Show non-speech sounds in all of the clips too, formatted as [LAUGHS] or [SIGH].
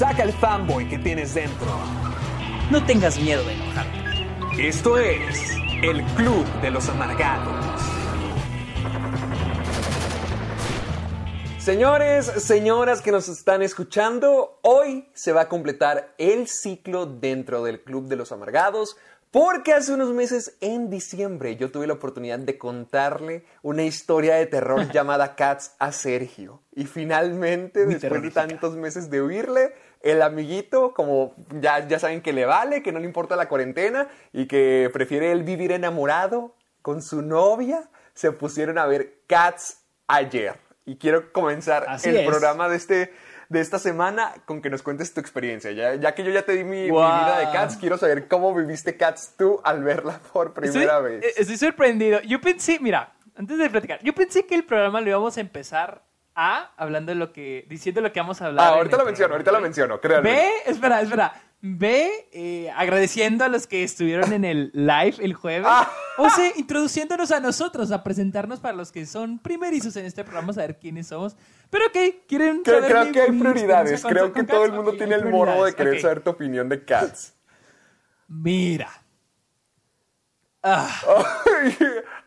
Saca el fanboy que tienes dentro. No tengas miedo de enojarte. Esto es el Club de los Amargados. Señores, señoras que nos están escuchando, hoy se va a completar el ciclo dentro del Club de los Amargados. Porque hace unos meses, en diciembre, yo tuve la oportunidad de contarle una historia de terror [LAUGHS] llamada Cats a Sergio. Y finalmente, Muy después de tantos meses de oírle, el amiguito, como ya, ya saben que le vale, que no le importa la cuarentena y que prefiere él vivir enamorado con su novia, se pusieron a ver Cats ayer. Y quiero comenzar Así el es. programa de, este, de esta semana con que nos cuentes tu experiencia. Ya, ya que yo ya te di mi, vida de Cats, quiero saber cómo viviste Cats tú al verla por primera estoy, vez. eh, Estoy sorprendido. Yo pensé, mira, antes de platicar, yo pensé que el programa lo íbamos a empezar a hablando de lo que, diciendo lo que vamos a hablar. Ah, ahorita lo menciono, ahorita lo menciono, créanme. Ve, espera, espera. Ve eh, agradeciendo a los que estuvieron en el live el jueves. Ah. O sea, introduciéndonos a nosotros, a presentarnos para los que son primerizos en este programa, a saber quiénes somos. Pero ok, quieren Creo, saber creo mi- que hay prioridades. con- Creo que todo el mundo tiene el morbo de querer saber tu opinión de Cats. Mira. [LAUGHS] Ah.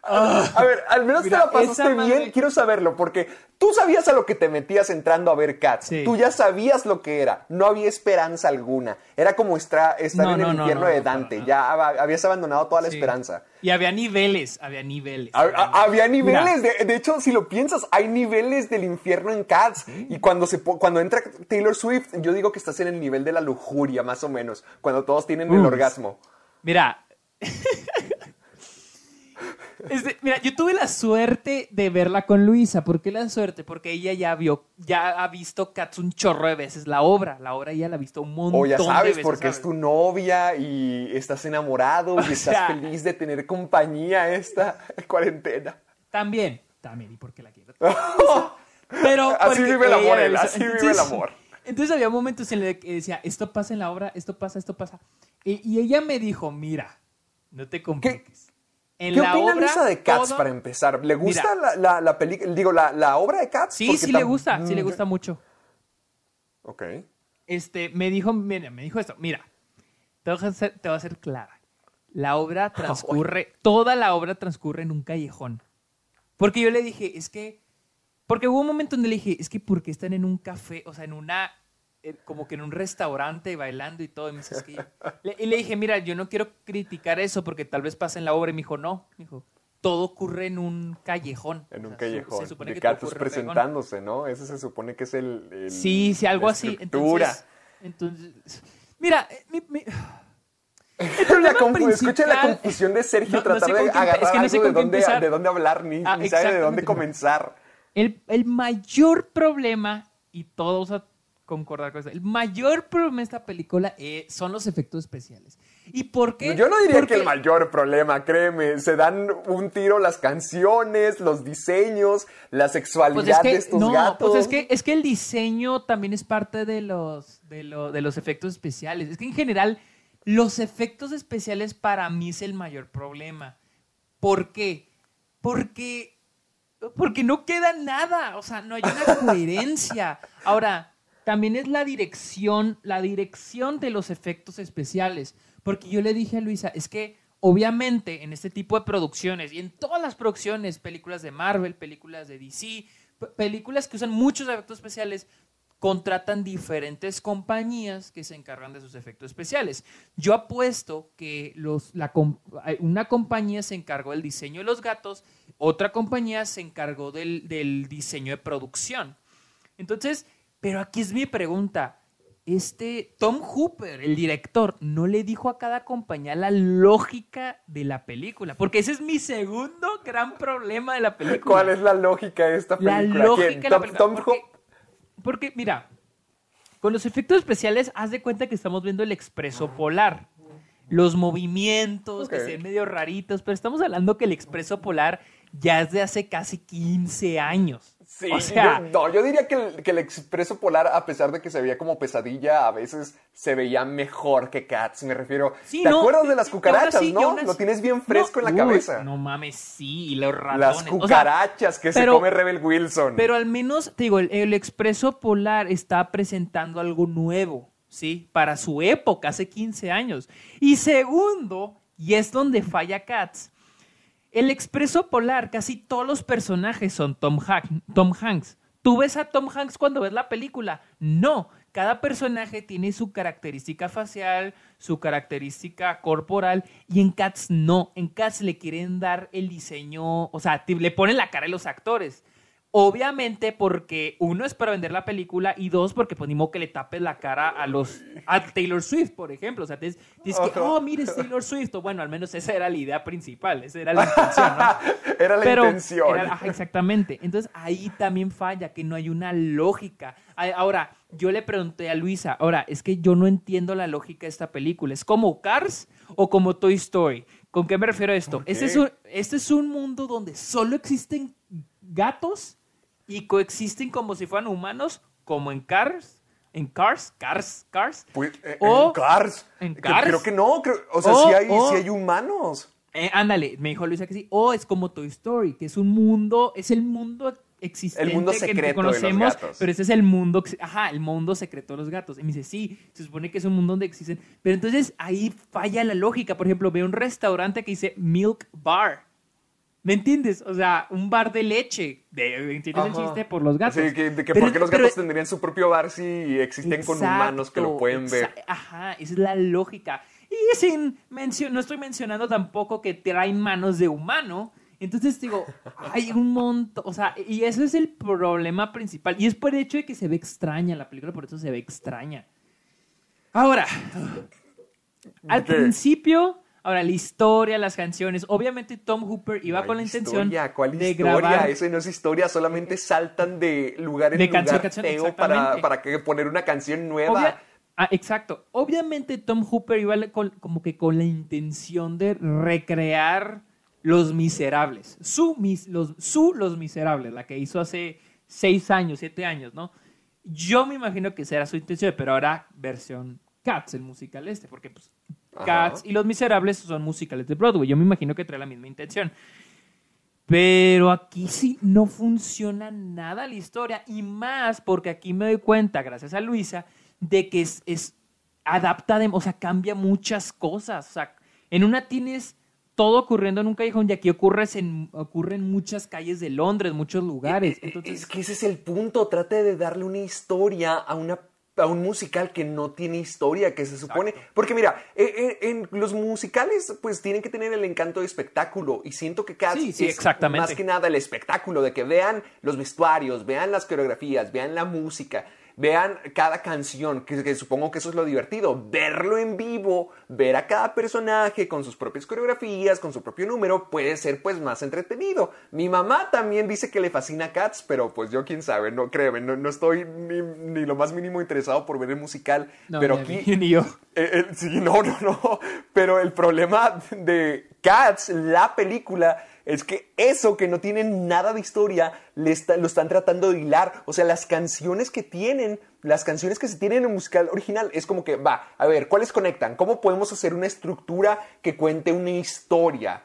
A ver, al menos Mira, te la pasaste bien, quiero saberlo, porque tú sabías a lo que te metías entrando a ver Cats. Sí. Tú ya sabías lo que era, no había esperanza alguna. Era como estar No, en el no, no, infierno no, de Dante, ya hab- habías abandonado toda la Sí. esperanza. Y había niveles, había niveles. Ha- ha- Había niveles, de, de hecho, si lo piensas, hay niveles del infierno en Cats. Y cuando, se, cuando entra Taylor Swift, yo digo que estás en el nivel de la lujuria, más o menos, cuando todos tienen el orgasmo. Mira. [LAUGHS] Este, mira, yo tuve la suerte de verla con Luisa. ¿Por qué la suerte? Porque ella ya vio, ya ha visto Cats un chorro de veces la obra. La obra ella la ha visto un montón O ya de sabes, veces. porque es ¿sabes? tu novia y estás enamorado y [LAUGHS] estás sea- feliz de tener compañía esta [LAUGHS] cuarentena. También, también, y porque la quiero. [LAUGHS] Pero Así vive el amor, él, así avisó. vive el amor. Entonces había momentos en los que decía, esto pasa en la obra, esto pasa, esto pasa. Y, y ella me dijo, mira, no te compliques. En ¿Qué la opina obra, Luisa de Cats todo- para empezar? ¿Le gusta Mira. la, la, la película, digo, la, la obra de Cats? Sí, sí le gusta, sí le Mm, gusta mucho. Ok. Este, me dijo, mira, me dijo esto, mira, te voy a hacer, te voy a hacer clara. La obra [LAUGHS] transcurre, toda la obra transcurre en un callejón. Porque yo le dije, es que, porque hubo un momento donde le dije, es que porque están en un café, o sea, en una, como que en un restaurante bailando y todo. Y, me dice, "Es que yo-". Le- y le dije, mira, yo no quiero criticar eso porque tal vez pasa en la obra. Y me dijo, no, me dijo, todo ocurre en un callejón. En O un sea, callejón. Se supone de presentándose, ¿no? Ese se supone que es el... el- Sí, sí, algo la así. Entonces, entonces, mira, eh, mi- mi- Escucha la, escucha la confusión de Sergio No, no tratar sé de agarrar es que no sé algo de dónde, empezar. de dónde hablar, ni, Ah, ni sabe de dónde comenzar. el, el mayor problema, y todos a concordar con eso, el mayor problema de esta película eh, son los efectos especiales. ¿Y por qué? Yo no diría Porque- que el mayor problema, créeme. Se dan un tiro las canciones, los diseños, la sexualidad Pues es que, de estos no, gatos. pues es que, es que el diseño también es parte de los, de, lo- de los efectos especiales. Es que en general, los efectos especiales para mí es el mayor problema. ¿Por qué? Porque, porque no queda nada. O sea, no hay una [LAUGHS] coherencia. Ahora, también es la dirección, la dirección de los efectos especiales. Porque yo le dije a Luisa, es que obviamente en este tipo de producciones y en todas las producciones, películas de Marvel, películas de DC, películas que usan muchos efectos especiales, contratan diferentes compañías que se encargan de sus efectos especiales. Yo apuesto que los, una compañía se encargó del diseño de los gatos, otra compañía se encargó del, del diseño de producción. Entonces, pero aquí es mi pregunta. Este Tom Hooper, el director, no le dijo a cada compañía la lógica de la película, porque ese es mi segundo gran problema de la película. ¿Cuál es la lógica de esta La película? lógica ¿Quién? de la película, Tom porque- mira, con los efectos especiales, haz de cuenta que estamos viendo el expreso polar. Los movimientos, que se ven medio raritos, pero estamos hablando que el expreso polar ya es de hace casi 15 años. Sí, o sea, yo, no, yo diría que el, que el expreso polar, a pesar de que se veía como pesadilla, a veces se veía mejor que Cats. Me refiero. Sí, ¿Te no, acuerdas de las cucarachas, no? Lo tienes bien fresco No, en la uy, cabeza. No mames, sí, y los ratones. las o sea, cucarachas que pero- se come Rebel Wilson. Pero al menos, te digo, el, el Expreso Polar está presentando algo nuevo, ¿sí? Para su época, hace 15 años. Y segundo, y es donde falla Cats, el Expreso Polar, casi todos los personajes son Tom, Han- Tom Hanks. ¿Tú ves a Tom Hanks cuando ves la película? No. Cada personaje tiene su característica facial, su característica corporal, y en Cats no. En Cats le quieren dar el diseño, o sea, le ponen la cara a los actores. Obviamente porque uno es para vender la película y dos porque pues ni modo que le tapes la cara a los a Taylor Swift, por ejemplo. O sea, tienes que, oh, mire, es Taylor Swift. O bueno, al menos esa era la idea principal, esa era la [LAUGHS] intención, ¿no? Era la Pero intención. era- ajá, exactamente. Entonces ahí también falla, que no hay una lógica. Ahora, yo le pregunté a Luisa, ahora, es que yo no entiendo la lógica de esta película. ¿Es como Cars o como Toy Story? ¿Con qué me refiero a esto? ¿Por Este es, un, este es un mundo donde solo existen gatos y coexisten como si fueran humanos, como en Cars. En Cars, Cars, Cars. Pues, eh, O- en Cars. en Cars. Creo que no. creo- o sea, O- sí, hay, o- sí hay humanos. Eh, ándale, me dijo Luisa que sí. O es como Toy Story, que es un mundo, es el mundo existente El mundo que- que, secreto de los conocemos, gatos. pero ese es el mundo, ajá, el mundo secreto de los gatos. Y me dice, sí, se supone que es un mundo donde existen. Pero entonces ahí falla la lógica. Por ejemplo, veo un restaurante que dice Milk Bar. ¿Me entiendes? O sea, un bar de leche. De, ¿Entiendes el Ajá. chiste? Por los gatos. Sí, que, de que Pero- por qué los pero- gatos tendrían su propio bar si existen con humanos que lo Exacto, pueden ver. Ajá, esa es la lógica. Y sin mencio- no estoy mencionando tampoco que traen manos de humano. Entonces digo, [LAUGHS] hay un montón, o sea, y ese es el problema principal. Y es por el hecho de que se ve extraña la película, por eso se ve extraña. Ahora, al ¿Qué? principio, ahora la historia, las canciones, obviamente Tom Hooper iba con la intención historia, ¿Cuál de historia? grabar Eso no es historia, solamente saltan de lugar en De lugar canción canción, para, para que poner una canción nueva. Obvia- ah, exacto. Obviamente Tom Hooper iba con- como que con la intención de recrear Los Miserables. Su, mis, los, su Los Miserables, la que hizo hace seis años, siete años, ¿no? Yo me imagino que esa era su intención, pero ahora versión Cats, el musical este, porque pues, Ajá. Cats y Los Miserables son musicales de Broadway. Yo me imagino que trae la misma intención. Pero aquí sí no funciona nada la historia. Y más porque aquí me doy cuenta, gracias a Luisa, de que es, es adapta, de, o sea, cambia muchas cosas. O sea, en una tienes todo ocurriendo en un callejón y aquí ocurres en, ocurre en muchas calles de Londres, muchos lugares. Eh, eh, Entonces, es que ese es el punto. Trate de darle una historia a una a un musical que no tiene historia, que se supone... Porque mira, eh, eh, en los musicales pues tienen que tener el encanto de espectáculo y siento que Cats Sí, sí, es exactamente. más que nada el espectáculo, de que vean los vestuarios, vean las coreografías, vean la música, vean cada canción, que, que supongo que eso es lo divertido, verlo en vivo, ver a cada personaje con sus propias coreografías, con su propio número, puede ser pues más entretenido. Mi mamá también dice que le fascina Cats, pero pues yo quién sabe, no créeme, no, no estoy ni, ni lo más mínimo interesado por ver el musical, no, pero aquí... [LAUGHS] ni yo. Eh, eh, sí, no, no, no. Pero el problema de Cats, la película, es que eso que no tiene nada de historia, le está- lo están tratando de hilar. O sea, las canciones que tienen, las canciones que se tienen en el musical original, es como que, va, a ver, ¿cuáles conectan? ¿Cómo podemos hacer una estructura que cuente una historia?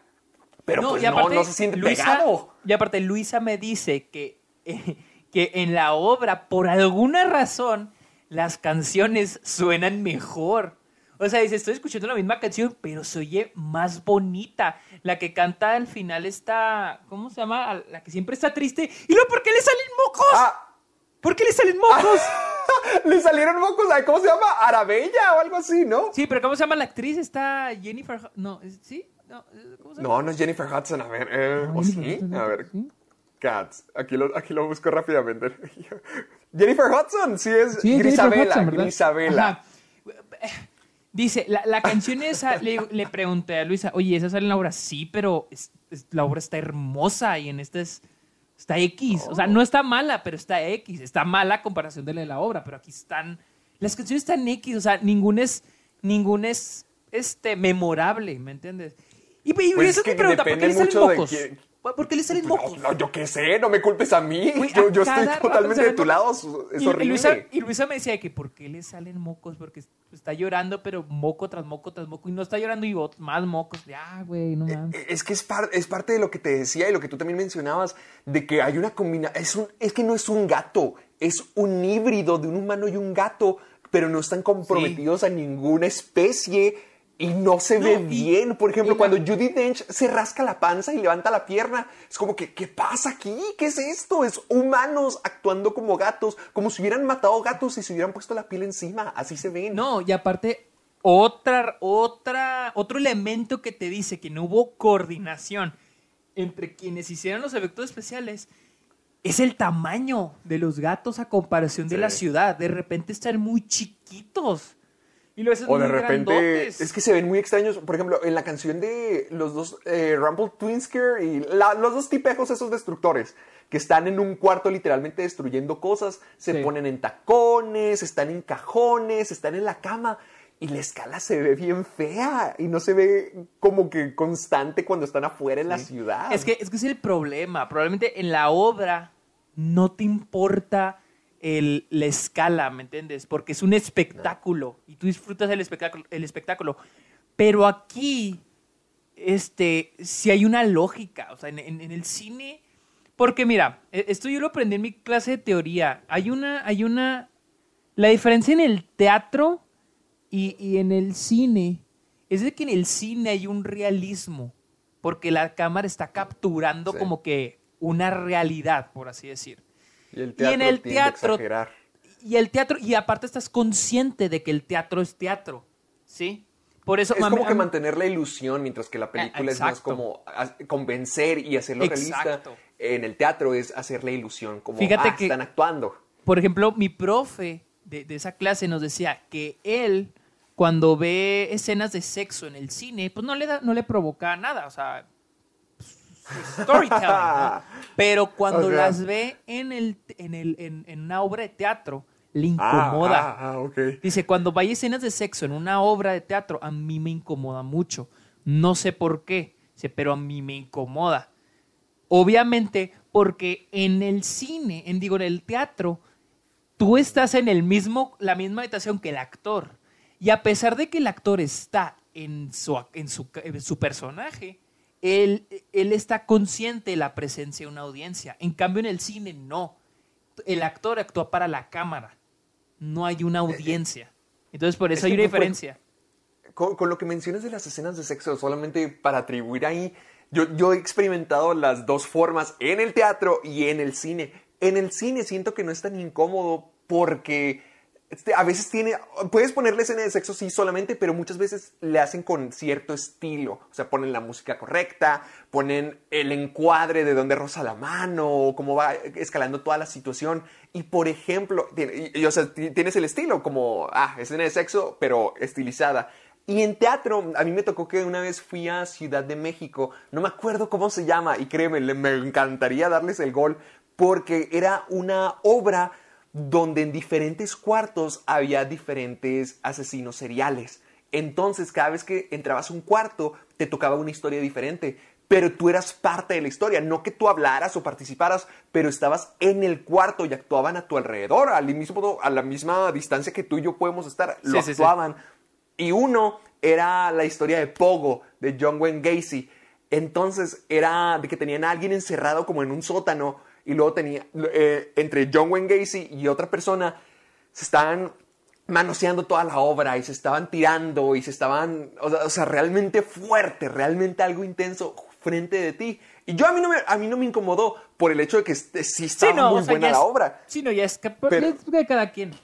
Pero pues no, aparte, no se siente Luisa- pegado. Y aparte, Luisa me dice que, eh, [LAUGHS] que en la obra, por alguna razón, las canciones suenan mejor. O sea, dice, estoy escuchando la misma canción, pero se oye más bonita. La que canta al final está, ¿cómo se llama? La que siempre está triste. ¿Y luego por qué le salen mocos? Ah, ¿Por qué le salen mocos? [LAUGHS] le salieron mocos, ¿sabes ¿cómo se llama? Arabella o algo así, ¿no? Sí, pero ¿cómo se llama la actriz? Está Jennifer... No, ¿es- ¿sí? No, ¿cómo se llama? No, no es Jennifer Hudson, a ver, eh, No, ¿o sí? A ver, ¿sí? Cats, aquí lo, aquí lo busco rápidamente. [LAUGHS] Jennifer Hudson, sí es Sí, Grisabela. Grisabela. Ajá. Dice, la, la canción esa, le, le pregunté a Luisa, oye, ¿esa sale en la obra? Sí, pero es- es- la obra está hermosa y en esta es Está X. O sea, no está mala, pero está X. Está mala a comparación de la de la obra, pero aquí están. Las canciones están X. O sea, ninguna es, ninguna es este, memorable, ¿me entiendes? Y, y Pues esa es es mi pregunta: ¿por qué le salen de mocos? quién- ¿Por qué le salen mocos? no, yo qué sé, no me culpes a mí. Yo a yo cada estoy totalmente de tu lado. Es Y- horrible. Y Luisa, y Luisa me decía que por qué le salen mocos, porque está llorando, pero moco tras moco tras moco, y no está llorando y más mocos. Ya, güey, no mames. Es que es, par- es parte de lo que te decía y lo que tú también mencionabas, de que hay una combinación, es, un- es que no es un gato, es un híbrido de un humano y un gato, pero no están comprometidos a ninguna especie y no se No, ve bien. Por ejemplo, la- cuando Judy Dench se rasca la panza y levanta la pierna, es como que, ¿qué pasa aquí? ¿Qué es esto? Es humanos actuando como gatos, como si hubieran matado gatos y se hubieran puesto la piel encima, así se ven. No, y aparte, otra, otra, otro elemento que te dice que no hubo coordinación entre quienes hicieron los efectos especiales es el tamaño de los gatos a comparación de la ciudad. De repente están muy chiquitos. Y luego O de muy repente, grandotes. es que se ven muy extraños. Por ejemplo, en la canción de los dos, eh, Rumble Twinsker y la- los dos tipejos esos destructores, que están en un cuarto literalmente destruyendo cosas, se Sí. ponen en tacones, están en cajones, están en la cama. Y la escala se ve bien fea y no se ve como que constante cuando están afuera en la ciudad. Es que, es que es el problema. Probablemente en la obra no te importa el- la escala, ¿me entiendes? Porque es un espectáculo y tú disfrutas el espectáculo, el espectáculo. Pero aquí, este, si hay una lógica. O sea, en, en- en el cine. Porque mira, e- esto yo lo aprendí en mi clase de teoría. Hay una, hay una. La diferencia en el teatro y, y en el cine es de que en el cine hay un realismo, porque la cámara está capturando Sí. como que una realidad, por así decir. Y el y en el tiende a teatro- exagerar. Y el teatro, y aparte estás consciente de que el teatro es teatro, ¿sí? Por eso... Es como que mantener la ilusión, mientras que la película es más como convencer y hacerlo realista. Exacto. En el teatro es hacer la ilusión, como Fíjate ah, que- están actuando. Por ejemplo, mi profe de, de esa clase nos decía que él, cuando ve escenas de sexo en el cine, pues no le, da, no le provoca nada, o sea, storytelling. [LAUGHS] Pero cuando las ve en, el, en, el, en, en una obra de teatro, le incomoda. Ah, ah, ah, ok. Dice, cuando vaya escenas de sexo en una obra de teatro, a mí me incomoda mucho. No sé por qué, dice, pero a mí me incomoda. Obviamente, porque en el cine, en digo, en el teatro, tú estás en el mismo, la misma habitación que el actor. Y a pesar de que el actor está en su, en su, en su personaje, él, él está consciente de la presencia de una audiencia. En cambio, en el cine, no. El actor actúa para la cámara. No hay una audiencia. Entonces, por eso es hay una diferencia. Con, con lo que mencionas de las escenas de sexo, solamente para atribuir ahí, yo, yo he experimentado las dos formas, en el teatro y en el cine. En el cine siento que no es tan incómodo porque a veces tiene, puedes ponerle escena de sexo sí solamente, pero muchas veces le hacen con cierto estilo. O sea, ponen la música correcta, ponen el encuadre de dónde roza la mano, cómo va escalando toda la situación. Y por ejemplo, o sea, ti- tienes el estilo como, ah, escena de sexo, pero estilizada. Y en teatro, a mí me tocó que una vez fui a Ciudad de México, no me acuerdo cómo se llama, y créeme, me encantaría darles el gol, porque era una obra donde en diferentes cuartos había diferentes asesinos seriales. Entonces, cada vez que entrabas a un cuarto, te tocaba una historia diferente, pero tú eras parte de la historia, no que tú hablaras o participaras, pero estabas en el cuarto y actuaban a tu alrededor, al mismo, a la misma distancia que tú y yo podemos estar, lo Sí, sí, sí. actuaban. Y uno era la historia de Pogo, de John Wayne Gacy. Entonces era de que tenían a alguien encerrado como en un sótano y luego tenía, eh, entre John Wayne Gacy y otra persona, se estaban manoseando toda la obra y se estaban tirando y se estaban, o sea, o sea, realmente fuerte, realmente algo intenso frente de ti. Y yo a mí no me, a mí no me incomodó por el hecho de que este, sí estaba no, muy o sea, buena ya la es- obra. Sí, no, ya es, que- Pero- es de cada quien.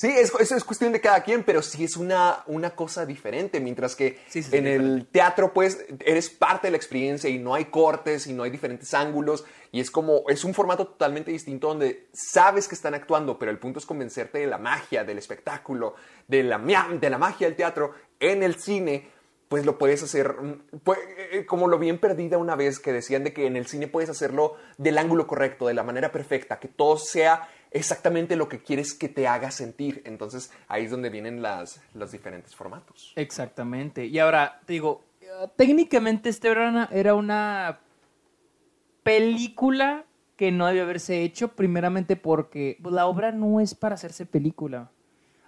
Sí, es, eso es cuestión de cada quien, pero sí es una, una cosa diferente. Mientras que Sí, sí, sí, en el teatro, pues, eres parte de la experiencia y no hay cortes y no hay diferentes ángulos. Y es como, es un formato totalmente distinto donde sabes que están actuando, pero el punto es convencerte de la magia, del espectáculo, de la, de la magia del teatro. En el cine, pues lo puedes hacer pues, como lo bien perdida una vez que decían de que en el cine puedes hacerlo del ángulo correcto, de la manera perfecta, que todo sea exactamente lo que quieres que te haga sentir. Entonces ahí es donde vienen las, los diferentes formatos. Exactamente. Y ahora, te digo, técnicamente este era una, era una película que no debe haberse hecho, primeramente porque pues, la obra no es para hacerse película.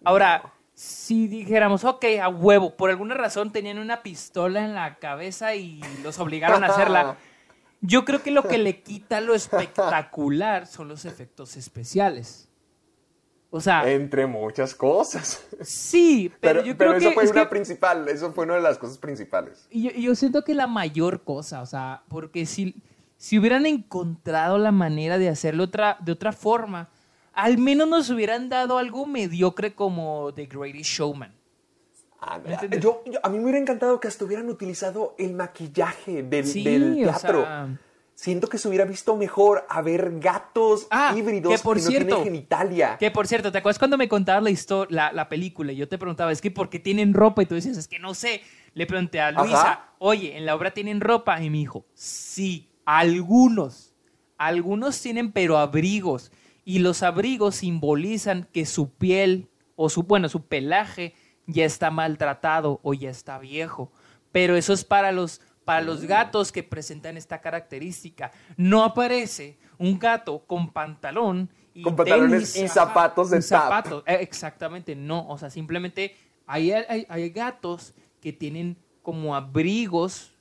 Ahora, si dijéramos, ok, a huevo, por alguna razón tenían una pistola en la cabeza y los obligaron a hacerla. [LAUGHS] Yo creo que lo que le quita lo espectacular son los efectos especiales. O sea. Entre muchas cosas. Sí, pero, yo creo pero eso que. fue una principal, eso fue una de las cosas principales. Y yo, yo, siento que la mayor cosa, o sea, porque si, si hubieran encontrado la manera de hacerlo otra, de otra forma, al menos nos hubieran dado algo mediocre como The Greatest Showman. Ah, yo, a mí me hubiera encantado que hasta hubieran utilizado el maquillaje del, del teatro. Siento que se hubiera visto mejor a ver gatos ah, híbridos que, por no cierto, tienen genitalia. Que por cierto, ¿te acuerdas cuando me contabas la, historia, la, la, película y yo te preguntaba, es que por qué tienen ropa? Y tú decías, es que no sé. Le pregunté a Luisa, Ajá. oye, ¿en la obra tienen ropa? Y me dijo, sí, algunos. Algunos tienen, pero abrigos. Y los abrigos simbolizan que su piel, o su, bueno, su pelaje ya está maltratado o ya está viejo. Pero eso es para los, para los gatos que presentan esta característica. No aparece un gato con pantalón y con pantalones tenis, y zapatos de zapatos. Eh, exactamente, no. O sea, simplemente hay, hay, hay gatos que tienen como abrigos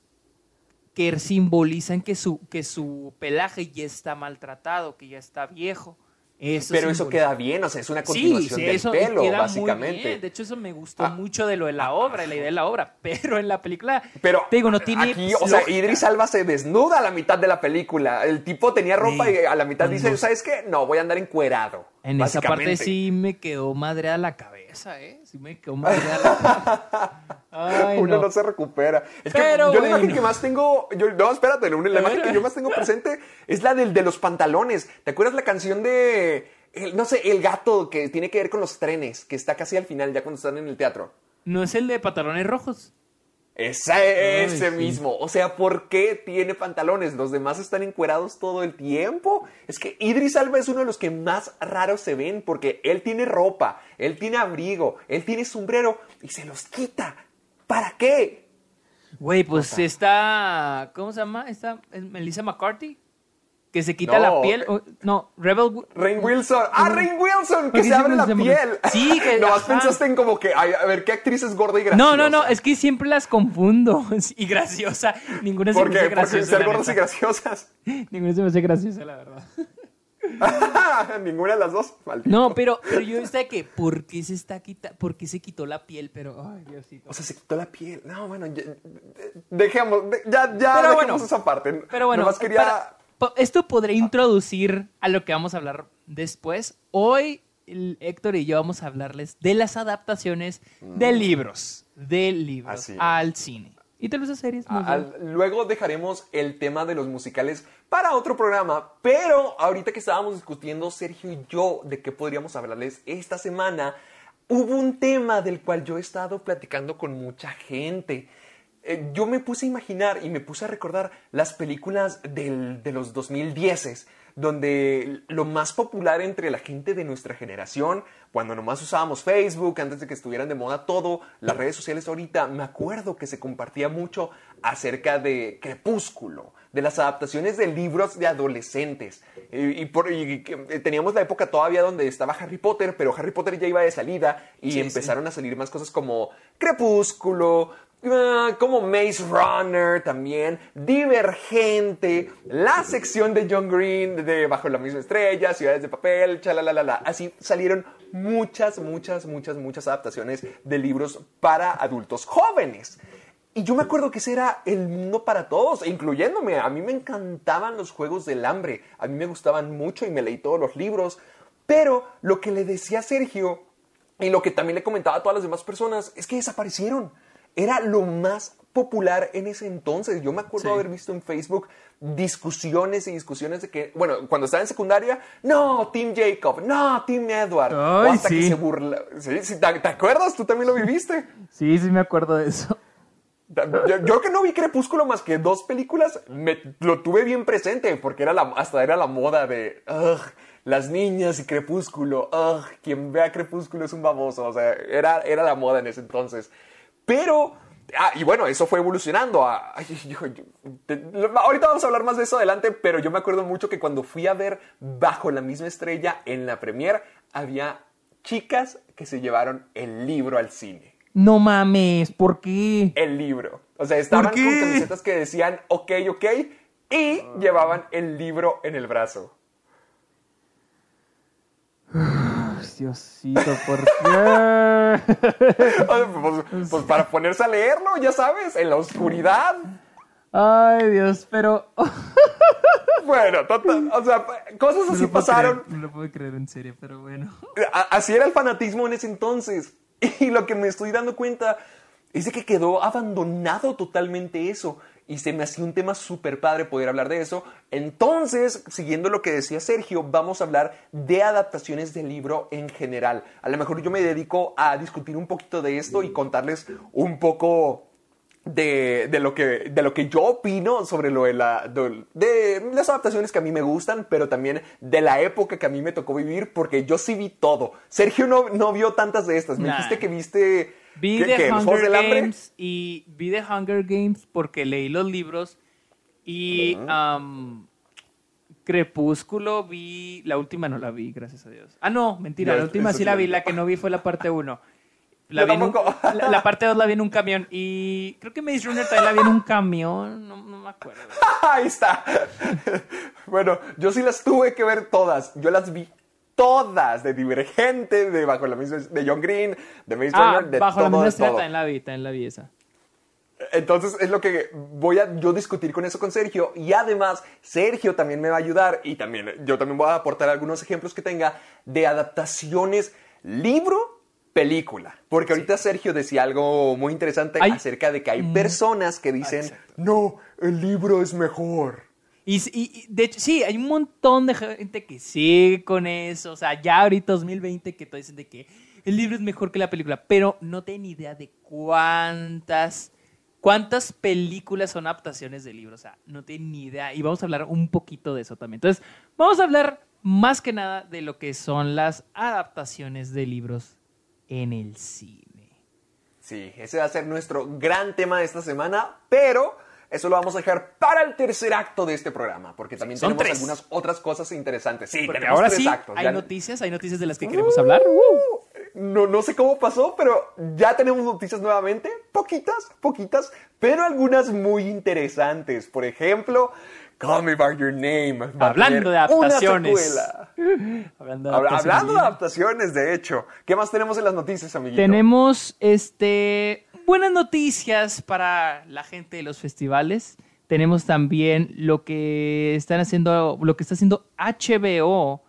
que simbolizan que su, que su pelaje ya está maltratado, que ya está viejo. Eso pero eso queda bien, o sea, es una continuación sí, sí, del eso pelo, queda básicamente. Muy bien. De hecho, eso me gustó Ah. mucho de lo de la obra, la idea de la obra, [LAUGHS] pero en la película, Pero te digo, no tiene aquí, o sea. Idris Alba se desnuda a la mitad de la película. El tipo tenía ropa Sí. y a la mitad Cuando- dice, ¿sabes qué? No, voy a andar encuerado. En esa parte sí me quedó madreada la cabeza, ¿eh? Sí me quedó madreada la [LAUGHS] cabeza. Ay, Uno no. no. se recupera. Es que Pero yo la imagen que más tengo, yo, no, espérate, la imagen que yo más tengo presente es la del de los pantalones. ¿Te acuerdas la canción de, el- no sé, el gato que tiene que ver con los trenes, que está casi al final, ya cuando están en el teatro? ¿No es el de pantalones rojos? Ese, ese mismo. O sea, ¿por qué tiene pantalones? Los demás están encuerados todo el tiempo. Es que Idris Alba es uno de los que más raros se ven porque él tiene ropa, él tiene abrigo, él tiene sombrero y se los quita. ¿Para qué? Güey, pues está. ¿Cómo se llama? Esta es Melissa McCarthy. Que se quita No. la piel. no, Rebel. Rain Wilson. ¡Ah, Rain Wilson! Que se abre la se piel. Sí, [LAUGHS] que- Nomás ajá. pensaste en como que, ay, a ver, ¿qué actriz es gorda y graciosa? No, no, no, es que siempre las confundo. [LAUGHS] Y graciosa. Ninguna se ¿Por me hace Porque graciosa. ser gordas y graciosas. [LAUGHS] Ninguna se me hace graciosa, la verdad. Ninguna de las dos. Maldito. No, pero, pero yo está que, ¿por qué se está quita, por qué se quitó la piel? Pero, ay, Diosito. O sea, se quitó la piel. No, bueno, ya, dejemos, de- ya, ya dejemos bueno, esa parte. Pero bueno, Nomás quería... para- esto podría introducir a lo que vamos a hablar después. Hoy Héctor y yo vamos a hablarles de las adaptaciones de libros, de libros Mm. Al cine. Y tal vez a series. Al- luego dejaremos el tema de los musicales para otro programa, pero ahorita que estábamos discutiendo Sergio y yo de qué podríamos hablarles esta semana, hubo un tema del cual yo he estado platicando con mucha gente. Eh, yo me puse a imaginar y me puse a recordar las películas del- de los 2010 donde lo más popular entre la gente de nuestra generación, cuando nomás usábamos Facebook, antes de que estuvieran de moda todo, las redes sociales ahorita, me acuerdo que se compartía mucho acerca de Crepúsculo, de las adaptaciones de libros de adolescentes. Y, y por- y que, teníamos la época todavía donde estaba Harry Potter, pero Harry Potter ya iba de salida y Sí, empezaron a salir más cosas como Crepúsculo, como Maze Runner también, Divergente, la sección de John Green de Bajo la misma estrella, Ciudades de Papel, chalalalala. Así salieron muchas, muchas, muchas, muchas adaptaciones de libros para adultos jóvenes. Y yo me acuerdo que ese era el mundo para todos, incluyéndome. A mí me encantaban los juegos del hambre, a mí me gustaban mucho y me leí todos los libros. Pero lo que le decía Sergio y lo que también le comentaba a todas las demás personas es que desaparecieron. Era lo más popular en ese entonces. Yo me acuerdo Sí. haber visto en Facebook discusiones y discusiones de que, bueno, cuando estaba en secundaria, no, Team Jacob, no, Team Edward. o Ay, hasta que se burla. Sí, sí, ¿te, te acuerdas? ¿Tú también lo viviste? Sí, sí me acuerdo de eso. Yo, yo que no vi Crepúsculo más que dos películas, me, lo tuve bien presente porque era la, hasta era la moda de ugh, las niñas y Crepúsculo. Ugh, quien vea Crepúsculo es un baboso. O sea, era, era la moda en ese entonces. Pero, ah, y bueno, eso fue evolucionando. A, ay, yo- yo- te- ahorita vamos a hablar más de eso adelante, pero yo me acuerdo mucho que cuando fui a ver Bajo la misma estrella en la premier, había chicas que se llevaron el libro al cine No mames, ¿por qué? el libro. O sea, estaban con camisetas que decían ok, ok, y llevaban el libro en el brazo. Ay, Diosito, ¿por qué? [LAUGHS] Sea, pues, pues para ponerse a leerlo, ya sabes, en la oscuridad. Ay, Dios, pero... [LAUGHS] Bueno, total, o sea, cosas así pasaron. creer, no lo puedo creer en serio, pero bueno. Así era el fanatismo en ese entonces. [LAUGHS] Y lo que me estoy dando cuenta es de que quedó abandonado totalmente eso. Y se me hacía un tema súper padre poder hablar de eso. Entonces, siguiendo lo que decía Sergio, vamos a hablar de adaptaciones del libro en general. A lo mejor yo me dedico a discutir un poquito de esto y contarles un poco de, de lo que, de lo que yo opino sobre lo de, la, de, de las adaptaciones que a mí me gustan, pero también de la época que a mí me tocó vivir, porque yo sí vi todo. Sergio no, no vio tantas de estas. Me Nah. dijiste que viste... Vi ¿qué- The qué, Hunger del? Games y vi The Hunger Games porque leí los libros y Crepúsculo vi, la última no la vi, gracias a Dios. Ah, no, mentira, la última sí la vi, la que no vi fue la parte 1. [LAUGHS] La, un- [LAUGHS] la, la parte 2 la vi en un camión y creo que Maze Runner también la vi en un camión, no, no me acuerdo. [LAUGHS] Ahí está. bueno, yo sí las tuve que ver todas. Yo las vi todas. De Divergente, de Bajo la misma... De John Green, de Maze Ah, Runner, de bajo todo, la misma estrella también la vi, también la vi esa. Entonces es lo que voy a yo discutir con eso con Sergio y además Sergio también me va a ayudar y también yo también voy a aportar algunos ejemplos que tenga de adaptaciones libro película porque ahorita Sergio decía algo muy interesante Hay- acerca de que hay personas que dicen Exacto. no el libro es mejor Y, y- de hecho, sí, hay un montón de gente que sigue con eso. O sea, ya ahorita 2020 que todos dicen de que el libro es mejor que la película, pero no tienen idea de cuántas, cuántas películas son adaptaciones de libros. O sea, no tienen ni idea. Y vamos a hablar un poquito de eso también. Entonces, vamos a hablar más que nada de lo que son las adaptaciones de libros en el cine. Sí, ese va a ser nuestro gran tema de esta semana, pero eso lo vamos a dejar para el tercer acto de este programa, porque también Son tenemos tres. algunas otras cosas interesantes. Sí, Porque ahora tres sí, actos. hay Ya- noticias, hay noticias de las que queremos hablar. No, no sé cómo pasó, pero ya tenemos noticias nuevamente. Poquitas, poquitas, pero algunas muy interesantes. Por ejemplo, Call Me By Your Name. Hablando de adaptaciones. [LAUGHS] Hablando de Habla- adaptaciones Hablando de bien. adaptaciones, de hecho. ¿Qué más tenemos en las noticias, amiguito? Tenemos este buenas noticias para la gente de los festivales. Tenemos también lo que están haciendo, lo que está haciendo HBO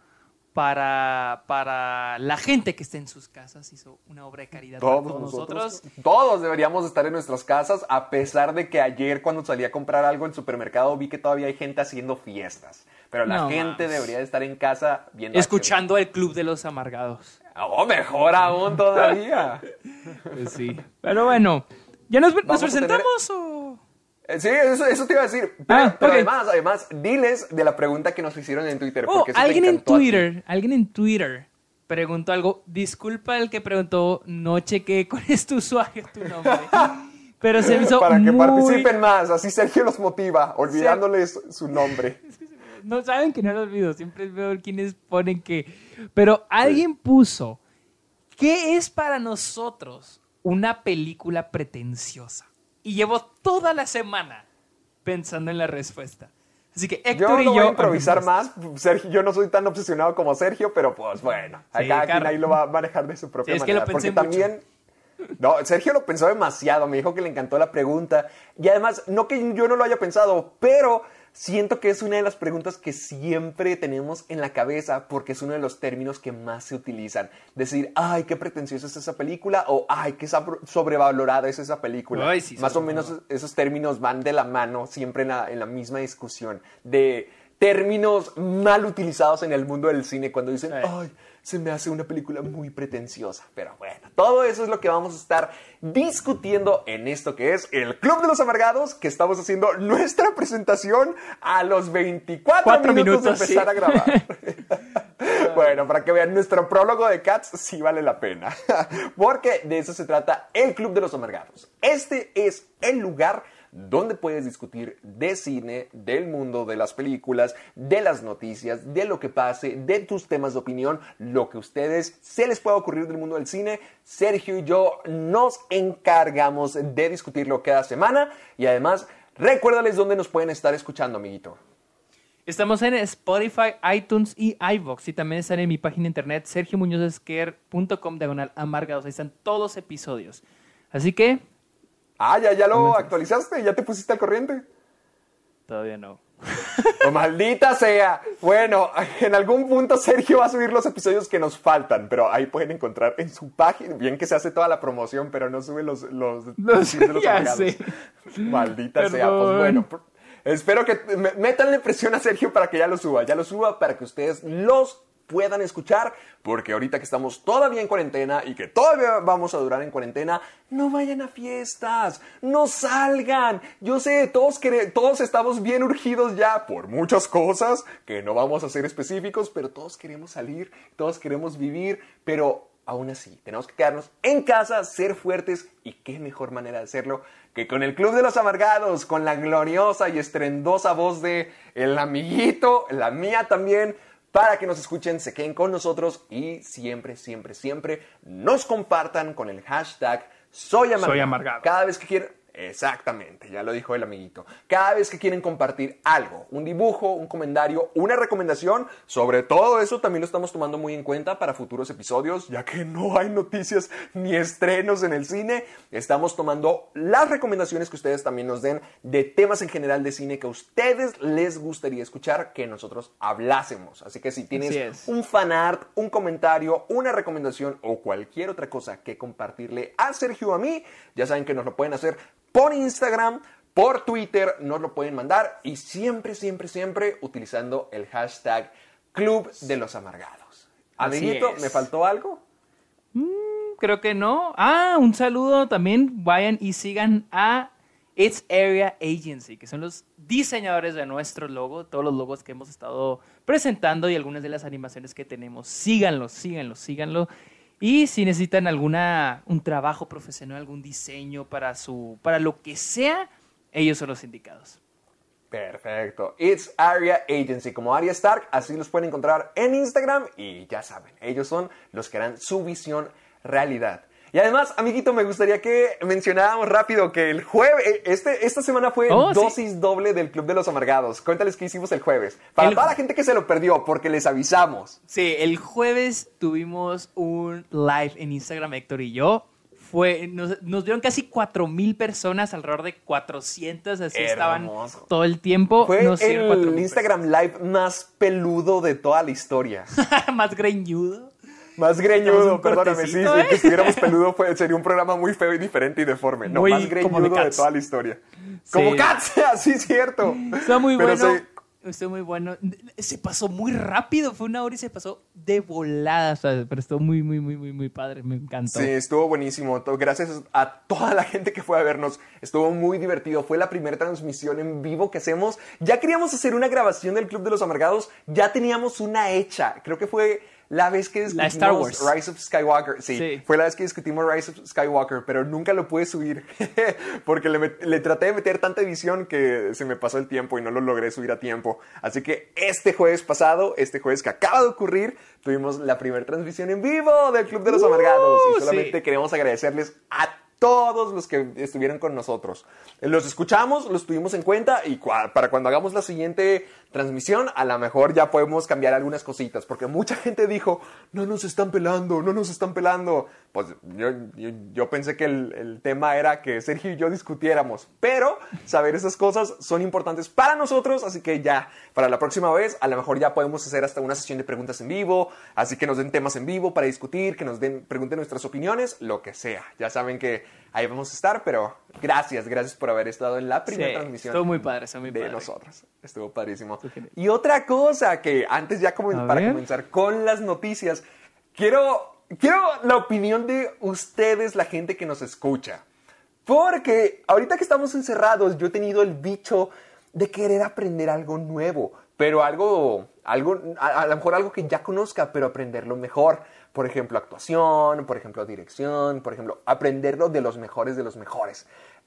para, para la gente que está en sus casas. Hizo una obra de caridad para Todos nosotros, nosotros. todos deberíamos estar en nuestras casas, a pesar de que ayer cuando salí a comprar algo en supermercado vi que todavía hay gente haciendo fiestas. Pero la No gente más. debería de estar en casa viendo Escuchando el Club de los Amargados. Oh, mejor aún todavía. Pues sí. Pero bueno, ¿ya nos, tener- presentamos o...? Eh, Sí, eso, eso te iba a decir. Pero, Ah, pero además, además, diles de la pregunta que nos hicieron en Twitter. Oh, porque eso te alguien en. Twitter, alguien en Twitter preguntó algo. Disculpa el que preguntó, no chequé cuál es tu usuario, tu nombre. Pero se me hizo [LAUGHS] Para que muy- participen más, así Sergio los motiva, olvidándoles su nombre. [LAUGHS] No saben que no lo olvido, siempre veo quienes ponen que... Pero alguien puso, ¿qué es para nosotros una película pretenciosa? Y llevo toda la semana pensando en la respuesta. Así que Yo Héctor y no yo... voy a improvisar más. Sergio, yo no soy tan obsesionado como Sergio, pero pues bueno, Sí, cada quien Car- ahí lo va a manejar de su propia Sí, es que lo manera. pensé porque mucho. también. No, Sergio lo pensó demasiado, me dijo que le encantó la pregunta. Y además, no que yo no lo haya pensado, pero siento que es una de las preguntas que siempre tenemos en la cabeza porque es uno de los términos que más se utilizan. Decir, ay, qué pretenciosa es esa película o ay, qué sobrevalorada es esa película. Ay, sí, más o menos esos términos van de la mano siempre en la, en la misma discusión de términos mal utilizados en el mundo del cine cuando dicen, ay, se me hace una película muy pretenciosa. Pero bueno, todo eso es lo que vamos a estar discutiendo en esto que es el Club de los Amargados, que estamos haciendo nuestra presentación a los 24 minutos, de empezar a grabar. [LAUGHS] bueno, para que vean nuestro prólogo de Cats, sí vale la pena. [LAUGHS] Porque de eso se trata el Club de los Amargados. Este es el lugar donde puedes discutir de cine, del mundo de las películas, de las noticias, de lo que pase, de tus temas de opinión, lo que a ustedes se les pueda ocurrir del mundo del cine. Sergio y yo nos encargamos de discutirlo cada semana y además recuérdales dónde nos pueden estar escuchando, amiguito. Estamos en Spotify, iTunes y iVoox. Y también están en mi página de internet sergiomuñozesquer.com diagonal amargados. Ahí están todos los episodios. Así que Ah, ya, ya lo actualizaste, ya te pusiste al corriente. Todavía no. Oh, maldita sea. Bueno, [LAUGHS] en algún punto Sergio va a subir los episodios que nos faltan, pero ahí pueden encontrar en su página. Bien que se hace toda la promoción, pero no sube los los, [LAUGHS] los, los Maldita sea. Pues bueno, espero que métanle presión a Sergio para que ya lo suba. Ya lo suba para que ustedes los puedan escuchar, porque ahorita que estamos todavía en cuarentena y que todavía vamos a durar en cuarentena, no vayan a fiestas, no salgan. Yo sé, todos, todos estamos bien urgidos ya por muchas cosas que no vamos a ser específicos, pero todos queremos salir, todos queremos vivir, pero aún así, tenemos que quedarnos en casa, ser fuertes y qué mejor manera de hacerlo que con el Club de los Amargados, con la gloriosa y estrendosa voz de el amiguito, la mía también, para que nos escuchen, se queden con nosotros y siempre, siempre, siempre nos compartan con el hashtag Soy Soy amargado. Cada vez que quieran Exactamente, ya lo dijo el amiguito. Cada vez que quieren compartir algo, un dibujo, un comentario, una recomendación, sobre todo eso también lo estamos tomando muy en cuenta para futuros episodios, ya que no hay noticias ni estrenos en el cine. Estamos tomando las recomendaciones que ustedes también nos den de temas en general de cine que a ustedes les gustaría escuchar que nosotros hablásemos. Así que si tienes un fanart, un comentario, una recomendación o cualquier otra cosa que compartirle a Sergio o a mí, ya saben que nos lo pueden hacer por Instagram, por Twitter, nos lo pueden mandar y siempre, siempre, siempre utilizando el hashtag Club de los Amargados. Amiguito, ¿me faltó algo? Mm, creo que no. Ah, un saludo también. Vayan y sigan a It's Area Agency, que son los diseñadores de nuestro logo, todos los logos que hemos estado presentando y algunas de las animaciones que tenemos. Síganlo, síganlo, síganlo. Y si necesitan alguna, un trabajo profesional, algún diseño para, su, para lo que sea, ellos son los indicados. Perfecto. It's Area Agency, como Aria Stark, así los pueden encontrar en Instagram y ya saben, ellos son los que harán su visión realidad. Y además, amiguito, me gustaría que mencionáramos rápido que el jueves, eh, este, esta semana fue oh, dosis doble del Club de los Amargados. Cuéntales qué hicimos el jueves. Para toda la gente que se lo perdió, porque les avisamos. Sí, el jueves tuvimos un live en Instagram, Héctor y yo. Fue, nos, nos dieron casi 4.000 personas, alrededor de 400, así estaban todo el tiempo. Fue el Instagram Live más peludo de toda la historia. [LAUGHS] más greñudo. Más greñudo, perdóname, sí, si ¿eh? estuviéramos peludo sería un programa muy feo y diferente y deforme. No, más greñudo de, toda la historia. Como Cats, [LAUGHS] así cierto. Está muy bueno. Estuvo muy bueno. Se pasó muy rápido. Fue una hora y se pasó de volada. Pero estuvo muy, muy, muy, muy, muy padre. Me encantó. Sí, estuvo buenísimo. Gracias a toda la gente que fue a vernos. Estuvo muy divertido. Fue la primera transmisión en vivo que hacemos. Ya queríamos hacer una grabación del Club de los Amargados. Ya teníamos una hecha. Creo que fue la vez que discutimos Rise of Skywalker, sí, fue la vez que discutimos Rise of Skywalker, pero nunca lo pude subir [LAUGHS] porque le, traté de meter tanta edición que se me pasó el tiempo y no lo logré subir a tiempo. Así que este jueves pasado, este jueves que acaba de ocurrir, tuvimos la primera transmisión en vivo del Club de los Amargados y solamente queremos agradecerles a todos los que estuvieron con nosotros. Los escuchamos, los tuvimos en cuenta y para cuando hagamos la siguiente transmisión, a lo mejor ya podemos cambiar algunas cositas, porque mucha gente dijo, no nos están pelando, no nos están pelando. Pues yo, pensé que el, tema era que Sergio y yo discutiéramos, pero saber esas cosas son importantes para nosotros, así que ya, para la próxima vez, a lo mejor ya podemos hacer hasta una sesión de preguntas en vivo, así que nos den temas en vivo para discutir, que nos den, pregunten nuestras opiniones, lo que sea. Ya saben que ahí vamos a estar, pero gracias, gracias por haber estado en la primera Sí, transmisión estuvo muy padre, estuvo muy de padre. nosotros. Estuvo padrísimo. Y otra cosa que antes ya como para ver. comenzar con las noticias, quiero, quiero la opinión de ustedes, la gente que nos escucha. Porque ahorita que estamos encerrados, yo he tenido el bicho de querer aprender algo nuevo, pero algo, algo a, lo mejor algo que ya conozca, pero aprenderlo mejor. Por ejemplo, actuación, por ejemplo, dirección, por ejemplo, aprenderlo de los mejores de los mejores.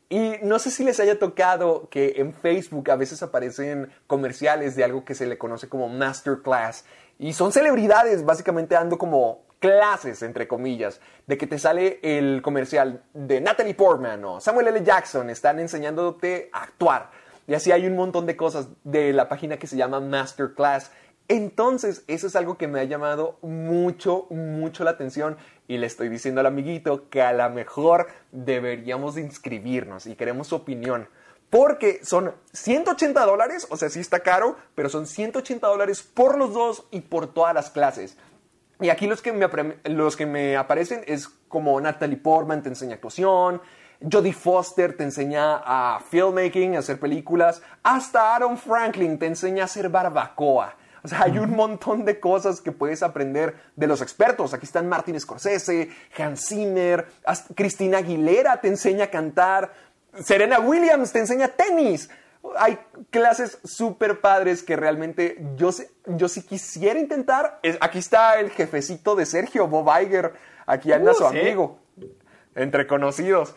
Y no sé si les haya tocado que en Facebook a veces aparecen comerciales de algo que se le conoce como masterclass. Y son celebridades básicamente dando como clases, entre comillas, de que te sale el comercial de Natalie Portman o Samuel L. Jackson, están enseñándote a actuar. Y así hay un montón de cosas de la página que se llama Masterclass. Entonces, eso es algo que me ha llamado mucho, mucho la atención y le estoy diciendo al amiguito que a lo mejor deberíamos de inscribirnos y queremos su opinión. Porque son 180 dólares, o sea, sí está caro, pero son 180 dólares por los dos y por todas las clases. Y aquí los que, me, los que me aparecen es como Natalie Portman te enseña actuación, Jodie Foster te enseña a filmmaking, a hacer películas, hasta Aaron Franklin te enseña a hacer barbacoa. O sea, hay un montón de cosas que puedes aprender de los expertos. Aquí están Martin Scorsese, Hans Zimmer, Cristina Aguilera te enseña a cantar, Serena Williams te enseña tenis. Hay clases súper padres que realmente yo, sí- yo sí quisiera intentar. Es- aquí está el jefecito de Sergio, Bob Iger. Aquí anda Uh, su sí. amigo, entre conocidos.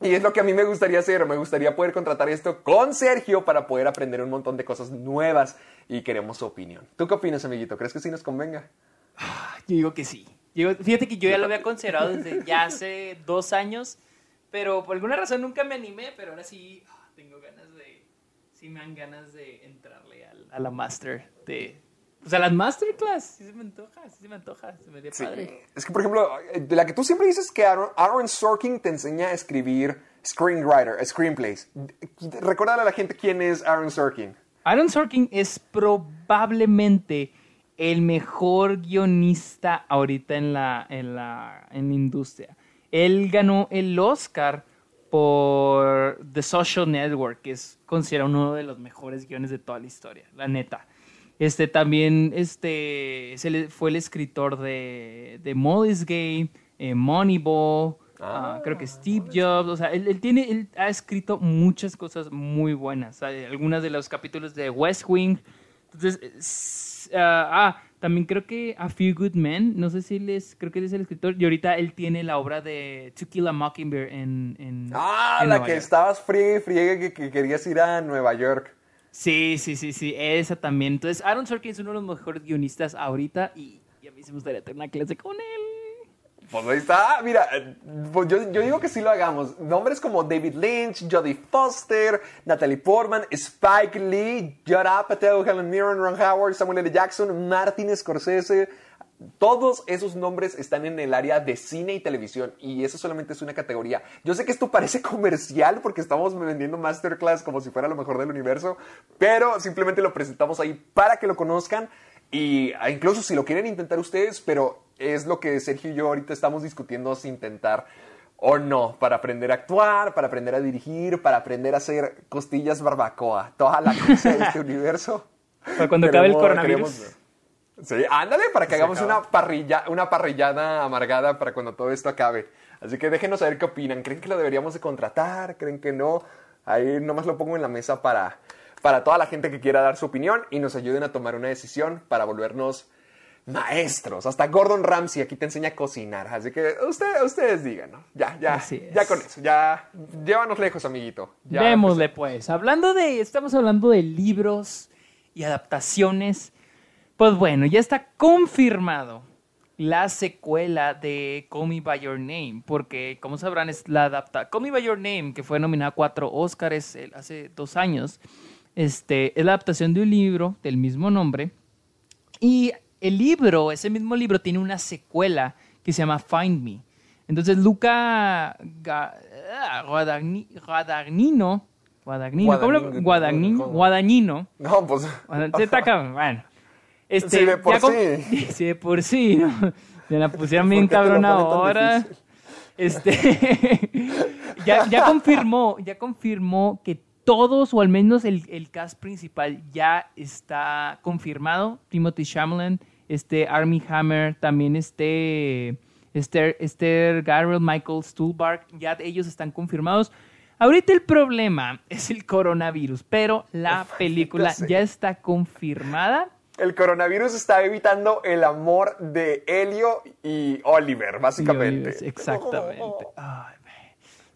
Y es lo que a mí me gustaría hacer. Me gustaría poder contratar esto con Sergio para poder aprender un montón de cosas nuevas y queremos su opinión. ¿Tú qué opinas, amiguito? ¿Crees que sí nos convenga? Yo digo que sí. Yo- fíjate que yo ya lo había considerado desde ya hace dos años, pero por alguna razón nunca me animé, pero ahora sí ah, tengo ganas de, sí me dan ganas de entrarle al- a la master de, o sea, las masterclass, sí se me antoja, sí se me antoja, se me dio padre. Es que, por ejemplo, de la que tú siempre dices que Aaron, Aaron Sorkin te enseña a escribir screenwriter, screenplays. Recuérdale a la gente quién es Aaron Sorkin. Aaron Sorkin es probablemente el mejor guionista ahorita en la, en la, en la industria. Él ganó el Oscar por The Social Network, que es considerado uno de los mejores guiones de toda la historia, la neta. Este también este, fue el escritor de, de Molly's Game, eh, Moneyball, Ah, ah, creo que Steve Jobs, o sea, él, él tiene, él ha escrito muchas cosas muy buenas, ¿sabe? algunas de los capítulos de West Wing, entonces, es- ah, ah, también creo que A Few Good Men, no sé si él es, creo que él es el escritor, y ahorita él tiene la obra de To Kill a Mockingbird en, en Ah, en la Nueva que York. estabas friegue y friegue que, que querías ir a Nueva York. Sí, sí, sí, sí, esa también. Entonces, Aaron Sorkin es uno de los mejores guionistas ahorita y, y a mí se me gustaría tener una clase con él. Pues ahí está, mira, eh, pues yo, yo digo que sí lo hagamos. Nombres como David Lynch, Jodie Foster, Natalie Portman, Spike Lee, Judd Apatow, Helen Mirren, Ron Howard, Samuel L. Jackson, Martin Scorsese. Todos esos nombres están en el área de cine y televisión y eso solamente es una categoría. Yo sé que esto parece [LAUGHS] comercial porque estamos vendiendo Masterclass como si fuera lo mejor del universo, pero simplemente lo presentamos ahí para que lo conozcan y ah, incluso si lo quieren intentar ustedes, pero es lo que Sergio y yo ahorita estamos discutiendo si intentar o no, para aprender a actuar, para aprender a dirigir, para aprender a hacer costillas barbacoa, toda la cosa de este [LAUGHS] universo. Para cuando acabe el coronavirus. queremos- Sí, ándale, para que Se hagamos acaba. una, parrilla, una parrillada amargada para cuando todo esto acabe. Así que déjenos saber qué opinan. ¿Creen que lo deberíamos de contratar? ¿Creen que no? Ahí nomás lo pongo en la mesa para, para toda la gente que quiera dar su opinión y nos ayuden a tomar una decisión para volvernos maestros. Hasta Gordon Ramsay aquí te enseña a cocinar. Así que usted- ustedes digan, ¿no? Ya, ya, ya con eso. Ya, llévanos lejos, amiguito. Ya, Démosle pues. Hablando de, estamos hablando de libros y adaptaciones. Pues bueno, ya está confirmado la secuela de Call Me By Your Name, porque como sabrán es la adapta Call Me By Your Name, que fue nominada a cuatro Oscars el- hace dos años, este, es la adaptación de un libro del mismo nombre, y el libro, ese mismo libro, tiene una secuela que se llama Find Me. Entonces, Luca ah, Guadagnino, Guadagnino, ¿cómo lo- Guadagnino, Guadagnino. Guadagnino, No, pues. se cabrón, bueno. Este, Sí, de por sí. [LAUGHS] Sí, de por sí, ¿no? Se la pusieron [LAUGHS] bien ¿Por qué te lo cabrón ponen tan ahora. Este, [LAUGHS] ya, ya confirmó, ya confirmó que todos, o al menos el, el cast principal, ya está confirmado. Timothy Chalamet, este Army Hammer, también este Esther, Esther Gabriel, Michael Stuhlbarg, ya ellos están confirmados. Ahorita el problema [LAUGHS] es el coronavirus, pero la [LAUGHS] película ya está confirmada. El coronavirus está evitando el amor de Helio y Oliver, básicamente. Sí, exactamente. Ay,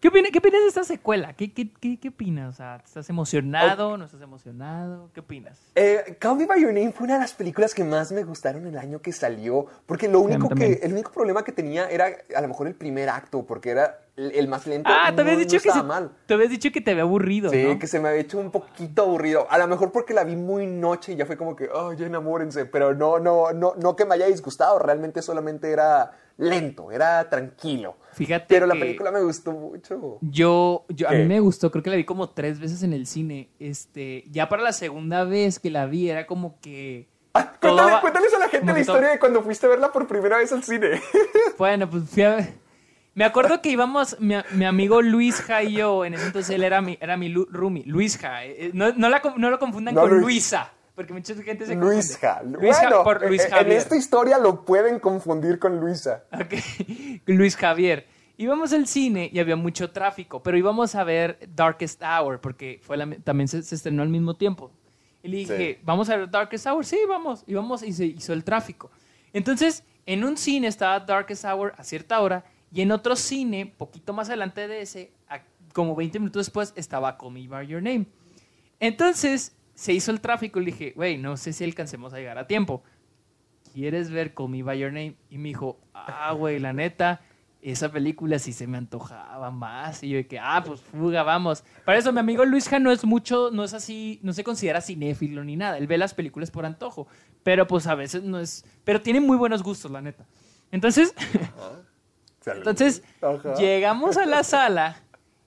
¿Qué opinas, ¿Qué opinas de esta secuela? ¿Qué, qué, qué, qué opinas? O sea, ¿Estás emocionado? ¿No estás emocionado? ¿Qué opinas? Eh, Call Me By Your Name fue una de las películas que más me gustaron el año que salió. Porque lo único que, el único problema que tenía era a lo mejor el primer acto, porque era el, más lento. Ah, te habías dicho que se, mal. Te habías dicho que te había aburrido. Sí, que se me había hecho un poquito aburrido. A lo mejor porque la vi muy noche y ya fue como que, oh, ya enamórense. Pero no, no, no, no que me haya disgustado. Realmente solamente era lento, era tranquilo. Fíjate. Pero la película me gustó mucho. Yo, yo a mí me gustó, creo que la vi como tres veces en el cine. Este, ya para la segunda vez que la vi era como que. Ah, cuéntales a la gente la historia de cuando fuiste a verla por primera vez al cine. [LAUGHS] Bueno, pues fui a ver. Me acuerdo que íbamos, mi, mi amigo Luis Ja y yo, en ese entonces él era mi, era mi Rumi, Luis Ja. Eh, no, no, la, no lo confundan con Luisa porque mucha gente se Luisja. bueno, por Luis eh, Javier. en esta historia lo pueden confundir con Luisa. Ok, [LAUGHS] Luis Javier. Íbamos al cine y había mucho tráfico, pero íbamos a ver Darkest Hour, porque fue también se, estrenó al mismo tiempo. Y le dije, ¿vamos a ver Darkest Hour? Sí, vamos. Y vamos y se hizo el tráfico. Entonces, en un cine estaba Darkest Hour a cierta hora y en otro cine, poquito más adelante de ese, como 20 minutos después, estaba Call Me By Your Name. Entonces, se hizo el tráfico y le dije, güey, no sé si alcancemos a llegar a tiempo. ¿Quieres ver Call Me By Your Name? Y me dijo, ah, güey, la neta, esa película sí se me antojaba más. Y yo dije, ah, pues fuga, vamos. Para eso mi amigo Luisja no es mucho, no es así, no se considera cinéfilo ni nada. Él ve las películas por antojo. Pero pues a veces no es, pero tiene muy buenos gustos, la neta. Entonces, [LAUGHS] entonces llegamos a la sala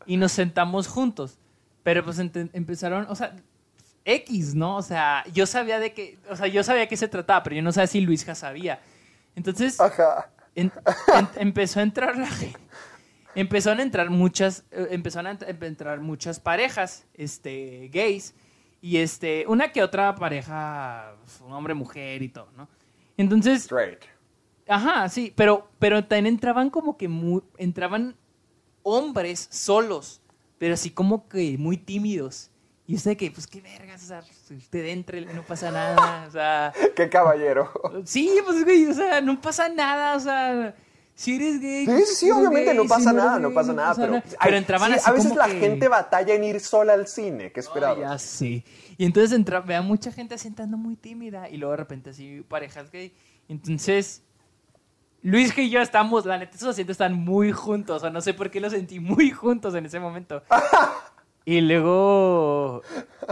y nos sentamos juntos. Pero pues empezaron, o sea, X, ¿no? O sea, yo sabía de que, o sea, yo sabía que se trataba, pero yo no sabía si Luisja sabía. Entonces, empezó a entrar la gente. Empezaron a entrar muchas, eh, empezaron a entrar muchas parejas, este, gays, y este, una que otra pareja, pues, un hombre, mujer y todo, ¿no? Entonces, Straight. Ajá, sí, pero, pero también entraban como que muy, entraban hombres solos, pero así como que muy tímidos. Y usted que, pues qué vergas, o sea, usted entre, no pasa nada, o sea... [LAUGHS] ¡Qué caballero! Sí, pues güey, o sea, no pasa nada, o sea... Si eres gay... Sí, sí, sí obviamente no pasa nada, no pasa nada, pero... pero entraban así A veces la gente batalla en ir sola al cine, ¿qué esperabas? ya sí. Y entonces entra, vea mucha gente sentando muy tímida y luego de repente así parejas gay. Entonces... Luis y yo estamos, la neta, esos asientos están muy juntos, o sea, no sé por qué los sentí muy juntos en ese momento. [LAUGHS] Y luego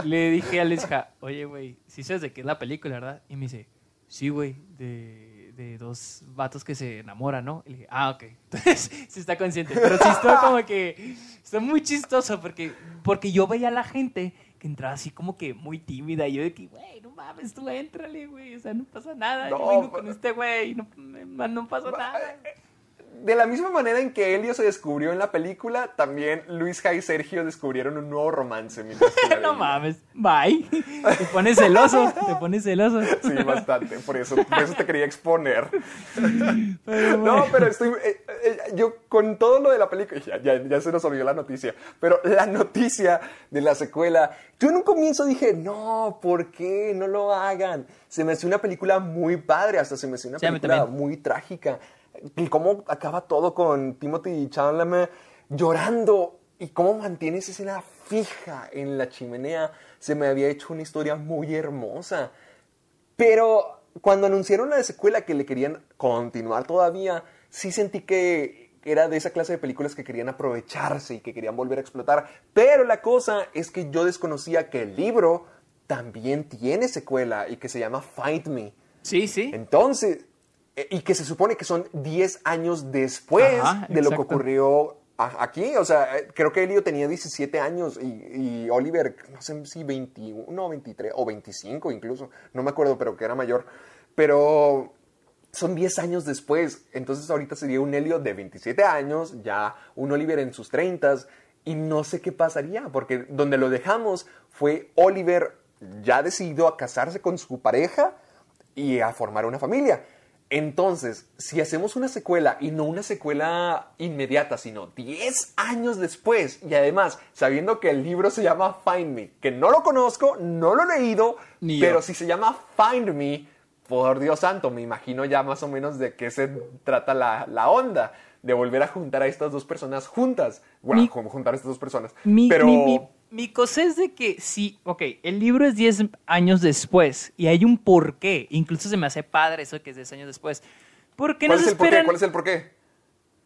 le dije a Lesja, oye, güey, si sabes de qué es la película, ¿verdad? Y me dice, sí, güey, de, de, dos vatos que se enamoran, ¿no? Y le dije, ah, ok. [LAUGHS] Entonces, sí está consciente. Pero sí está como que, está muy chistoso porque, porque yo veía a la gente que entraba así como que muy tímida. Y yo de que, güey, no mames, tú éntrale, güey. O sea, no pasa nada. No, yo vengo con este güey, no, no pasa nada. Eh, de la misma manera en que Helio se descubrió en la película, también Luis y Sergio descubrieron un nuevo romance. [LAUGHS] no mames, bye. Te pones celoso, te pones celoso. Sí, bastante, por eso, por eso te quería exponer. [LAUGHS] No, pero estoy, eh, eh, yo con todo lo de la película, ya, ya, se nos olvidó la noticia, pero la noticia de la secuela, yo en un comienzo dije, no, ¿por qué? No lo hagan. Se me hace una película muy padre, hasta se me hace una película muy trágica y cómo acaba todo con Timothy Chalamet llorando y cómo mantiene esa escena fija en la chimenea. Se me había hecho una historia muy hermosa. Pero cuando anunciaron la secuela que le querían continuar todavía, sí sentí que era de esa clase de películas que querían aprovecharse y que querían volver a explotar. Pero la cosa es que yo desconocía que el libro también tiene secuela y que se llama Fight Me. Sí, sí. Entonces, y que se supone que son 10 años después de lo que ocurrió aquí. O sea, eh, creo que Elio tenía 17 años y, Oliver, no sé si 21, 23 o 25 incluso, no me acuerdo, pero que era mayor. Pero son 10 años después. Entonces ahorita sería un Helio de 27 años, ya un Oliver en sus 30 y no sé qué pasaría, porque donde lo dejamos fue Oliver ya decidido a casarse con su pareja y a formar una familia. Entonces, si hacemos una secuela y no una secuela inmediata, sino 10 años después, y además sabiendo que el libro se llama Find Me, que no lo conozco, no lo he leído, pero si se llama Find Me, por Dios santo, me imagino ya más o menos de qué se trata la, la onda de volver a juntar a estas dos personas juntas. Bueno, como juntar a estas dos personas. pero... Mi, cosa es de que sí, ok, el libro es 10 años después y hay un porqué. Incluso se me hace padre eso que es 10 años después. ¿Por qué ¿Cuál es el porqué? ¿Cuál es el porqué?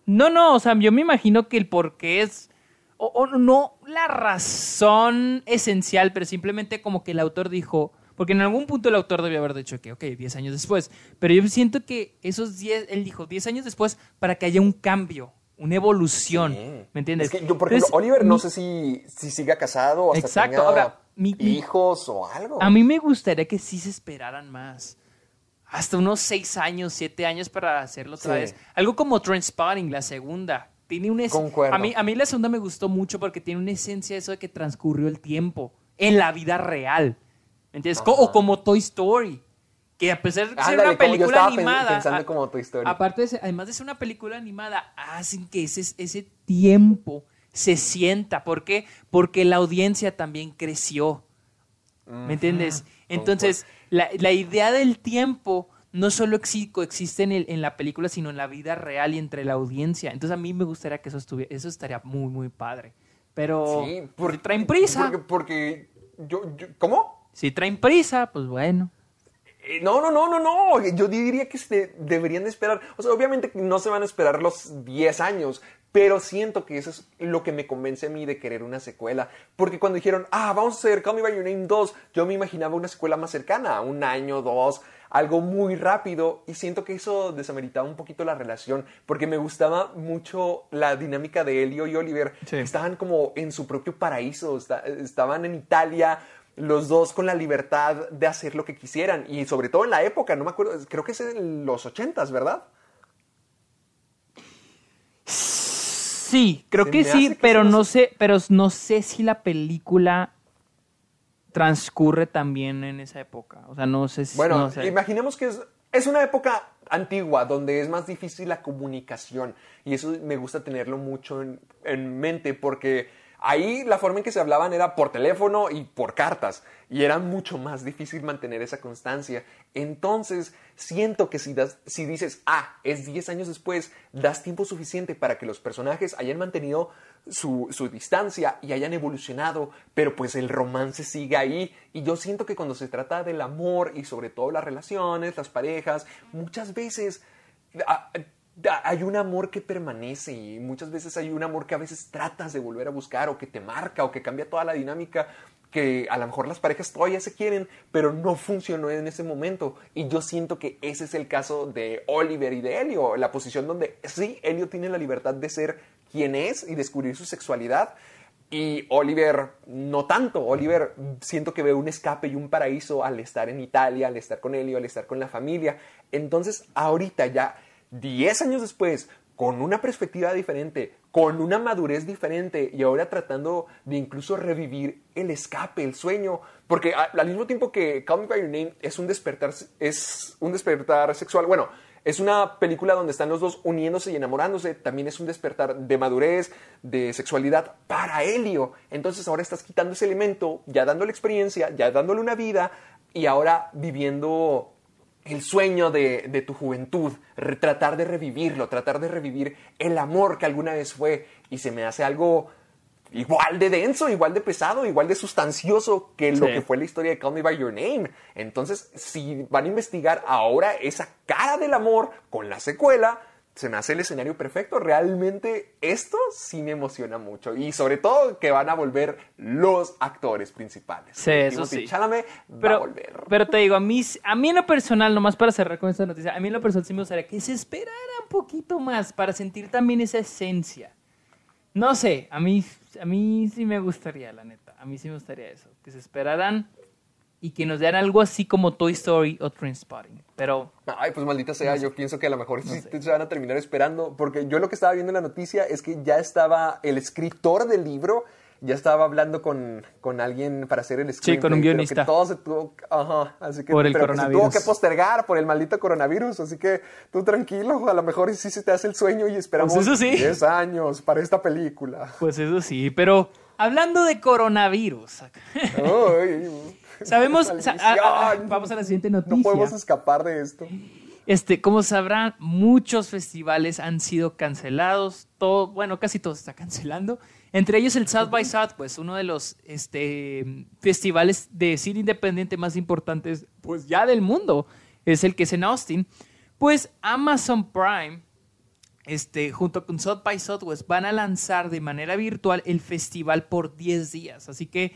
No, no, o sea, yo me imagino que el porqué es... o no la razón esencial, pero simplemente como que el autor dijo porque en algún punto el autor debió haber dicho que, ok, 10 años después. Pero yo siento que esos 10, él dijo 10 años después para que haya un cambio, una evolución. ¿Me entiendes? Es que yo, por ejemplo, Oliver no sé si, si siga casado o hasta exacto, ahora, hijos o algo. A mí me gustaría que sí se esperaran más. Hasta unos 6 años, 7 años para hacerlo otra vez. Algo como Transpotting, la segunda. Tiene una a mí, a mí la segunda me gustó mucho porque tiene una esencia de eso de que transcurrió el tiempo en la vida real. ¿Me entiendes? O como Toy Story. Que a pesar de ser una película animada. Pensando como Toy Story. Aparte, de además de ser una película animada, hacen que ese, ese tiempo se sienta. ¿Por qué? Porque la audiencia también creció. ¿Me entiendes? Entonces, la, la, idea del tiempo no solo coexiste en, el, en la película, sino en la vida real y entre la audiencia. Entonces, a mí me gustaría que eso estuviera, eso estaría muy, muy padre. Pero sí, porque, traen prisa. Porque, porque yo, ¿cómo? Si traen prisa, pues bueno. Eh, no, no, no, no, no. Yo diría que se deberían de esperar. O sea, obviamente no se van a esperar los 10 años, pero siento que eso es lo que me convence a mí de querer una secuela. Porque cuando dijeron, ah, vamos a hacer Call Me By Your Name 2, yo me imaginaba una secuela más cercana, un año, dos, algo muy rápido. Y siento que eso desameritaba un poquito la relación, porque me gustaba mucho la dinámica de Elio y Oliver. Estaban como en su propio paraíso, estaban en Italia los dos con la libertad de hacer lo que quisieran. Y sobre todo en la época, no me acuerdo, creo que es en los ochentas, ¿verdad? Sí, creo que sí, pero no sé, pero no sé si la película transcurre también en esa época. O sea, no sé si. Bueno, imaginemos que es, es una época antigua donde es más difícil la comunicación. Y eso me gusta tenerlo mucho en, en mente porque Ahí la forma en que se hablaban era por teléfono y por cartas y era mucho más difícil mantener esa constancia. Entonces, siento que si, si dices, ah, es 10 años después, das tiempo suficiente para que los personajes hayan mantenido su, su, distancia y hayan evolucionado, pero pues el romance sigue ahí. Y yo siento que cuando se trata del amor y sobre todo las relaciones, las parejas, muchas veces... Ah, hay un amor que permanece y muchas veces hay un amor que a veces tratas de volver a buscar o que te marca o que cambia toda la dinámica que a lo mejor las parejas todavía se quieren, pero no funcionó en ese momento. Y yo siento que ese es el caso de Oliver y de Helio, la posición donde sí, Helio tiene la libertad de ser quien es y descubrir su sexualidad. Y Oliver no tanto. Oliver siento que ve un escape y un paraíso al estar en Italia, al estar con Helio, al estar con la familia. Entonces, ahorita ya 10 años después, con una perspectiva diferente, con una madurez diferente y ahora tratando de incluso revivir el escape, el sueño, porque al mismo tiempo que Call Me By Your Name es un despertar, es un despertar sexual, bueno, es una película donde están los dos uniéndose y enamorándose, también es un despertar de madurez, de sexualidad para Helio. Entonces ahora estás quitando ese elemento, ya dándole experiencia, ya dándole una vida y ahora viviendo el sueño de, tu juventud, tratar de revivirlo, tratar de revivir el amor que alguna vez fue y se me hace algo igual de denso, igual de pesado, igual de sustancioso que lo que fue la historia de Call Me By Your Name. Entonces, si van a investigar ahora esa cara del amor con la secuela, se me hace el escenario perfecto. Realmente esto sí me emociona mucho. Y sobre todo que van a volver los actores principales. Sí, eso sí. Chálame pero, va a volver. Pero te digo, a mí, a mí en lo personal, nomás para cerrar con esta noticia, a mí en lo personal sí me gustaría que se esperara un poquito más para sentir también esa esencia. No sé, a mí, a mí sí me gustaría, la neta. A mí sí me gustaría eso. Que se esperaran y que nos den algo así como Toy Story o Trainspotting. Pero Ay, pues maldita sea, yo pienso que a lo mejor sí se van a terminar esperando, porque yo lo que estaba viendo en la noticia es que ya estaba el escritor del libro, ya estaba hablando con, con alguien para hacer el screenplay. con un pero guionista. Que todo se tuvo, ajá, así que, Por el pero que se tuvo coronavirus. que postergar por el maldito coronavirus, así que tú tranquilo, a lo mejor sí se te hace el sueño y esperamos Pues eso sí. 10 años para esta película. pues eso sí, pero hablando de coronavirus, sabemos, sa- vamos a la siguiente No noticia. podemos escapar de esto. Este, como sabrán, muchos festivales han sido cancelados. Todo, bueno, casi todo se está cancelando. Entre ellos el South by Southwest, uno de los este, festivales de cine independiente más importantes, pues ya del mundo, es el que es en Austin. Pues Amazon Prime, este, junto con South by Southwest, van a lanzar de manera virtual el festival por 10 días. Así que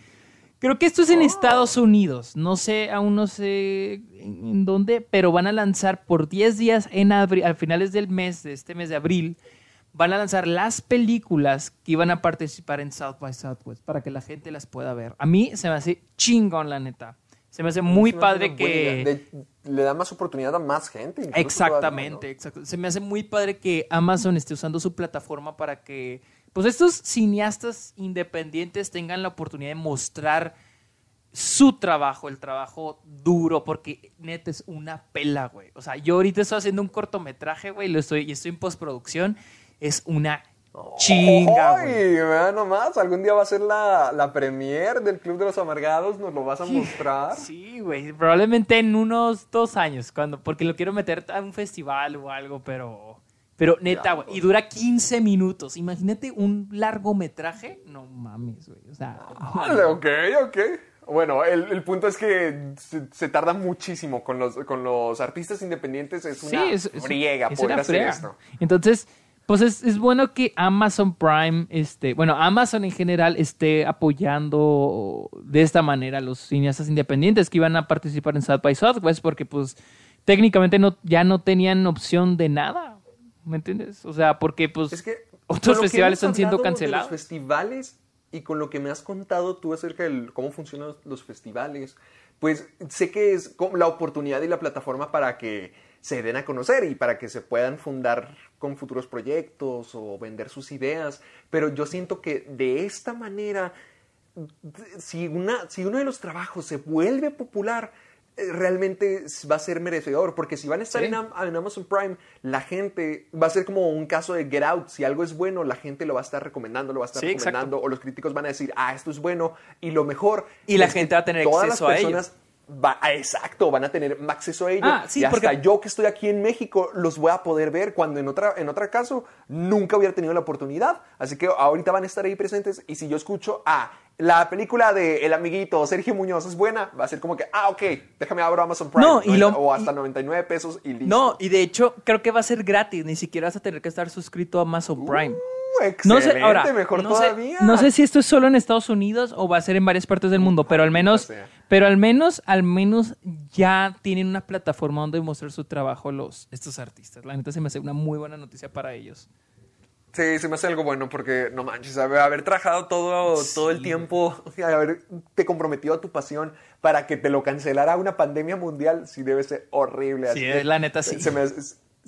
creo que esto es en Estados Unidos. No sé, aún no sé en, dónde, pero van a lanzar por 10 días en abril, a finales del mes, de este mes de abril, van a lanzar las películas que iban a participar en South by Southwest para que la gente las pueda ver. A mí se me hace chingón, la neta. Se me hace muy me padre que... De- le da más oportunidad a más gente. Exactamente, todavía, exacto. Se me hace muy padre que Amazon esté usando su plataforma para que pues estos cineastas independientes tengan la oportunidad de mostrar su trabajo, el trabajo duro, porque neta es una pela, güey. O sea, yo ahorita estoy haciendo un cortometraje, güey, lo estoy, y estoy en postproducción. Es una chinga, güey. Nomás, algún día va a ser la, la premier del Club de los Amargados, nos lo vas a mostrar. [LAUGHS] Sí, güey, probablemente en unos dos años, cuando, porque lo quiero meter a un festival o algo, pero, pero neta, güey, y dura 15 minutos. Imagínate un largometraje, no mames, güey, o sea, Vale, ok, ok. Bueno, el, el punto es que se, se tarda muchísimo con los, con los artistas independientes, es una sí, es, es- friega es poder una hacer esto. Entonces, pues es, es bueno que Amazon Prime, este, bueno, Amazon en general esté apoyando de esta manera a los cineastas independientes que iban a participar en South by Southwest, porque pues técnicamente no, ya no tenían opción de nada, ¿me entiendes? O sea, porque pues Es que otros festivales están siendo cancelados. Los festivales y con lo que me has contado tú acerca de cómo funcionan los- festivales, pues sé que es la oportunidad y la plataforma para que se den a conocer y para que se puedan fundar con futuros proyectos o vender sus ideas, pero yo siento que de esta manera si, una, si uno de los trabajos se vuelve popular, realmente va a ser merecedor, porque si van a estar Sí. en, Am- en Amazon Prime, la gente va a ser como un caso de Get Out, si algo es bueno, la gente lo va a estar recomendando, lo va a estar Sí, exacto. recomendando, o los críticos van a decir, ah, esto es bueno, y lo mejor... Y la gente va a tener acceso las a ello. Va- ah, exacto, van a tener acceso a ello. Ah, sí, y hasta porque- yo que estoy aquí en México los voy a poder ver cuando en otra en otro caso nunca hubiera tenido la oportunidad. Así que ahorita van a estar ahí presentes y si yo escucho, ah, la película de El amiguito Sergio Muñoz es buena, va a ser como que, ah, ok, déjame abro Amazon Prime. No, y lo- o hasta y- 99 pesos y listo. No, y de hecho creo que va a ser gratis, ni siquiera vas a tener que estar suscrito a Amazon Prime. Uh, No excelente, sé, ahora, mejor no sé- todavía. no sé si esto es solo en Estados Unidos o va a ser en varias partes del mundo, pero al menos, sea. pero al menos, al menos ya tienen una plataforma donde mostrar su trabajo los estos artistas. La neta se me hace una muy buena noticia para ellos. Sí, se me hace algo bueno porque no manches, haber, haber trabajado todo, todo el tiempo, [LAUGHS] haberte comprometido a tu pasión para que te lo cancelara una pandemia mundial, sí debe ser horrible. Sí, Así que la neta, sí. Se me,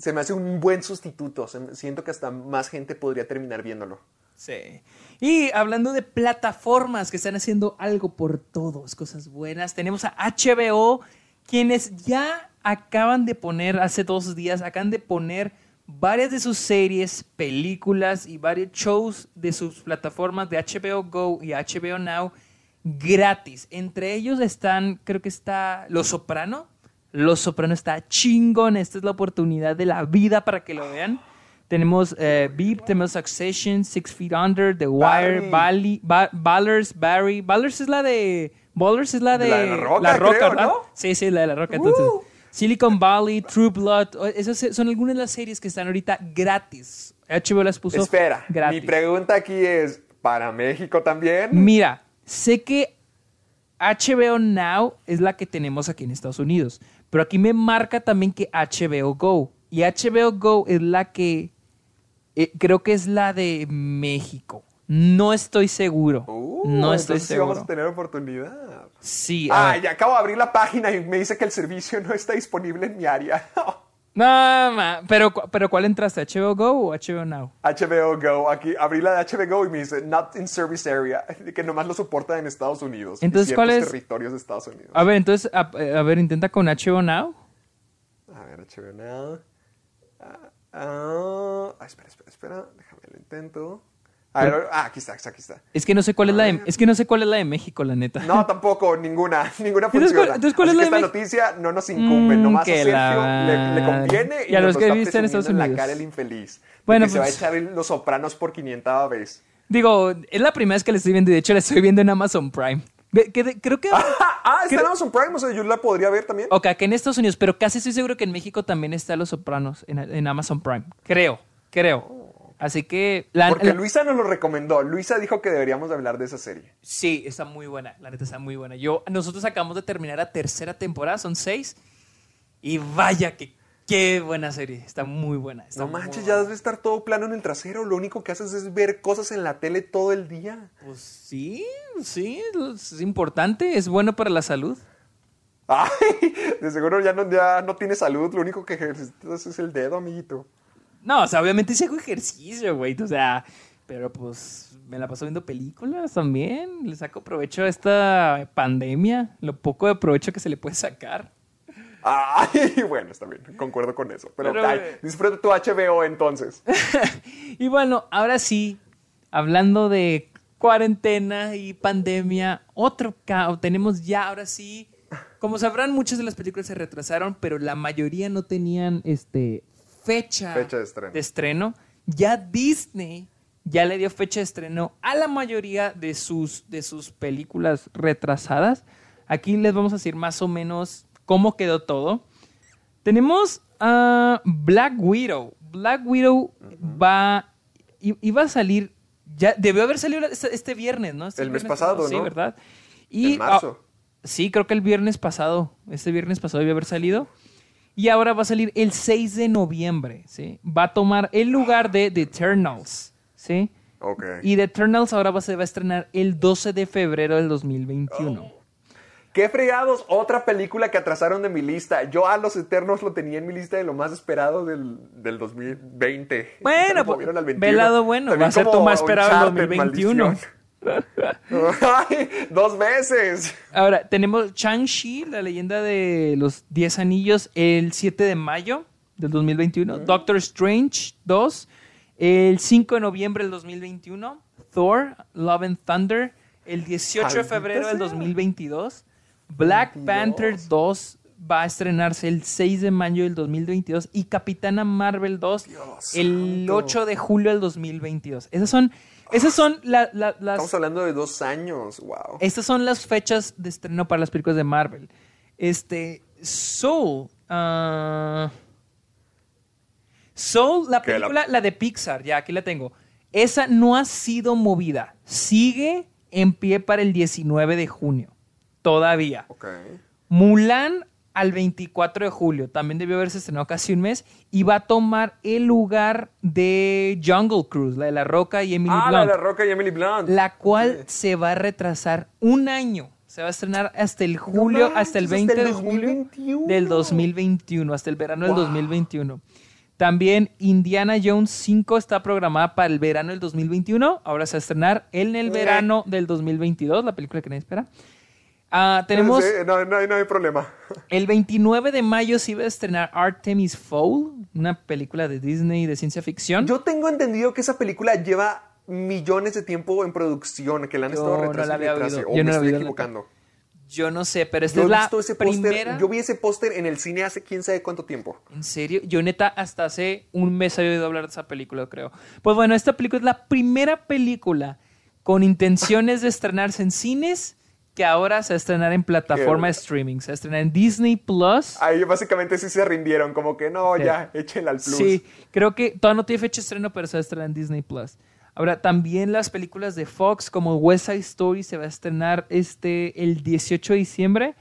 se me hace un buen sustituto. siento que hasta más gente podría terminar viéndolo. Sí. Y hablando de plataformas que están haciendo algo por todos, cosas buenas, tenemos a HBO, quienes ya acaban de poner, hace dos días, acaban de poner varias de sus series, películas y varios shows de sus plataformas de HBO Go y HBO Now gratis. Entre ellos están, creo que está Los Soprano. Los Soprano está chingón. Esta es la oportunidad de la vida para que lo vean. Tenemos eh, Beep, tenemos Succession, Six Feet Under, The Wire, Barry. Bally, Ba- Ballers, Barry. Ballers es la de. Ballers es la de. La de La Roca, creo, ¿verdad? ¿no? Sí, sí, la de La Roca. Entonces, Uh. Silicon Valley, True Blood. Esas son algunas de las series que están ahorita gratis. HBO las puso Espera, gratis. mi pregunta aquí es, ¿para México también? Mira, sé que HBO Now es la que tenemos aquí en Estados Unidos, pero aquí me marca también que HBO Go. Y HBO Go es la que eh, creo que es la de México. No estoy seguro. Uh, no estoy entonces sí seguro. vamos a tener oportunidad. Sí, Ah, ya acabo de abrir la página y me dice que el servicio no está disponible en mi área. [LAUGHS] No, ma, pero, pero ¿cuál entraste? ¿HBO Go o HBO Now? HBO Go, aquí abrí la de HBO Go y me dice not in service area, [LAUGHS] que nomás lo soporta en Estados Unidos. Entonces, ¿cuál es? territorios de Estados Unidos. A ver, entonces, a, a ver, intenta con HBO Now. A ver, HBO Now. Ah, ah, espera, espera, espera. Déjame lo intento. A ver, ah, aquí está, aquí está. Es que no sé cuál es la de, es que no sé cuál es la de México, la neta. No, tampoco, ninguna, [LAUGHS] ninguna Entonces, funciona. ¿cuál- entonces, ¿cuál Así es la que de esta noticia no nos incumbe, Mm, nomás a que Sergio la- le, le conviene y, Y a los lo que viste en Estados presumiendo en la Unidos. cara el infeliz. Bueno, Bueno, se va a pues- echar el- los sopranos por 500 vez. Digo, es la primera vez que la estoy viendo y de hecho la estoy viendo en Amazon Prime. Ve- que de- creo que... [LAUGHS] Ah, está en Amazon Prime, o sea, yo la podría ver también. Ok, que en Estados Unidos, pero casi estoy seguro que en México también está Los Sopranos en, en Amazon Prime. Creo, creo. Así que... La, Porque la- Luisa nos lo recomendó. Luisa dijo que deberíamos de hablar de esa serie. Sí, está muy buena. La neta está muy buena. Yo, nosotros acabamos de terminar la tercera temporada, son seis. Y vaya que qué buena serie. Está muy buena. está No manches, ya debe estar todo plano en el trasero. Lo único que haces es ver cosas en la tele todo el día. Pues sí, sí, es importante, es bueno para la salud. Ay, [LAUGHS] de seguro ya no, ya no tiene salud. Lo único que ejercitas es el dedo, amiguito. No, o sea, obviamente sí hago ejercicio, güey. O sea, pero pues me la paso viendo películas también. Le saco provecho a esta pandemia, lo poco de provecho que se le puede sacar. Ay, [LAUGHS] bueno, está bien. Concuerdo con eso. Pero, Pero, ay, disfruta tu HBO entonces. [LAUGHS] Y bueno, ahora sí, hablando de cuarentena y pandemia, otro caos. Tenemos ya, ahora sí, como sabrán, muchas de las películas se retrasaron, pero la mayoría no tenían este fecha, Fecha de estreno. estreno. Ya Disney ya le dio fecha de estreno a la mayoría de sus, de sus películas retrasadas. Aquí les vamos a decir más o menos cómo quedó todo. Tenemos a Black Widow. Black Widow va. Iba a salir. Ya debió haber salido este, este viernes, ¿no? Este El mes pasado, Sí, ¿no? ¿verdad? Y, En marzo. ah, sí, creo que el viernes pasado. Este viernes pasado debió haber salido. Y ahora va a salir el 6 de noviembre, ¿sí? Va a tomar el lugar de The Eternals, ¿sí? Ok. Y The Eternals ahora va, se va a estrenar el 12 de febrero del 2021. Qué fregados, otra película que atrasaron de mi lista. Yo a Los Eternos lo tenía en mi lista de lo más esperado del, del 2020. Bueno, pues, ve 21. el lado bueno, También va a ser más esperado el Uncharted, 2021. maldición. [LAUGHS] Ay, dos veces. Ahora, tenemos Shang-Chi, la leyenda de los 10 anillos, el 7 de mayo del 2021. Doctor Strange 2, el 5 de noviembre del 2021. Thor, Love and Thunder, el 18 de febrero del sea. 2022. Black 22. Panther 2 va a estrenarse el 6 de mayo del 2022. Y Capitana Marvel 2 Dios el santo. 8 de julio del 2022. Esas son, esas son la- la- las... Estamos hablando de dos años. Wow. Estas son las fechas de estreno para las películas de Marvel. Este, Soul. ah, Soul, la Que la- película, la... de Pixar, ya aquí la tengo. Esa no ha sido movida. Sigue en pie para el 19 de junio. Todavía. Ok. Mulan al 24 de julio. También debió haberse estrenado casi un mes. Y va a tomar el lugar de Jungle Cruise, la de La Roca y Emily Ah, la de La Roca y Emily Blunt. la cual se va a retrasar un año. Se va a estrenar hasta el julio, hasta el hasta 20 el de julio 2021. del 2021, hasta el verano del Wow. 2021. También Indiana Jones 5 está programada para el verano del 2021. Ahora se va a estrenar en el Eh. verano del 2022, la película que nadie espera. Ah, tenemos Sí, no, no hay- no hay problema. [LAUGHS] el 29 de mayo se iba a estrenar Artemis Fowl, una película de Disney de ciencia ficción. Yo tengo entendido que esa película lleva millones de tiempo en producción, que la han Yo estado retrasando Yo no la estoy equivocando. Yo no sé, pero esta Yo es la ese primera. Yo vi ese póster en el cine hace quién sabe cuánto tiempo. ¿En serio? Yo neta hasta hace un mes había oído hablar de esa película, creo. Pues bueno, esta película es la primera película con intenciones de estrenarse en cines que ahora se va a estrenar en plataforma de streaming. Se va a estrenar en Disney Plus. Ahí básicamente sí se rindieron, como que no, Sí. ya, échenle al plus. Sí, creo que todavía no tiene fecha de estreno, pero se va a estrenar en Disney Plus. Ahora, también las películas de Fox, como West Side Story, se va a estrenar este, el 18 de diciembre.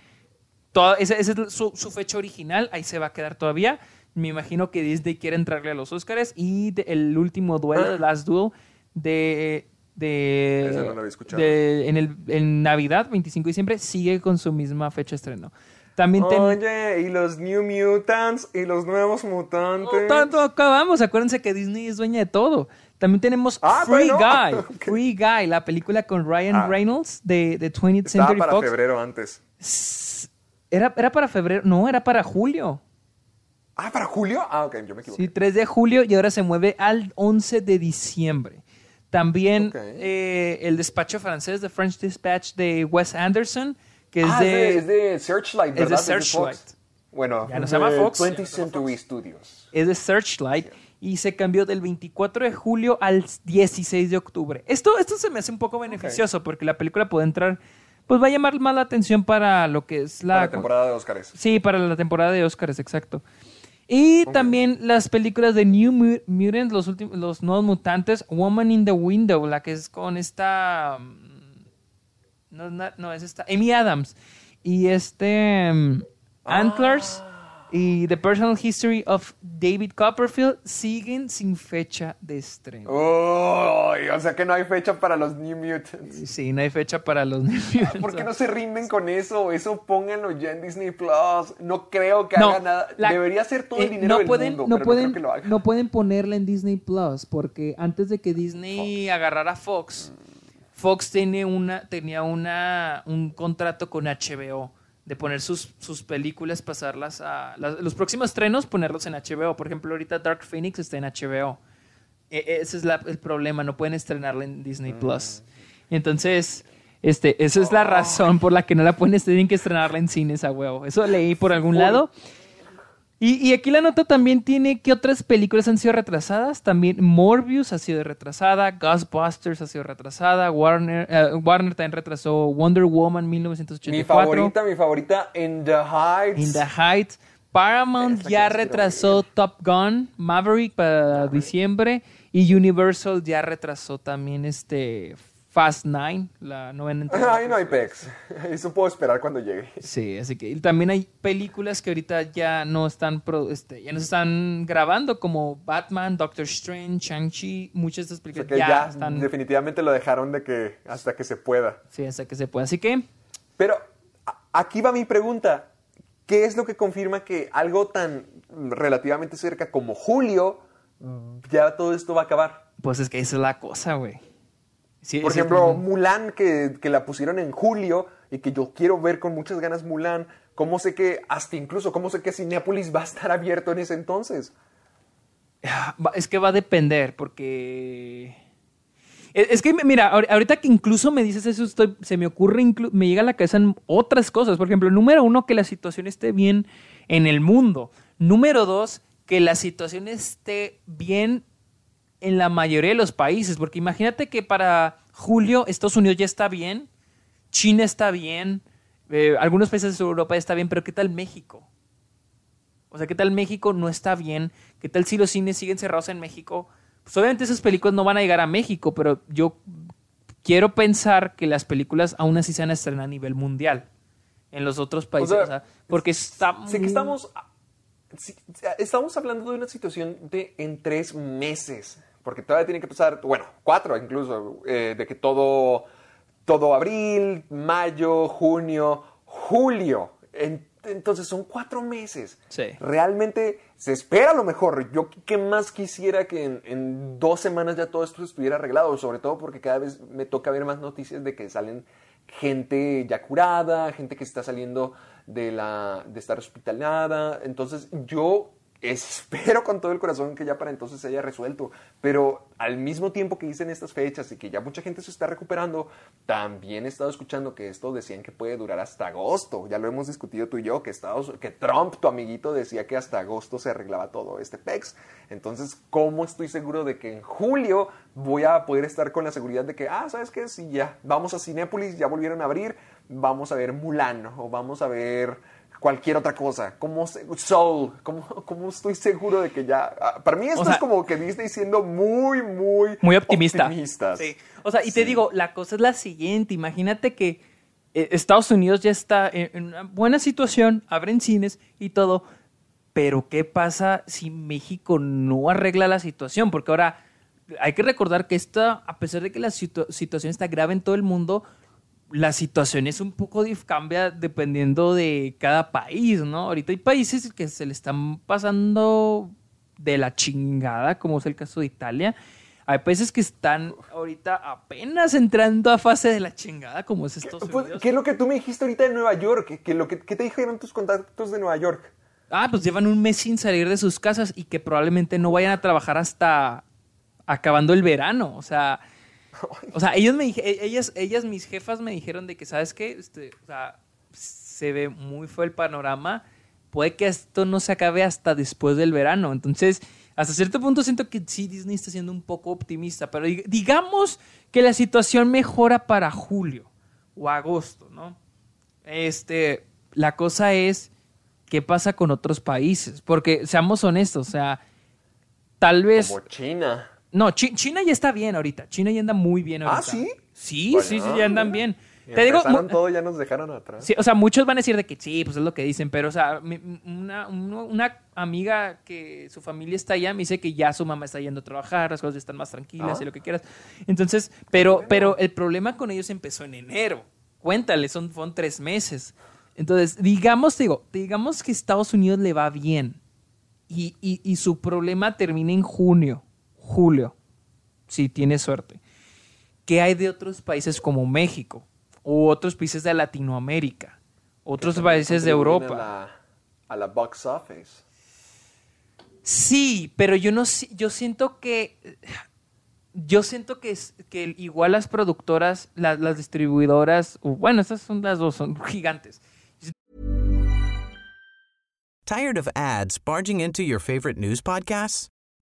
Toda- esa, esa es su, su fecha original, ahí se va a quedar todavía. Me imagino que Disney quiere entrarle a los Oscars. Y de- el último duelo. The [CLEARS THROAT] Last Duel, de de, no la había escuchado. de- en, el, en Navidad, 25 de diciembre, sigue con su misma fecha de estreno. También ten- Oye, y los New Mutants y los nuevos mutantes. No tanto acabamos, acuérdense que Disney es dueña de todo. También tenemos Ah, Free bueno. Guy. [LAUGHS] Free Guy, la película con Ryan Ah. Reynolds de, de 20th Estaba Century para Fox. febrero antes. Era, era para febrero, no, era para julio. Ah, ¿para julio? Ah, ok, yo me equivoqué. Sí, 3 de julio y ahora se mueve al 11 de diciembre. También eh, el despacho francés, The French Dispatch de Wes Anderson, que es ah, de... es de, es de Searchlight, es de. Searchlight. Bueno, Ya no se llama Fox. 20th Century Studios. es de Searchlight y se cambió del 24 de julio al 16 de octubre. Esto, esto se me hace un poco beneficioso porque la película puede entrar, pues va a llamar más la atención para lo que es la, Para la temporada de Oscars. Sí, para la temporada de Oscars, exacto. Y también las películas de New Mu- Mutants, los, últimos, los nuevos mutantes, Woman in the Window, la que es con esta... mm, No, no, no, es esta... Amy Adams. Y este... mm, Antlers y The Personal History of David Copperfield siguen sin fecha de estreno. Uy, o sea que no hay fecha para los New Mutants. Sí, no hay fecha para los New Mutants. ¿Por qué no se rinden con eso? Eso pónganlo ya en Disney Plus. No creo que No, haga nada. la- Debería ser todo el Eh, dinero no del pueden, mundo, no pero pueden, no creo que lo haga. no pueden ponerla en Disney Plus porque antes de que Disney agarrara Fox, Fox tiene una, tenía una, un contrato con HBO de poner sus, sus películas, pasarlas a las- los próximos estrenos, ponerlos en HBO. Por ejemplo, ahorita Dark Phoenix está en HBO. E- ese es la- el problema, no pueden estrenarla en Disney Mm. Plus. Entonces, este, esa es la razón por la que no la pueden, tienen que estrenarla en cines a huevo. Eso leí por algún lado. Y, y aquí la nota también tiene que otras películas han sido retrasadas. También Morbius ha sido retrasada, Ghostbusters ha sido retrasada, Warner, eh, Warner también retrasó Wonder Woman Mi 1984. favorita, mi favorita, In the Heights. In the Heights. Paramount ya retrasó Top Gun, Maverick para diciembre y Universal ya retrasó también este Fast Nine, la novena entrega. Ahí no hay pex. [LAUGHS] Eso puedo esperar cuando llegue. Sí, así que y también hay películas que ahorita ya no están pro- este, ya no se están grabando como Batman, Doctor Strange, Shang-Chi, muchas de estas O películas sea que ya, ya, están definitivamente lo dejaron de que hasta que se pueda. sí, hasta que se pueda. Así que Pero aquí va mi pregunta. ¿Qué es lo que confirma que algo tan relativamente cerca como julio, ya todo esto va a acabar? pues es que esa es la cosa, güey. Sí, Por ejemplo, Mulan, que, que la pusieron en julio y que yo quiero ver con muchas ganas Mulan, ¿cómo sé que, hasta incluso, cómo sé que Cinépolis va a estar abierto en ese entonces? Va- Es que va a depender, porque. Es es que, mira, ahor- ahorita que incluso me dices eso, estoy, se me ocurre, me llega a la cabeza en otras cosas. Por ejemplo, número uno, que la situación esté bien en el mundo. Número dos, que la situación esté bien en la mayoría de los países. Porque imagínate que para julio Estados Unidos ya está bien, China está bien, eh, algunos países de Europa ya está bien, pero ¿qué tal México? O sea, ¿qué tal México no está bien? ¿Qué tal si los cines siguen cerrados en México? Pues obviamente esas películas no van a llegar a México, pero yo quiero pensar que las películas aún así se van a estrenar a nivel mundial en los otros países. sea, o sea, porque está Sé que estamos, estamos hablando de una situación de en tres meses, porque todavía tiene que pasar, bueno, cuatro incluso, eh, de que todo, todo abril, mayo, junio, julio. En- entonces son cuatro meses. Sí. Realmente se espera lo mejor. Yo qué más quisiera que en, en dos semanas ya todo esto estuviera arreglado, sobre todo porque cada vez me toca ver más noticias de que salen gente ya curada, gente que está saliendo de, la, de estar hospitalizada. Entonces yo espero con todo el corazón que ya para entonces se haya resuelto. Pero al mismo tiempo que dicen estas fechas y que ya mucha gente se está recuperando, también he estado escuchando que esto decían que puede durar hasta agosto. Ya lo hemos discutido tú y yo, que, Estados, que Trump, tu amiguito, decía que hasta agosto se arreglaba todo este PEX. Entonces, ¿cómo estoy seguro de que en julio voy a poder estar con la seguridad de que, ah, ¿sabes qué? Si ya vamos a Cinépolis, ya volvieron a abrir, vamos a ver Mulan o vamos a ver cualquier otra cosa, como Soul, ¿cómo, cómo estoy seguro de que ya... ah, Para mí esto O sea- es como que Disney siendo muy, muy... muy optimista. optimistas. Sí. O sea, y Sí. te digo, la cosa es la siguiente. Imagínate que eh, Estados Unidos ya está en, en una buena situación, abren cines y todo. Pero ¿qué pasa si México no arregla la situación? Porque ahora hay que recordar que esta, a pesar de que la situación está grave en todo el mundo, la situación es un poco cambia dependiendo de cada país, ¿no? Ahorita hay países que se le están pasando de la chingada, como es el caso de Italia. Hay países que están ahorita apenas entrando a fase de la chingada, como es Estados pues, Unidos. ¿Qué es lo que tú me dijiste ahorita de Nueva York? ¿Qué, lo que, ¿Qué te dijeron tus contactos de Nueva York? Ah, pues llevan un mes sin salir de sus casas y que probablemente no vayan a trabajar hasta acabando el verano. O sea, [LAUGHS] o sea, ellos me ellas, ellas, mis jefas me dijeron de que, ¿sabes qué? Este, o sea, se ve muy feo el panorama. Puede que esto no se acabe hasta después del verano. Entonces, hasta cierto punto siento que sí, Disney está siendo un poco optimista. Pero digamos que la situación mejora para julio o agosto, ¿no? Este, la cosa es, ¿qué pasa con otros países? Porque, seamos honestos, o sea, tal vez... Como China. No, China ya está bien ahorita. China ya anda muy bien ¿Ah, ahorita. ¿Ah, sí? Sí, sí, sí, ya andan bien. Te digo, todo, ya nos dejaron atrás. Sí, o sea, muchos van a decir de que sí, pues es lo que dicen, pero, o sea, una, una, amiga que su familia está allá me dice que ya su mamá está yendo a trabajar, las cosas están más tranquilas y ah. lo que quieras. Entonces, pero, pero el problema con ellos empezó en enero. Cuéntale, son, son tres meses. Entonces, digamos, digo, digamos que Estados Unidos le va bien y, y, y su problema termina en junio julio, si tienes suerte. ¿Qué hay de otros países como México? U otros países de Latinoamérica, otros países de Europa. A la, a la, box office. Sí, pero yo no yo siento que yo siento que, que igual las productoras, las, las distribuidoras, bueno, estas son las dos, son gigantes. Tired of ads barging into your favorite news podcasts?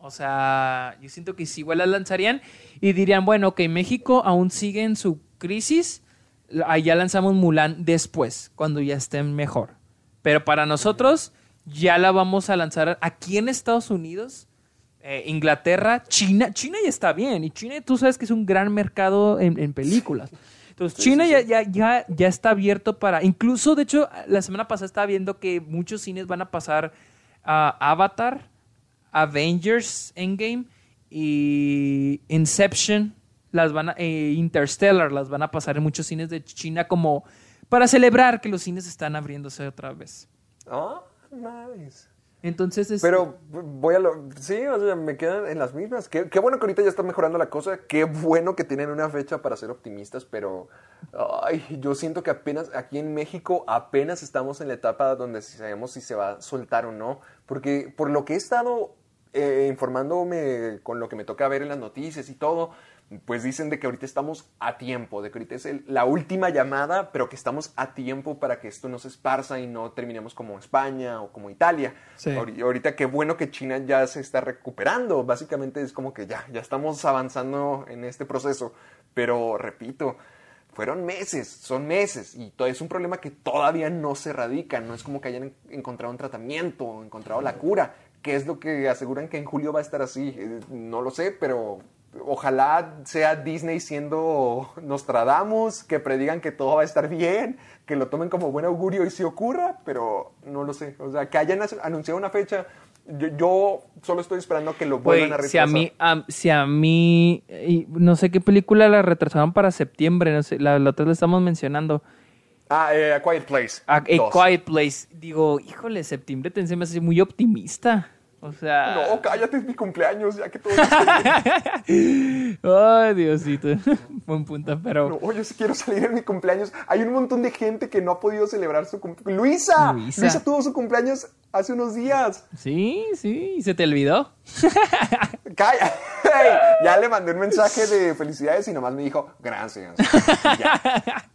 O sea, yo siento que si igual las lanzarían y dirían, bueno, que México aún sigue en su crisis, allá lanzamos Mulan después, cuando ya estén mejor. Pero para nosotros ya la vamos a lanzar aquí en Estados Unidos, eh, Inglaterra, China. China ya está bien y China tú sabes que es un gran mercado en, películas. Entonces, China Ya, ya, ya, ya está abierto para... Incluso, de hecho, la semana pasada estaba viendo que muchos cines van a pasar a Avatar Avengers Endgame y Inception, las van a, eh, Interstellar, las van a pasar en muchos cines de China como para celebrar que los cines están abriéndose otra vez. Oh, nice. Entonces es... Pero voy a lo... Sí, o sea, me quedan en las mismas. Qué, qué, bueno que ahorita ya está mejorando la cosa. Qué bueno que tienen una fecha para ser optimistas, pero... Ay, yo siento que apenas aquí en México apenas estamos en la etapa donde sabemos si se va a soltar o no. Porque por lo que he estado eh, informándome con lo que me toca ver en las noticias y todo, pues dicen de que ahorita estamos a tiempo, de que ahorita es la última llamada, pero que estamos a tiempo para que esto no se esparza y no terminemos como España o como Italia. Ahorita qué bueno que China ya se está recuperando, básicamente es como que ya, ya estamos avanzando en este proceso, pero repito, fueron meses, son meses, y todo es un problema que todavía no se erradica, no es como que hayan encontrado un tratamiento o encontrado la cura, ¿Qué es lo que aseguran que en julio va a estar así? Eh, no lo sé, pero ojalá sea Disney siendo Nostradamus, que predigan que todo va a estar bien, que lo tomen como buen augurio y se ocurra, pero no lo sé. O sea, que hayan anunciado una fecha, yo, solo estoy esperando que lo vuelvan a retrasar. Si a mí, si a mí no sé qué película la retrasaron para septiembre, no sé, la, la otra la estamos mencionando. Ah, eh, A Quiet Place. A, Quiet Place. Digo, híjole, septiembre te me hace muy optimista. O sea. No, cállate, es mi cumpleaños, ya que todo. [LAUGHS] Ay, Diosito. [LAUGHS] Buen punto, pero. No, yo sí quiero salir en mi cumpleaños. Hay un montón de gente que no ha podido celebrar su cumpleaños. ¡Luisa! Luisa. tuvo su cumpleaños hace unos días. Sí, sí. ¿Y se te olvidó? [LAUGHS] Calla. ya le mandé un mensaje de felicidades y nomás me dijo, gracias. ya.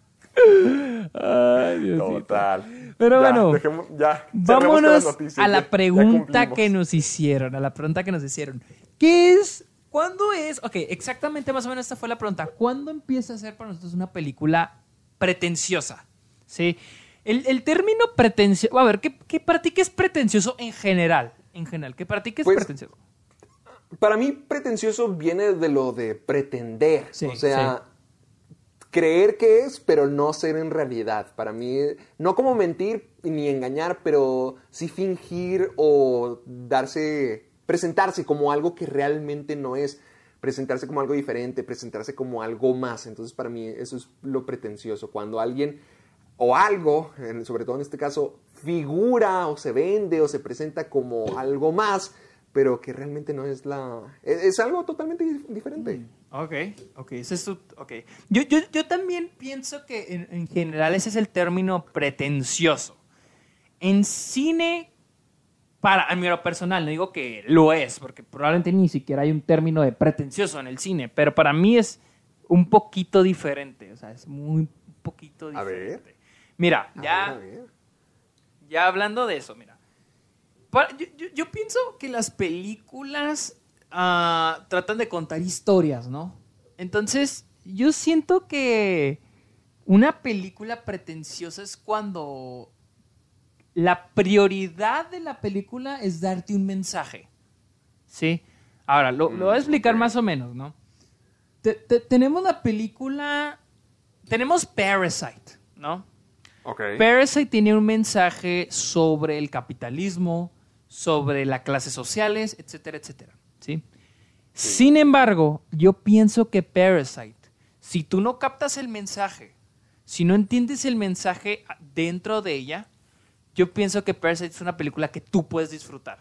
Ay, Diosito. Total. Pero bueno, ya, vámonos a la pregunta que nos hicieron, a la pregunta que nos hicieron. ¿Qué es ¿Cuándo es? Ok, exactamente más o menos esta fue la pregunta. ¿Cuándo empieza a ser para nosotros una película pretenciosa? ¿Sí? El, el término pretencioso. A ver, ¿qué, qué para ti qué es pretencioso en general? En general, ¿qué para ti qué es Pues, pretencioso? Para mí, pretencioso viene de lo de pretender. Sí, o sea, creer que es, pero no ser en realidad. Para mí, no como mentir ni engañar, pero sí fingir o darse, presentarse como algo que realmente no es. Presentarse como algo diferente, presentarse como algo más. Entonces, para mí, eso es lo pretencioso. Cuando alguien o algo, sobre todo en este caso, figura o se vende o se presenta como algo más, pero que realmente no es la... Es, es algo totalmente dif- diferente. Ok, ok, ese es tu- ok. Yo, yo, yo también pienso que en, en general ese es el término pretencioso. En cine, para a mí lo personal, no digo que lo es, porque probablemente ni siquiera hay un término de pretencioso en el cine, pero para mí es un poquito diferente, o sea, es muy un poquito A ver. diferente. Mira, A ya... ver, a ver. Ya hablando de eso, mira. Para- yo, yo- yo pienso que las películas ah, tratan de contar historias, ¿no? Entonces, yo siento que una película pretenciosa es cuando la prioridad de la película es darte un mensaje. ¿Sí? Ahora, lo, lo voy a explicar más o menos, ¿no? Te- te- tenemos la película... Tenemos Parasite, ¿no? Ok. Parasite tiene un mensaje sobre el capitalismo, sobre las clases sociales, etcétera, etcétera. ¿Sí? Sin embargo, yo pienso que Parasite, si tú no captas el mensaje, si no entiendes el mensaje dentro de ella, yo pienso que Parasite es una película que tú puedes disfrutar.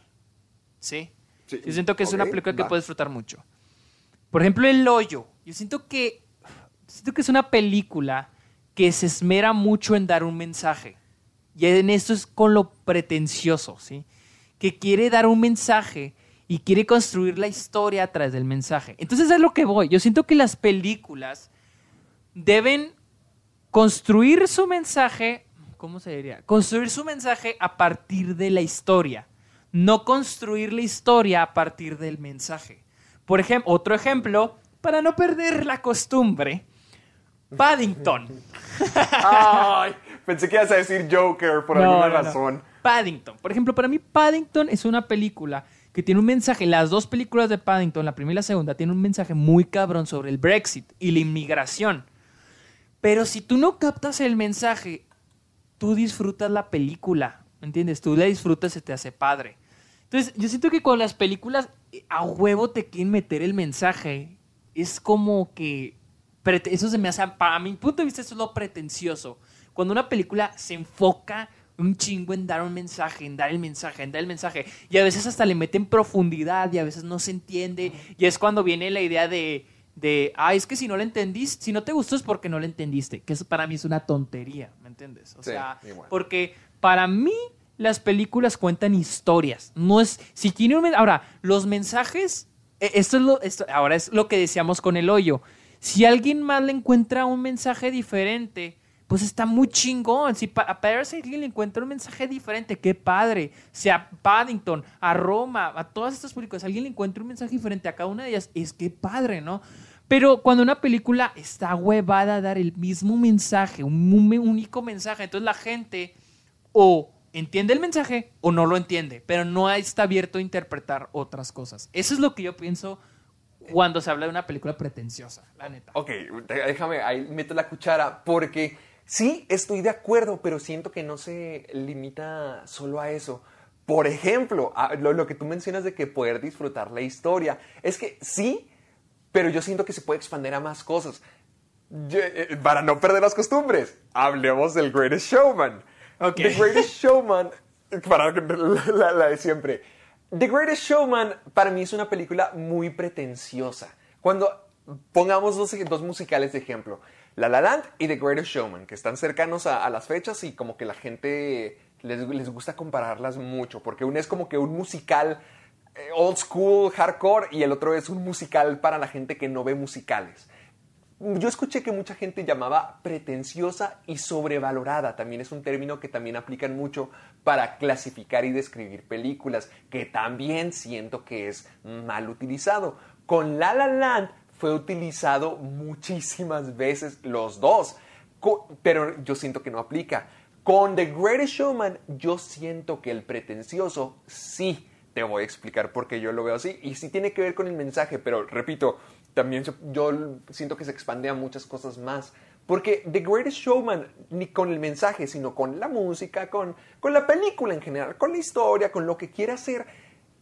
¿Sí? Sí, Yo siento que es una película que va. puedes disfrutar mucho. Por ejemplo, El Hoyo. Yo siento que siento que es una película que se esmera mucho en dar un mensaje. Y en esto es con lo pretencioso, ¿sí? Que quiere dar un mensaje y quiere construir la historia a través del mensaje. Entonces es lo que voy. Yo siento que las películas deben construir su mensaje, ¿cómo se diría? Construir su mensaje a partir de la historia, no construir la historia a partir del mensaje. Por ejemplo, otro ejemplo, para no perder la costumbre, Paddington. [LAUGHS] Ay, pensé que ibas a decir Joker por No, alguna no, no. razón. Paddington. Por ejemplo, para mí Paddington es una película que tiene un mensaje, las dos películas de Paddington, la primera y la segunda, tienen un mensaje muy cabrón sobre el Brexit y la inmigración. Pero si tú no captas el mensaje, tú disfrutas la película, ¿me entiendes? Tú la disfrutas, se te hace padre. Entonces, yo siento que con las películas eh, a huevo te quieren meter el mensaje. Es como que eso se me hace, para mi punto de vista, eso es lo pretencioso. Cuando una película se enfoca un chingo en dar un mensaje, en dar el mensaje, en dar el mensaje, y a veces hasta le meten profundidad y a veces no se entiende, y es cuando viene la idea de, de ah, es que si no lo entendiste, si no te gustó es porque no lo entendiste, que eso para mí es una tontería, ¿me entiendes? O Sí, sea, igual. porque para mí las películas cuentan historias, no es, si tiene un, ahora, los mensajes, eh, esto es lo, esto, ahora es lo que decíamos con el hoyo, si alguien más le encuentra un mensaje diferente, pues está muy chingón. Si a Parasite le encuentra un mensaje diferente, qué padre. Si a Paddington, a Roma, a todas estas películas, alguien le encuentra un mensaje diferente a cada una de ellas, es que padre, ¿no? Pero cuando una película está huevada a dar el mismo mensaje, un un único mensaje, entonces la gente o entiende el mensaje o no lo entiende, pero no está abierto a interpretar otras cosas. Eso es lo que yo pienso cuando se habla de una película pretenciosa, la neta. Ok, déjame, ahí meto la cuchara, porque sí, estoy de acuerdo, pero siento que no se limita solo a eso. Por ejemplo, lo, lo que tú mencionas de que poder disfrutar la historia, es que sí, pero yo siento que se puede expandir a más cosas. Yo- eh, para no perder las costumbres, hablemos del Greatest Showman. Ok. The Greatest [LAUGHS] Showman, para la, la de siempre. The Greatest Showman para mí es una película muy pretenciosa. Cuando pongamos dos, dos musicales de ejemplo, La La Land y The Greatest Showman, que están cercanos a, las fechas y como que la gente les, les gusta compararlas mucho, porque uno es como que un musical eh, old school, hardcore, y el otro es un musical para la gente que no ve musicales. Yo escuché que mucha gente llamaba pretenciosa y sobrevalorada. También es un término que también aplican mucho para clasificar y describir películas, que también siento que es mal utilizado. Con La La Land fue utilizado muchísimas veces los dos, pero yo siento que no aplica. Con The Greatest Showman yo siento que el pretencioso sí. Te voy a explicar por qué yo lo veo así. Y sí tiene que ver con el mensaje, pero repito, también yo siento que se expande a muchas cosas más. Porque The Greatest Showman, ni con el mensaje, sino con la música, con, con la película en general, con la historia, con lo que quiera hacer,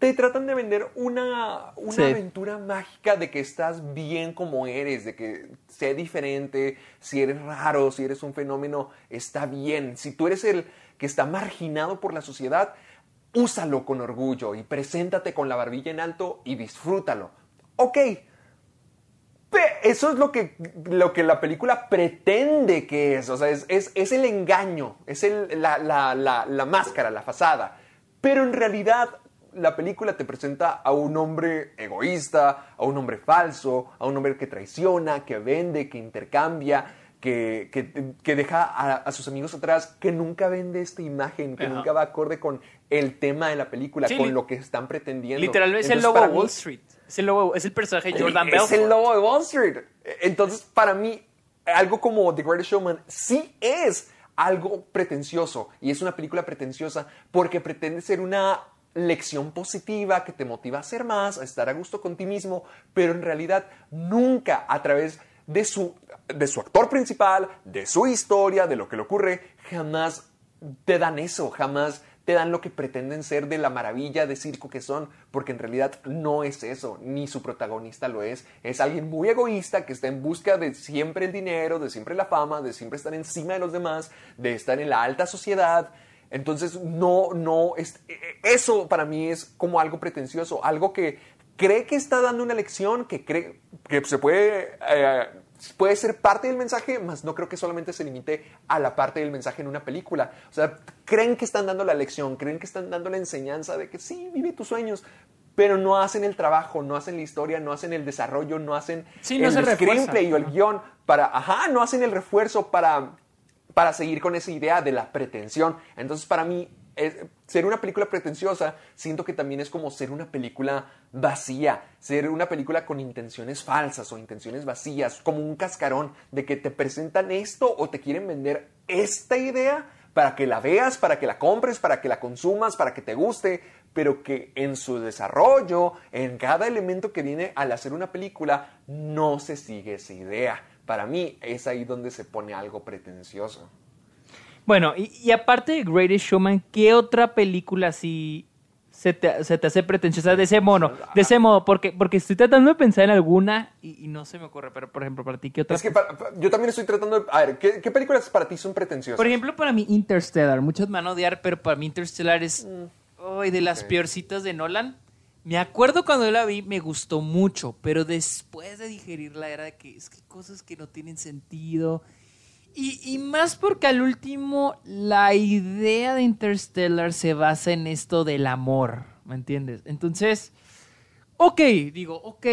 te tratan de vender una, una Sí. aventura mágica de que estás bien como eres, de que sé diferente, si eres raro, si eres un fenómeno, está bien. Si tú eres el que está marginado por la sociedad, úsalo con orgullo y preséntate con la barbilla en alto y disfrútalo. Ok, Eso es lo que, lo que la película pretende que es. O sea, es, es- es el engaño, es el- la, la- la- la máscara, la fachada. Pero en realidad la película te presenta a un hombre egoísta, a un hombre falso, a un hombre que traiciona, que vende, que intercambia, que, que- que deja a, a sus amigos atrás, que nunca vende esta imagen, que Ajá. nunca va acorde con el tema de la película, Sí, con lo que están pretendiendo. Literalmente es el para de Wall Street. Es el, lobo, es el personaje de Jordan es Belfort. el lobo de Wall Street. Entonces, para mí, algo como The Greatest Showman sí es algo pretencioso. Y es una película pretenciosa porque pretende ser una lección positiva que te motiva a hacer más, a estar a gusto con ti mismo, pero en realidad nunca a través de su, de su actor principal, de su historia, de lo que le ocurre, jamás te dan eso, jamás te dan lo que pretenden ser de la maravilla de circo que son, porque en realidad no es eso, ni su protagonista lo es. Es alguien muy egoísta que está en busca de siempre el dinero, de siempre la fama, de siempre estar encima de los demás, de estar en la alta sociedad. Entonces, no, no, es, eso para mí es como algo pretencioso, algo que cree que está dando una lección, que cree que se puede, eh, puede ser parte del mensaje, mas no creo que solamente se limite a la parte del mensaje en una película. O sea, creen que están dando la lección, creen que están dando la enseñanza de que sí, vive tus sueños, pero no hacen el trabajo, no hacen la historia, no hacen el desarrollo, no hacen Sí, no el screenplay o el guion para, ajá, no hacen el refuerzo para, para seguir con esa idea de la pretensión. Entonces, para mí, es- ser una película pretenciosa, siento que también es como ser una película vacía, ser una película con intenciones falsas o intenciones vacías, como un cascarón de que te presentan esto o te quieren vender esta idea para que la veas, para que la compres, para que la consumas, para que te guste, pero que en su desarrollo, en cada elemento que viene al hacer una película, no se sigue esa idea. Para mí es ahí donde se pone algo pretencioso. Bueno, y, y aparte de Greatest Showman, ¿qué otra película así se te, se te hace pretenciosa de ese modo? De ese modo, porque, porque estoy tratando de pensar en alguna y, y no se me ocurre, pero por ejemplo, para ti, ¿qué otra? Es que para- pa- yo también estoy tratando de... A ver, ¿qué, qué películas para ti son pretenciosas? Por ejemplo, para mí Interstellar, muchos me van a odiar, pero para mí Interstellar es ay, de las ok. peorcitas de Nolan. Me acuerdo cuando la vi, me gustó mucho, pero después de digerirla era de que es que cosas que no tienen sentido. Y, más porque al último la idea de Interstellar se basa en esto del amor, ¿me entiendes? Entonces, ok, digo, ok,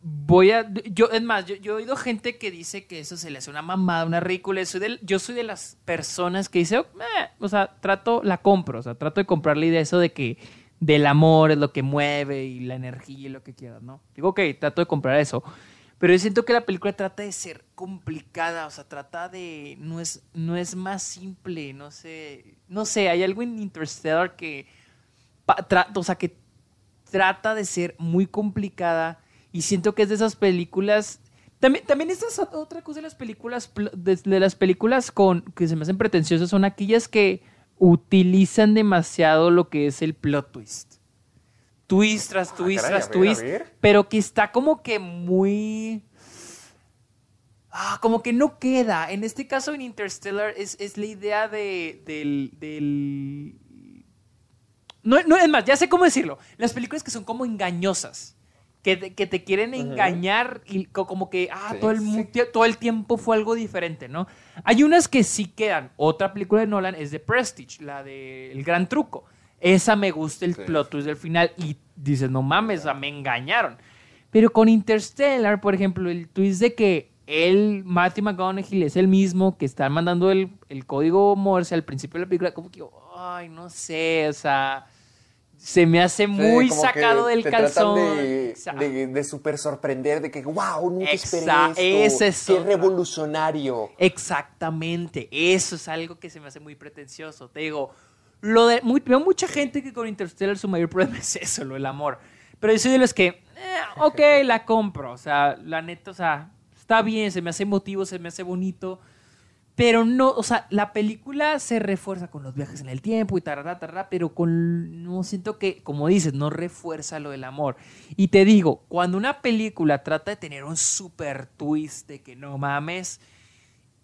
voy a... Yo, es más, yo, he oído gente que dice que eso se le hace una mamada, una ridícula. Soy del- yo soy de las personas que dice, "Eh", o sea, trato, la compro, o sea, trato de comprar la idea eso de que del amor es lo que mueve y la energía y lo que quieras, ¿no? Digo, ok, trato de comprar eso. Pero yo siento que la película trata de ser complicada, o sea, trata de... No es, no es más simple, no sé... No sé, hay algo en Interstellar que... tra- o sea, que trata de ser muy complicada y siento que es de esas películas también también esta es otra cosa de las películas de las películas con que se me hacen pretenciosas son aquellas que utilizan demasiado lo que es el plot twist twist tras twist Ah, caray, tras ver, twist pero que está como que muy Ah, como que no queda. En este caso, en Interstellar, es, es la idea de, del, del... No, no, es más, ya sé cómo decirlo. Las películas que son como engañosas. Que te, que te quieren engañar y co- como que, ah, Sí, todo, el, mu- todo el tiempo fue algo diferente, ¿no? Hay unas que sí quedan. Otra película de Nolan es de Prestige, la de El Gran Truco. Esa me gusta el Sí. plot twist del final y dices, no mames, o sea, me engañaron. Pero con Interstellar, por ejemplo, el twist de que él, Matthew McConaughey, es el mismo que está mandando el, el código Morse al principio de la película, como que, ay, no sé, o sea, se me hace muy sacado del calzón. De, de, de súper sorprender, de que, wow, nunca esperé esto. Es Qué revolucionario. Exactamente, eso es algo que se me hace muy pretencioso. Te digo, lo de, veo mucha gente que con Interstellar su mayor problema [LAUGHS] es eso, lo del amor. Pero yo soy de los que, eh, ok, la compro. O sea, la neta, o sea, está bien, se me hace emotivo, se me hace bonito pero no, o sea, la película se refuerza con los viajes en el tiempo y tarará, tarará, pero con, no siento que, como dices, no refuerza lo del amor. Y te digo, cuando una película trata de tener un super twist de que no mames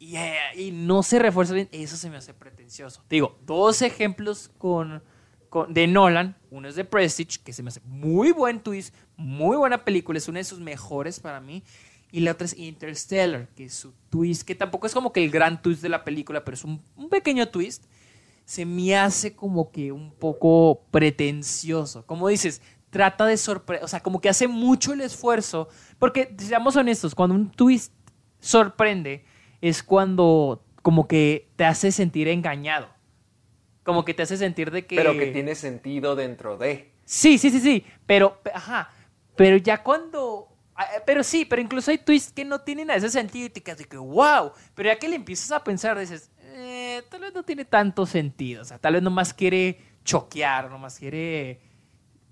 y, eh, no se refuerza bien, eso se me hace pretencioso. Te digo, dos ejemplos con, de Nolan, uno es de Prestige, que se me hace muy buen twist, muy buena película, es una de sus mejores para mí. Y la otra es Interstellar, que es su twist, que tampoco es como que el gran twist de la película, pero es un, pequeño twist. Se me hace como que un poco pretencioso. Como dices, trata de sorprender, o sea, como que hace mucho el esfuerzo. Porque, seamos honestos, cuando un twist sorprende, es cuando como que te hace sentir engañado. Como que te hace sentir de que... Pero que tiene sentido dentro de... Sí, sí, sí, sí. Pero, ajá. Pero ya cuando pero sí, pero incluso hay twists que no tienen ese sentido y te quedas de que wow. Pero ya que le empiezas a pensar, dices, eh, tal vez no tiene tanto sentido. O sea, tal vez nomás quiere choquear, nomás quiere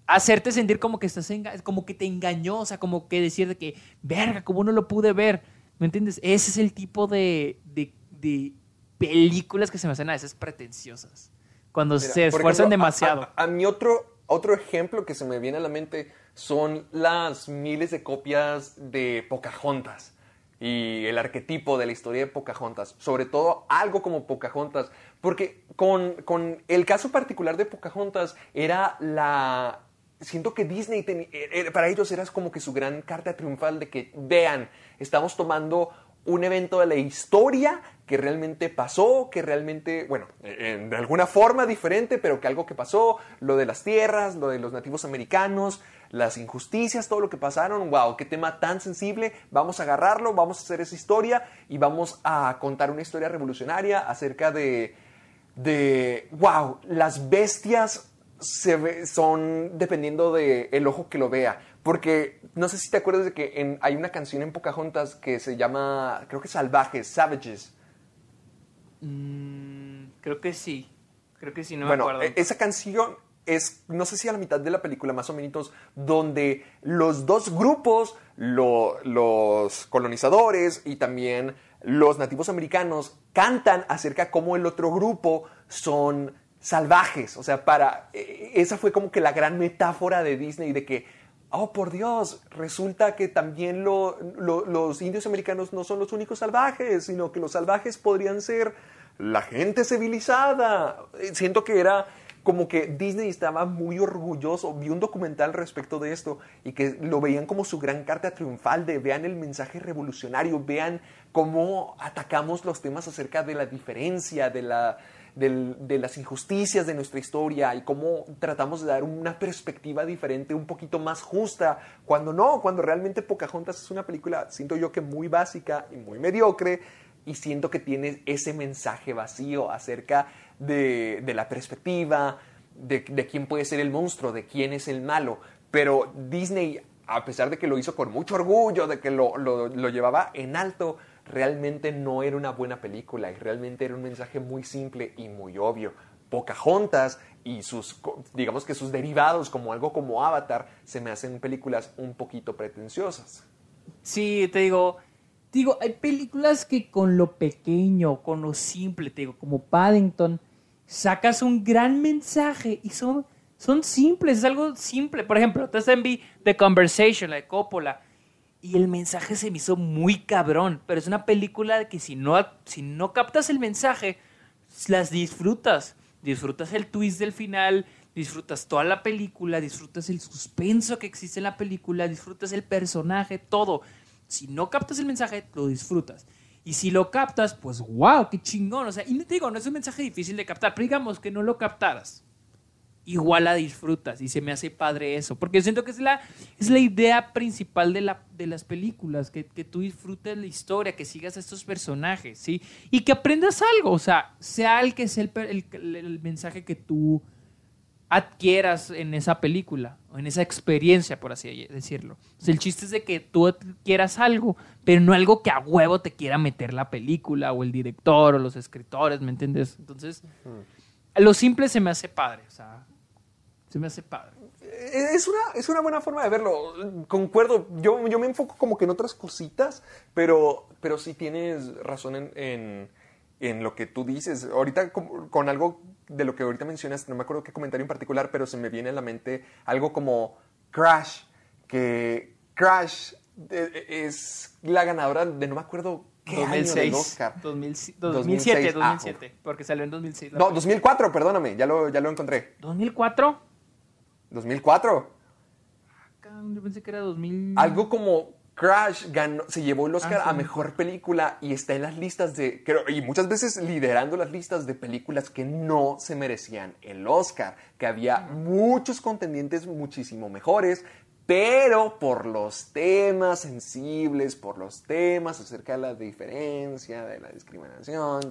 hacerte sentir como que estás como que te engañó, o sea, como que decir de que, verga, como no lo pude ver. ¿Me entiendes? Ese es el tipo de, de, películas que se me hacen a veces pretenciosas. Cuando se esfuerzan demasiado. A, mí otro, otro ejemplo que se me viene a la mente son las miles de copias de Pocahontas y el arquetipo de la historia de Pocahontas, sobre todo algo como Pocahontas, porque con, con el caso particular de Pocahontas era la... Siento que Disney, eh, eh, para ellos era como que su gran carta triunfal de que, vean, estamos tomando un evento de la historia que realmente pasó, que realmente, bueno, de alguna forma diferente, pero que algo que pasó, lo de las tierras, lo de los nativos americanos, las injusticias, todo lo que pasaron, wow, qué tema tan sensible, vamos a agarrarlo, vamos a hacer esa historia y vamos a contar una historia revolucionaria acerca de, de wow, las bestias se son dependiendo del el ojo que lo vea. Porque no sé si te acuerdas de que hay una canción en Pocahontas que se llama, creo que Salvajes, Savages. Mm, creo que sí. Creo que sí, no me acuerdo. E-, esa canción es, no sé si a la mitad de la película, más o menos, donde los dos grupos, los colonizadores y también los nativos americanos, cantan acerca de cómo el otro grupo son salvajes. O sea, para. E, esa fue como que la gran metáfora de Disney de que. Oh, por Dios, resulta que también los indios americanos no son los únicos salvajes, sino que los salvajes podrían ser la gente civilizada. Siento que era como que Disney estaba muy orgulloso, vi un documental respecto de esto y que lo veían como su gran carta triunfal de vean el mensaje revolucionario, vean cómo atacamos los temas acerca de la diferencia, de, la, de las injusticias de nuestra historia y cómo tratamos de dar una perspectiva diferente, un poquito más justa, cuando no, cuando realmente Pocahontas es una película, siento yo que muy básica y muy mediocre y siento que tiene ese mensaje vacío acerca de, la perspectiva, de, quién puede ser el monstruo, de quién es el malo. Pero Disney, a pesar de que lo hizo con mucho orgullo, de que lo, llevaba en alto, realmente no era una buena película y realmente era un mensaje muy simple y muy obvio. Pocahontas y sus, digamos que sus derivados como algo como Avatar se me hacen películas un poquito pretenciosas. Sí, te digo, digo, hay películas que con lo pequeño, con lo simple, te digo, como Paddington, sacas un gran mensaje y son, son simples, es algo simple. Por ejemplo, te vi The Conversation, la de Coppola, y el mensaje se me hizo muy cabrón, pero es una película que si no, si no captas el mensaje, las disfrutas. Disfrutas el twist del final, disfrutas toda la película, disfrutas el suspenso que existe en la película, disfrutas el personaje, todo. Si no captas el mensaje, lo disfrutas. Y si lo captas, pues wow, qué chingón. O sea, y te digo, no es un mensaje difícil de captar, pero digamos que no lo captaras. Igual la disfrutas y se me hace padre eso, porque siento que es la, es la idea principal de, la, de las películas, que, que tú disfrutes la historia, que sigas a estos personajes, ¿sí? Y que aprendas algo, o sea, sea el que sea el, el, el mensaje que tú adquieras en esa película, o en esa experiencia, por así decirlo. el chiste es de que tú adquieras algo, pero no algo que a huevo te quiera meter la película, o el director, o los escritores, ¿me entiendes? Entonces, lo simple se me hace padre, o sea, se me hace padre. Es una, es una buena forma de verlo. Concuerdo. Yo, yo me enfoco como que en otras cositas, pero, pero sí tienes razón en, en, lo que tú dices. Ahorita con, algo de lo que ahorita mencionas, no me acuerdo qué comentario en particular, pero se me viene a la mente algo como Crash, que Crash eh, eh, es la ganadora de no me acuerdo qué 2006, año del Oscar. 2007, 2007, 2007 porque salió en 2006. No, 2004, perdóname, ya lo, ya lo encontré. ¿2004? 2004. Yo pensé que era 2000. Algo como Crash ganó, se llevó el Oscar ah, a mejor película y está en las listas de. y muchas veces liderando las listas de películas que no se merecían el Oscar. Que había muchos contendientes muchísimo mejores, pero por los temas sensibles, por los temas acerca de la diferencia, de la discriminación,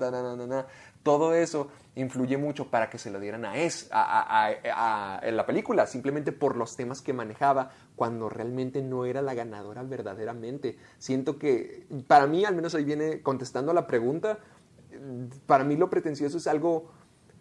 todo eso influye mucho para que se lo dieran a, es, a, en la película, simplemente por los temas que manejaba, cuando realmente no era la ganadora verdaderamente. Siento que, para mí, al menos ahí viene contestando a la pregunta, para mí lo pretencioso es algo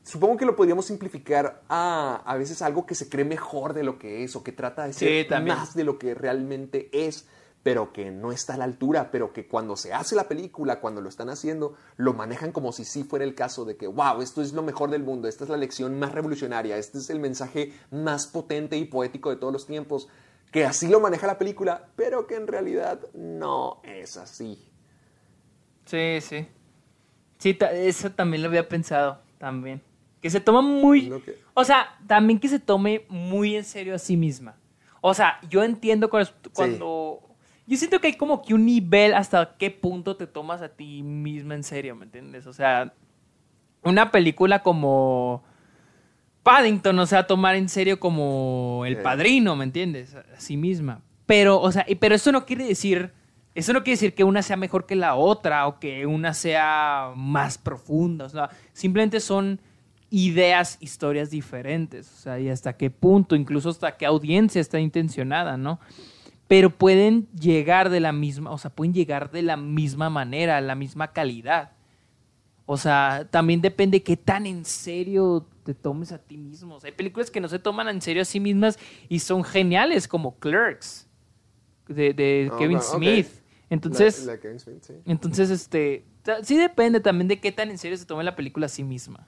supongo que lo podríamos simplificar a a veces algo que se cree mejor de lo que es o que trata de ser más de lo que realmente es, pero que no está a la altura, pero que cuando se hace la película, cuando lo están haciendo, lo manejan como si sí fuera el caso de que, wow, esto es lo mejor del mundo, esta es la lección más revolucionaria, este es el mensaje más potente y poético de todos los tiempos, que así lo maneja la película, pero que en realidad no es así. Sí, sí. Sí, eso también lo había pensado, también. Que se toma muy... O sea, también que se tome muy en serio a sí misma. O sea, yo entiendo cuando... Yo siento que hay como que un nivel hasta qué punto te tomas a ti misma en serio, ¿me entiendes? O sea, una película como Paddington, o sea, tomar en serio como El Padrino, ¿me entiendes? A sí misma. Pero, o sea, pero eso no quiere decir... Eso no quiere decir que una sea mejor que la otra o que una sea más profunda. O sea, simplemente son ideas, historias diferentes, o sea, y hasta qué punto, incluso hasta qué audiencia está intencionada, ¿no? Pero pueden llegar de la misma, o sea, pueden llegar de la misma manera, la misma calidad. O sea, también depende qué tan en serio te tomes a ti mismo. hay películas que no se toman en serio a sí mismas y son geniales, como Clerks, de, oh, Kevin Smith. Entonces, entonces, este, sí depende también de qué tan en serio se tome la película a sí misma.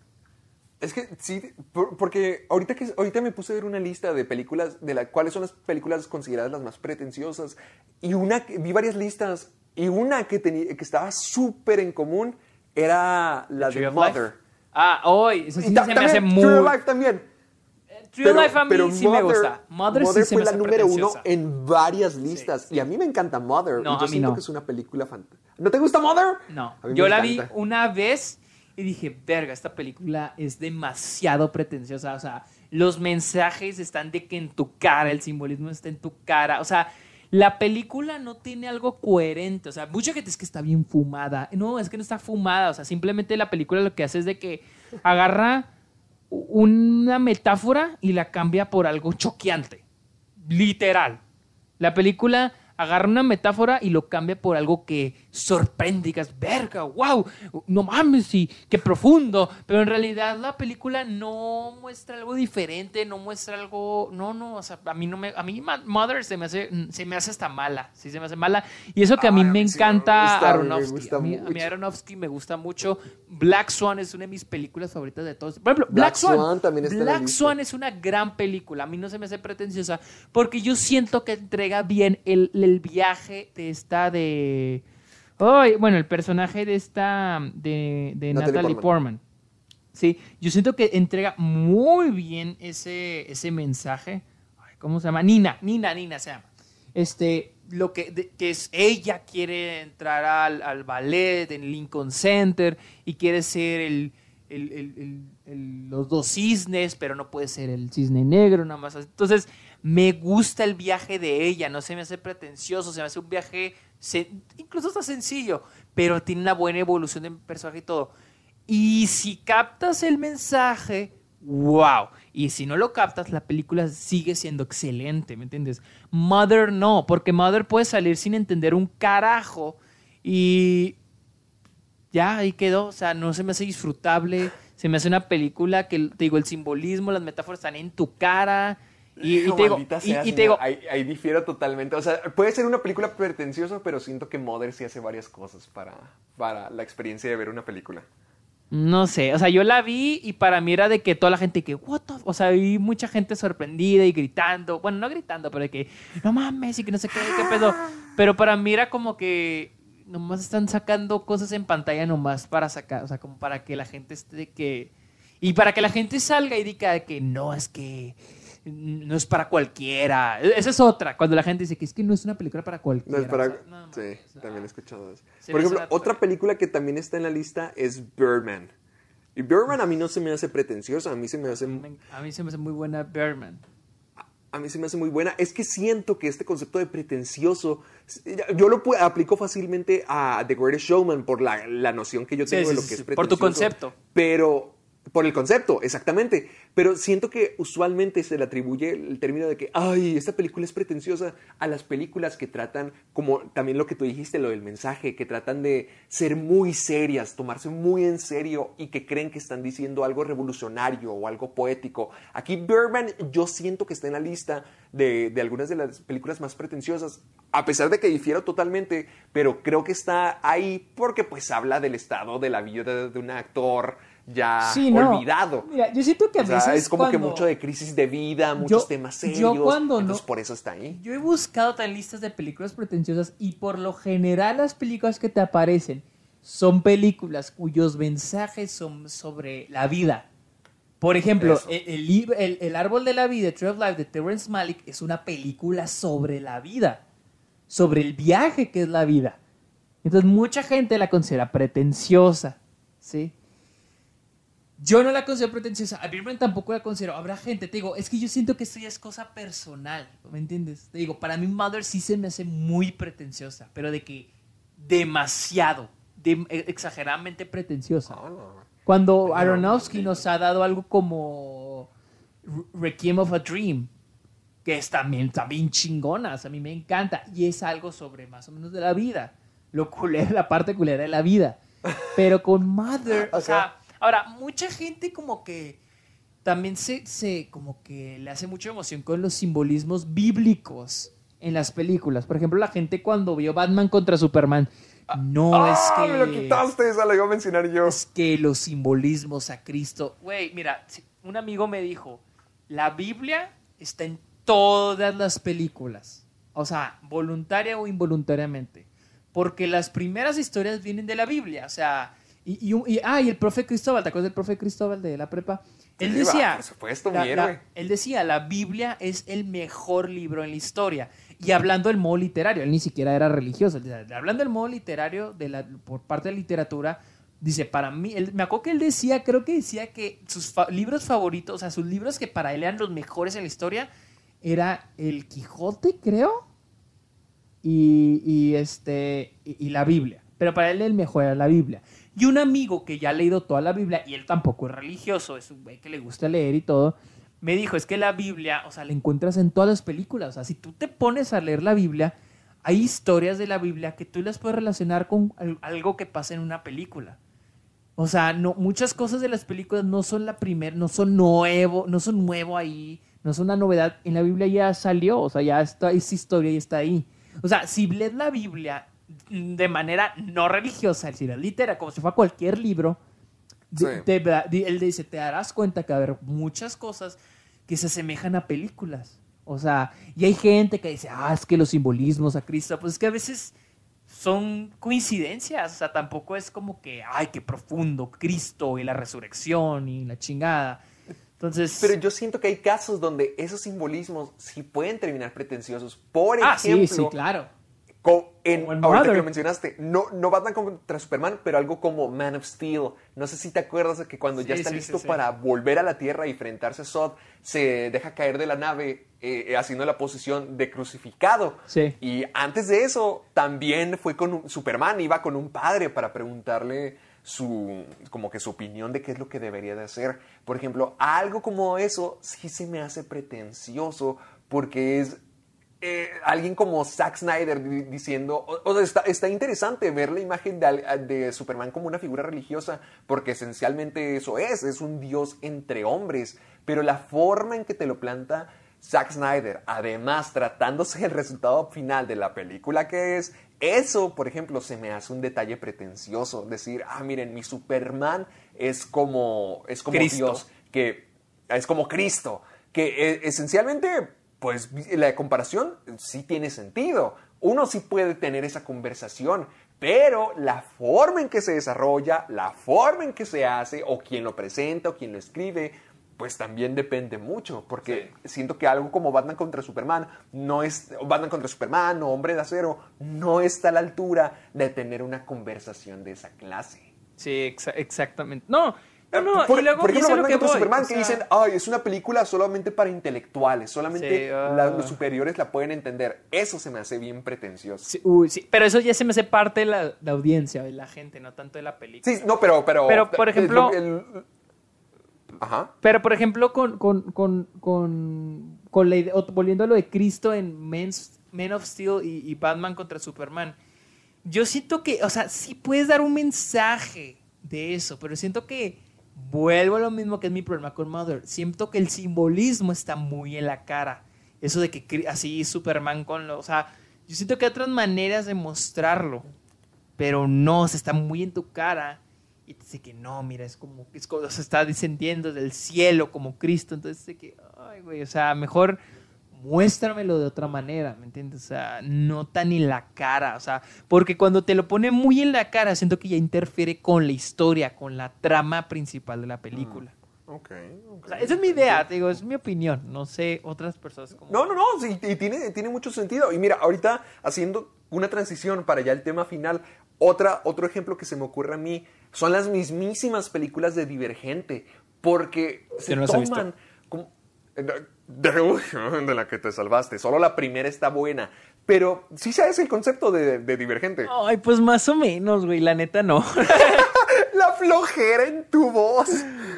Es que sí, porque ahorita, que, ahorita me puse a ver una lista de películas, de la, cuáles son las películas consideradas las más pretenciosas, y una, vi varias listas, y una que, tenía, que estaba súper en común era la de Mother. Ah, hoy, eso sí se me hace muy... True Life también. True Life a mí sí me gusta. Mother, sí se fue la número uno en varias listas, y a mí me encanta Mother, no, y yo siento que es una película fantástica. ¿No te gusta Mother? No, yo la vi una vez y dije, verga, esta película es demasiado pretenciosa. O sea, los mensajes están de que en tu cara, el simbolismo está en tu cara. O sea, la película no tiene algo coherente. O sea, mucha gente es que está bien fumada. No, es que no está fumada. O sea, simplemente la película lo que hace es de que agarra una metáfora y la cambia por algo choqueante. Literal. La película agarra una metáfora y lo cambia por algo que sorprende, digas, verga, wow, no mames, sí, qué profundo. Pero en realidad la película no muestra algo diferente, no muestra algo, no, no, o sea, a mí no me, a mí Mother se me hace, se me hace hasta mala, sí, se me hace mala. Y eso que a mí me encanta Aronofsky. a, mí, Aronofsky me gusta mucho. Black Swan es una de mis películas favoritas de todos. Por ejemplo, Black, Swan, también Black Swan es una gran película. A mí no se me hace pretenciosa porque yo siento que entrega bien el el viaje de esta de... bueno, el personaje de esta, de, Natalie, Portman. Sí, yo siento que entrega muy bien ese, ese mensaje. ¿Cómo se llama? Nina, Nina, Nina se llama. Este, lo que, que es, ella quiere entrar al, al, ballet en Lincoln Center y quiere ser el, los dos cisnes, pero no puede ser el cisne negro, nada más. Entonces, me gusta el viaje de ella, no se me hace pretencioso, se me hace un viaje incluso está sencillo, pero tiene una buena evolución de personaje y todo. Y si captas el mensaje, wow. Y si no lo captas, la película sigue siendo excelente, ¿me entiendes? Mother no, porque Mother puede salir sin entender un carajo y ya ahí quedó, o sea, no se me hace disfrutable, se me hace una película que, te digo, el simbolismo, las metáforas están en tu cara. Y, y te digo, Maldita y- sea, y te señor, digo, ahí, ahí difiero totalmente. O sea, puede ser una película pretenciosa, pero siento que Mother sí hace varias cosas para, para la experiencia de ver una película. No sé, o sea, yo la vi y para mí era de que toda la gente que, what the f-", O sea, vi mucha gente sorprendida y gritando. Bueno, no gritando, pero de que, no mames, y que no sé qué, qué pedo. Pero para mí era como que nomás están sacando cosas en pantalla nomás para sacar, o sea, como para que la gente esté de que. Y para que la gente salga y diga que no, es que no es para cualquiera. Esa es otra, cuando la gente dice que es que no es una película para No cualquiera. es para... o sea, no mames, sí, también he escuchado eso. Por ejemplo, otra película que también está en la lista es Birdman. Y Birdman a mí no se me hace pretenciosa, a mí se me hace... A mí se me hace muy buena Birdman. a mí se me hace muy buena. Es que siento que este concepto de pretencioso, yo lo aplico fácilmente a The Greatest Showman por la, la noción que yo tengo sí, de lo que es Por tu pretencioso. concepto. Pero, por el concepto, exactamente. Pero siento que usualmente se le atribuye el término de que, ay, esta película es pretenciosa a las películas que tratan, como también lo que tú dijiste, lo del mensaje, que tratan de ser muy serias, tomarse muy en serio y que creen que están diciendo algo revolucionario o algo poético. Aquí Birdman yo siento que está en la lista de, de algunas de las películas más pretenciosas, a pesar de que difiero totalmente, pero creo que está ahí porque pues habla del estado de la vida de un actor ya Sí, no. olvidado. Mira, yo siento que a O sea, veces es como que cuando- mucho de crisis de vida, muchos Yo- temas yo serios. cuando no- entonces por eso está ahí. Yo he buscado tan listas de películas pretenciosas y por lo general las películas que te aparecen son películas cuyos mensajes son sobre la vida. Por ejemplo, el- El árbol de la vida, Tree of Life de Terrence Malick es una película sobre la vida, sobre el viaje que es la vida. Entonces mucha gente la considera pretenciosa, ¿sí? Yo no la considero pretenciosa. A Birdman tampoco la considero. Habrá gente, te digo, es que yo siento que esto ya es cosa personal. ¿Me entiendes? Te digo, para mí Mother sí se me hace muy pretenciosa, pero de que demasiado, de- eh, exageradamente pretenciosa. Cuando Aronofsky nos ha dado algo como Re- Requiem of a Dream, que es también, también chingonas, a mí me encanta, y es algo sobre más o menos de la vida, lo culera, la parte culera de la vida. [LAUGHS] Pero con Mother, o sea, ahora, mucha gente como que también se, se, como que le hace mucha emoción con los simbolismos bíblicos en las películas. Por ejemplo, la gente cuando vio Batman contra Superman, no es ¡Ah, que... me lo quitaste! Esa la iba a mencionar yo. Es que los simbolismos a Cristo. Güey, mira, un amigo me dijo: la Biblia está en todas las películas. O sea, voluntaria o involuntariamente. Porque las primeras historias vienen de la Biblia. O sea, y, y un- y- ah, y el profe Cristóbal, ¿te acuerdas del profe Cristóbal de la prepa? Él Sí, decía. va, por supuesto, la- la- él decía: la Biblia es el mejor libro en la historia. Y hablando del modo literario, él ni siquiera era religioso. Hablando del modo literario, de la, por parte de la literatura, dice, para mí, él- me acuerdo que él decía, creo que decía que sus fa- libros favoritos, o sea, sus libros que para él eran los mejores en la historia, era El Quijote, creo, y, y, este, y, y la Biblia. Pero para él el mejor era la Biblia. Y un amigo que ya ha leído toda la Biblia, y él tampoco es religioso, es un güey que le gusta leer y todo, me dijo, es que la Biblia, o sea, la encuentras en todas las películas. O sea, si tú te pones a leer la Biblia, hay historias de la Biblia que tú las puedes relacionar con al- algo que pasa en una película. O sea, no, muchas cosas de las películas no son la primera, no son nuevo, no son nuevo ahí, no son una novedad. En la Biblia ya salió, o sea, ya está, esa historia ya está ahí. O sea, si lees la Biblia de manera no religiosa, es decir, litera, como si fuera cualquier libro, Sí. te él dice, te darás cuenta que va a haber muchas cosas que se asemejan a películas. O sea, y hay gente que dice, ah, es que los simbolismos a Cristo, pues es que a veces son coincidencias, o sea, tampoco es como que, ay, qué profundo, Cristo y la resurrección y la chingada. Entonces, Pero yo siento que hay casos donde esos simbolismos sí pueden terminar pretenciosos. Por ah, ejemplo, sí, sí, claro. En, Como ahorita que lo mencionaste, no, no Batman contra Superman, pero algo como Man of Steel. No sé si te acuerdas de que cuando ya está sí, listo sí, para volver a la Tierra y enfrentarse a Zod, se deja caer de la nave eh, eh, haciendo la posición de crucificado. Sí. Y antes de eso, también fue con un, Superman, iba con un padre para preguntarle su, como que su opinión de qué es lo que debería de hacer. Por ejemplo, algo como eso sí se me hace pretencioso porque es eh, alguien como Zack Snyder diciendo, o, sea, está, interesante ver la imagen de, de, Superman como una figura religiosa, porque esencialmente eso es, es un dios entre hombres, pero la forma en que te lo planta Zack Snyder, además tratándose el resultado final de la película que es, eso, por ejemplo, se me hace un detalle pretencioso. Decir, ah, miren, mi Superman es como, es como Dios, que es como Cristo, que eh, esencialmente, pues la comparación sí tiene sentido. Uno sí puede tener esa conversación, pero la forma en que se desarrolla, la forma en que se hace, o quien lo presenta, o quien lo escribe, pues también depende mucho, porque siento que algo como Batman contra Superman no es Batman contra Superman o Hombre de Acero no está a la altura de tener una conversación de esa clase. Sí, exactamente. No, no, no, por, y luego por ejemplo, Batman contra Superman que dicen, ay, es una película solamente para intelectuales, solamente ah. los superiores la pueden entender. Eso se me hace bien pretencioso. Sí, uy, sí, pero eso ya se me hace parte de la, audiencia, de la gente, no tanto de la película. Sí, no, pero... Pero, pero por ejemplo... Pero, por ejemplo, con, con, con, con, con la idea, volviendo a lo de Cristo en Men of Steel y, Batman contra Superman, yo siento que, o sea, sí puedes dar un mensaje de eso, pero siento que vuelvo a lo mismo que es mi problema con Mother. Siento que el simbolismo está muy en la cara. Eso de que así Superman con lo. O sea, yo siento que hay otras maneras de mostrarlo, pero no, se está muy en tu cara y te dice que no, mira, es como, es como se está descendiendo del cielo como Cristo. Entonces dice que, ay, güey, o sea, mejor muéstramelo de otra manera, ¿me entiendes? O sea, no tan en la cara, o sea, porque cuando te lo pone muy en la cara, siento que ya interfiere con la historia, con la trama principal de la película. Mm, ok, O sea, esa es mi idea, te digo, es mi opinión, no sé otras personas como... No, no, no, sí, y tiene, tiene mucho sentido. Y mira, ahorita haciendo una transición para ya el tema final, otra, otro ejemplo que se me ocurre a mí son las mismísimas películas de Divergente, porque se toman como, de, la que te salvaste. Solo la primera está buena. Pero sí sabes el concepto de, Divergente. Ay, pues más o menos, güey. La neta no. [LAUGHS] [LAUGHS] la flojera en tu voz.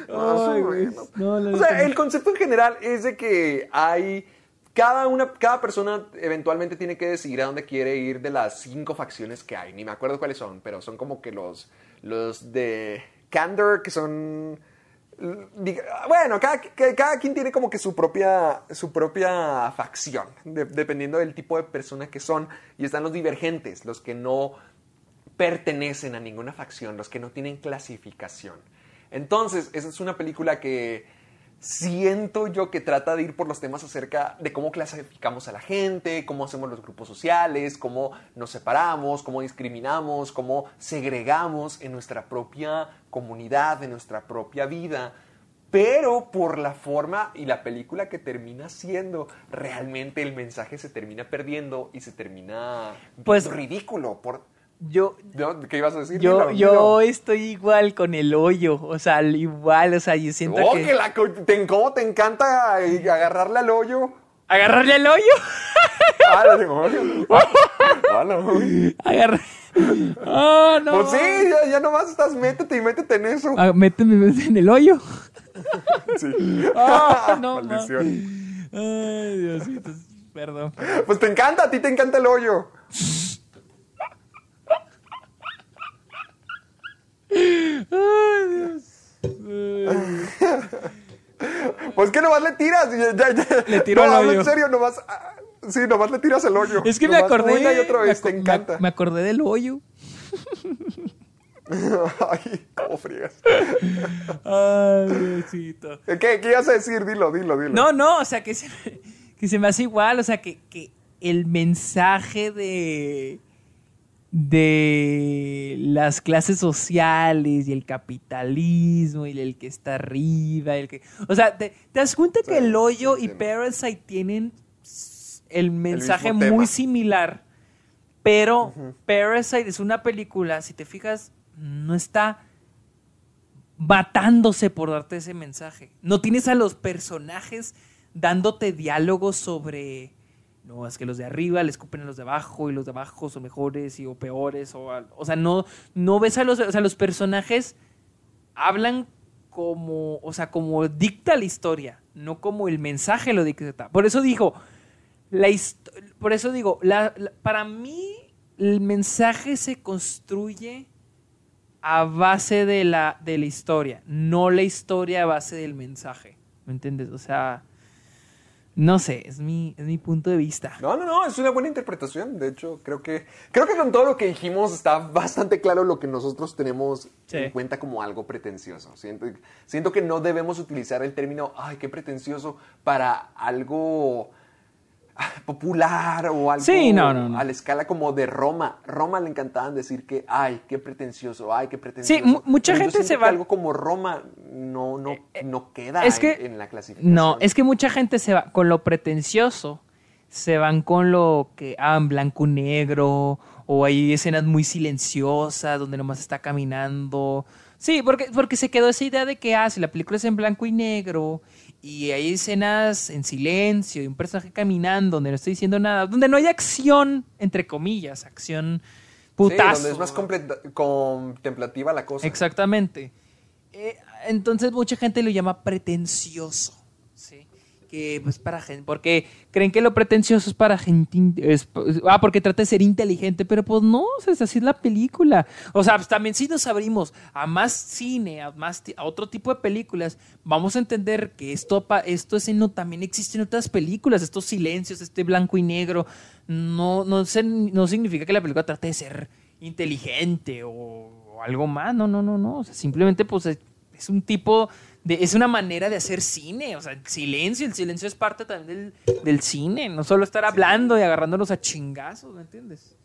Más o menos. o sea, el concepto en general es de que hay cada, una, cada persona eventualmente tiene que decidir a dónde quiere ir de las cinco facciones que hay. Ni me acuerdo cuáles son, pero son como que los, los de Candor, que son... Bueno, cada, cada, quien tiene como que su propia, su propia facción, dependiendo del tipo de persona que son. Y están los divergentes, los que no pertenecen a ninguna facción, los que no tienen clasificación. Entonces, esa es una película que siento yo que trata de ir por los temas acerca de cómo clasificamos a la gente, cómo hacemos los grupos sociales, cómo nos separamos, cómo discriminamos, cómo segregamos en nuestra propia comunidad, en nuestra propia vida. Pero por la forma y la película que termina siendo, realmente el mensaje se termina perdiendo y se termina pues ridículo. Por, yo, ¿Qué ibas a decir? Yo, yo estoy igual con el hoyo, o sea, igual, o sea, yo siento oh, que... la, te, ¿Cómo te encanta agarrarle al hoyo? ¿Agarrarle al hoyo? [LAUGHS] ah, lo [LAUGHS] ah, no. Agarra... Ah, no. Pues sí, ya, ya, nomás estás, métete y métete en eso. Ah, méteme, en el hoyo. [LAUGHS] sí. Ah, no, Maldición. Ay, Diosito, perdón. Pues te encanta, a ti te encanta el hoyo. Ay, Dios. Pues que nomás le tiras. le tiro al hoyo. en serio, nomás. Ah, sí, nomás le tiras el hoyo. Es que me acordé. Una y otra vez, te encanta. Me, acordé del hoyo. [LAUGHS] Ay, cómo friegas. Ay, Diosito. ¿Qué, ¿Qué ibas a decir? Dilo, dilo, dilo. No, no, o sea, que se, que se me hace igual. O sea, que, que el mensaje de de las clases sociales y el capitalismo y el que está arriba, el que... O sea, ¿te, das cuenta que el hoyo y Parasite tienen el mensaje muy similar? Pero Parasite es una película, si te fijas, no está matándose por darte ese mensaje. No tienes a los personajes dándote diálogos sobre no, es que los de arriba le escupen a los de abajo y los de abajo son mejores y, o peores. O, o sea, no, no ves a los, o sea, los personajes hablan como, o sea, como dicta la historia, no como el mensaje lo dicta. Por eso digo, la por eso digo, la- para mí el mensaje se construye a base de la, de la historia, no la historia a base del mensaje. ¿Me entiendes? O sea, no sé, es mi, es mi punto de vista. No, no, no, es una buena interpretación. De hecho, creo que creo que con todo lo que dijimos está bastante claro lo que nosotros tenemos Sí. en cuenta como algo pretencioso. Siento, siento que no debemos utilizar el término, ay, qué pretencioso, para algo [LAUGHS] popular o algo Sí, no, no, no. a la escala como de Roma. Roma le encantaban decir que, ay, qué pretencioso, ay, qué pretencioso. mu- mucha Pero gente se que va- algo como Roma no, no, no queda es en- que- en, la clasificación. No, es que mucha gente se va con lo pretencioso, se van con lo que, ah, en blanco y negro, o hay escenas muy silenciosas donde nomás está caminando. Sí, porque, porque se quedó esa idea de que, ah, si la película es en blanco y negro y hay escenas en silencio y un personaje caminando donde no estoy diciendo nada, donde no hay acción, entre comillas, acción putazo. Sí, donde es más contemplativa la cosa. Exactamente. Eh, entonces mucha gente lo llama pretencioso, ¿sí? Que pues para gente, porque creen que lo pretencioso es para gente, ah, porque trata de ser inteligente, pero pues no, o sea, es así la película. O sea, pues, también si nos abrimos a más cine, a más a otro tipo de películas, vamos a entender que esto, esto es no, también existe en otras películas, estos silencios, este blanco y negro, no, no, se- no significa que la película trate de ser inteligente o, algo más, no, no, no, no, o sea, simplemente pues es, es un tipo de, es una manera de hacer cine, o sea, el silencio, el silencio es parte también del, del cine, no solo estar hablando y agarrándonos a chingazos, ¿me entiendes?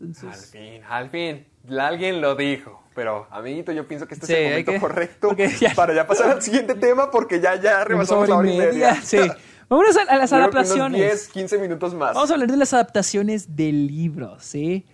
Al fin, al fin. Alguien lo dijo. Pero, amiguito, yo pienso que este Sí, es el momento que- correcto ya- para ya pasar al siguiente [LAUGHS] tema porque ya, ya rebasamos la hora y media. Sí. Vámonos a, a las creo adaptaciones. 10, 15 minutos más. Vamos a hablar de las adaptaciones de libros, ¿sí?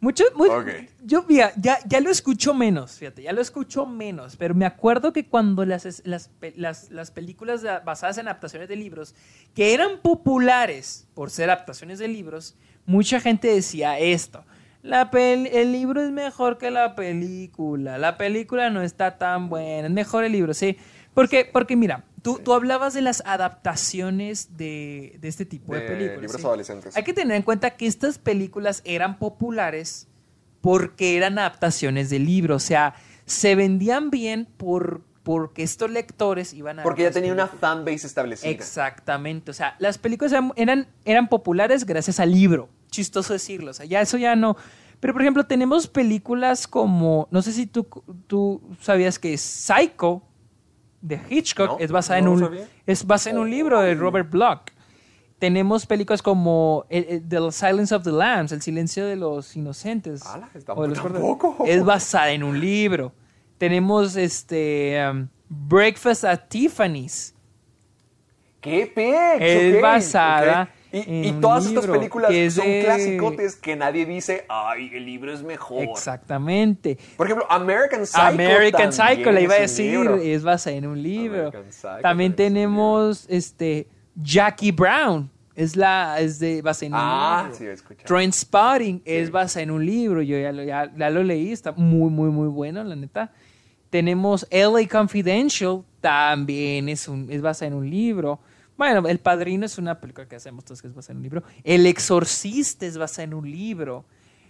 Mucho, muy-. Yo, mira, ya, ya lo escucho menos, fíjate, ya lo escucho menos, pero me acuerdo que cuando las, las, las, las películas basadas en adaptaciones de libros, que eran populares por ser adaptaciones de libros, mucha gente decía esto. La el libro es mejor que la película. La película no está tan buena. Es mejor el libro, sí. Porque, porque mira, tú, tú hablabas de las adaptaciones de, de este tipo de, De películas. libros ¿sí? adolescentes. Hay que tener en cuenta que estas películas eran populares porque eran adaptaciones de libros. O sea, se vendían bien por, porque estos lectores iban a... Porque ya tenía una películas. fanbase establecida. Exactamente. O sea, las películas eran, eran, eran populares gracias al libro. Chistoso decirlo. O sea, ya eso ya no. Pero, por ejemplo, tenemos películas como. No sé si tú, tú sabías que Psycho de Hitchcock No, es basada no en un. Es basada en un libro de Robert Bloch. Tenemos películas como eh, eh, The Silence of the Lambs, El silencio de los inocentes. Ala, o de los tampoco. corderos. Es basada en un libro. Tenemos este um, Breakfast at Tiffany's. ¡Qué pex! Es basada. Y, todas estas películas que son de- clasicotes que nadie dice, ay, el libro es mejor. Exactamente. Por ejemplo, American Psycho. American Psycho, le iba a decir, libro. es basada en un libro. Psycho También es tenemos este Jackie Brown, es la es de basada en un Ah, libro. sí, he escuchado. Trainspotting es basada en un libro, yo ya lo, ya, ya lo leí, está muy muy muy bueno, la neta. Tenemos LA Confidential, también es un es basada en un libro. Bueno, El Padrino es una película que hacemos todos que es basada en un libro. El Exorcista es basada en un libro.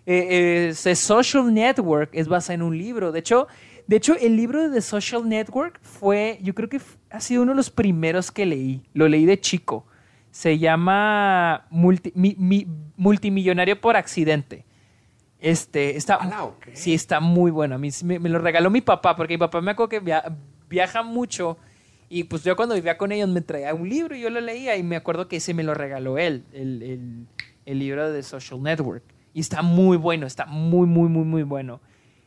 Eh, eh, The Social Network es basada en un libro. De hecho, de hecho, el libro de The Social Network fue, yo creo que ha sido uno de los primeros que leí. Lo leí de chico. Se llama Multi- mi- mi- Multimillonario por accidente. Este, está, ok. sí, está muy bueno. A mí me, me lo regaló mi papá, porque mi papá me acuerdo que via- viaja mucho. Y pues yo cuando vivía con ellos me traía un libro y yo lo leía y me acuerdo que ese me lo regaló él, el, el- el libro de Social Network. Y está muy bueno, está muy, muy, muy, muy bueno.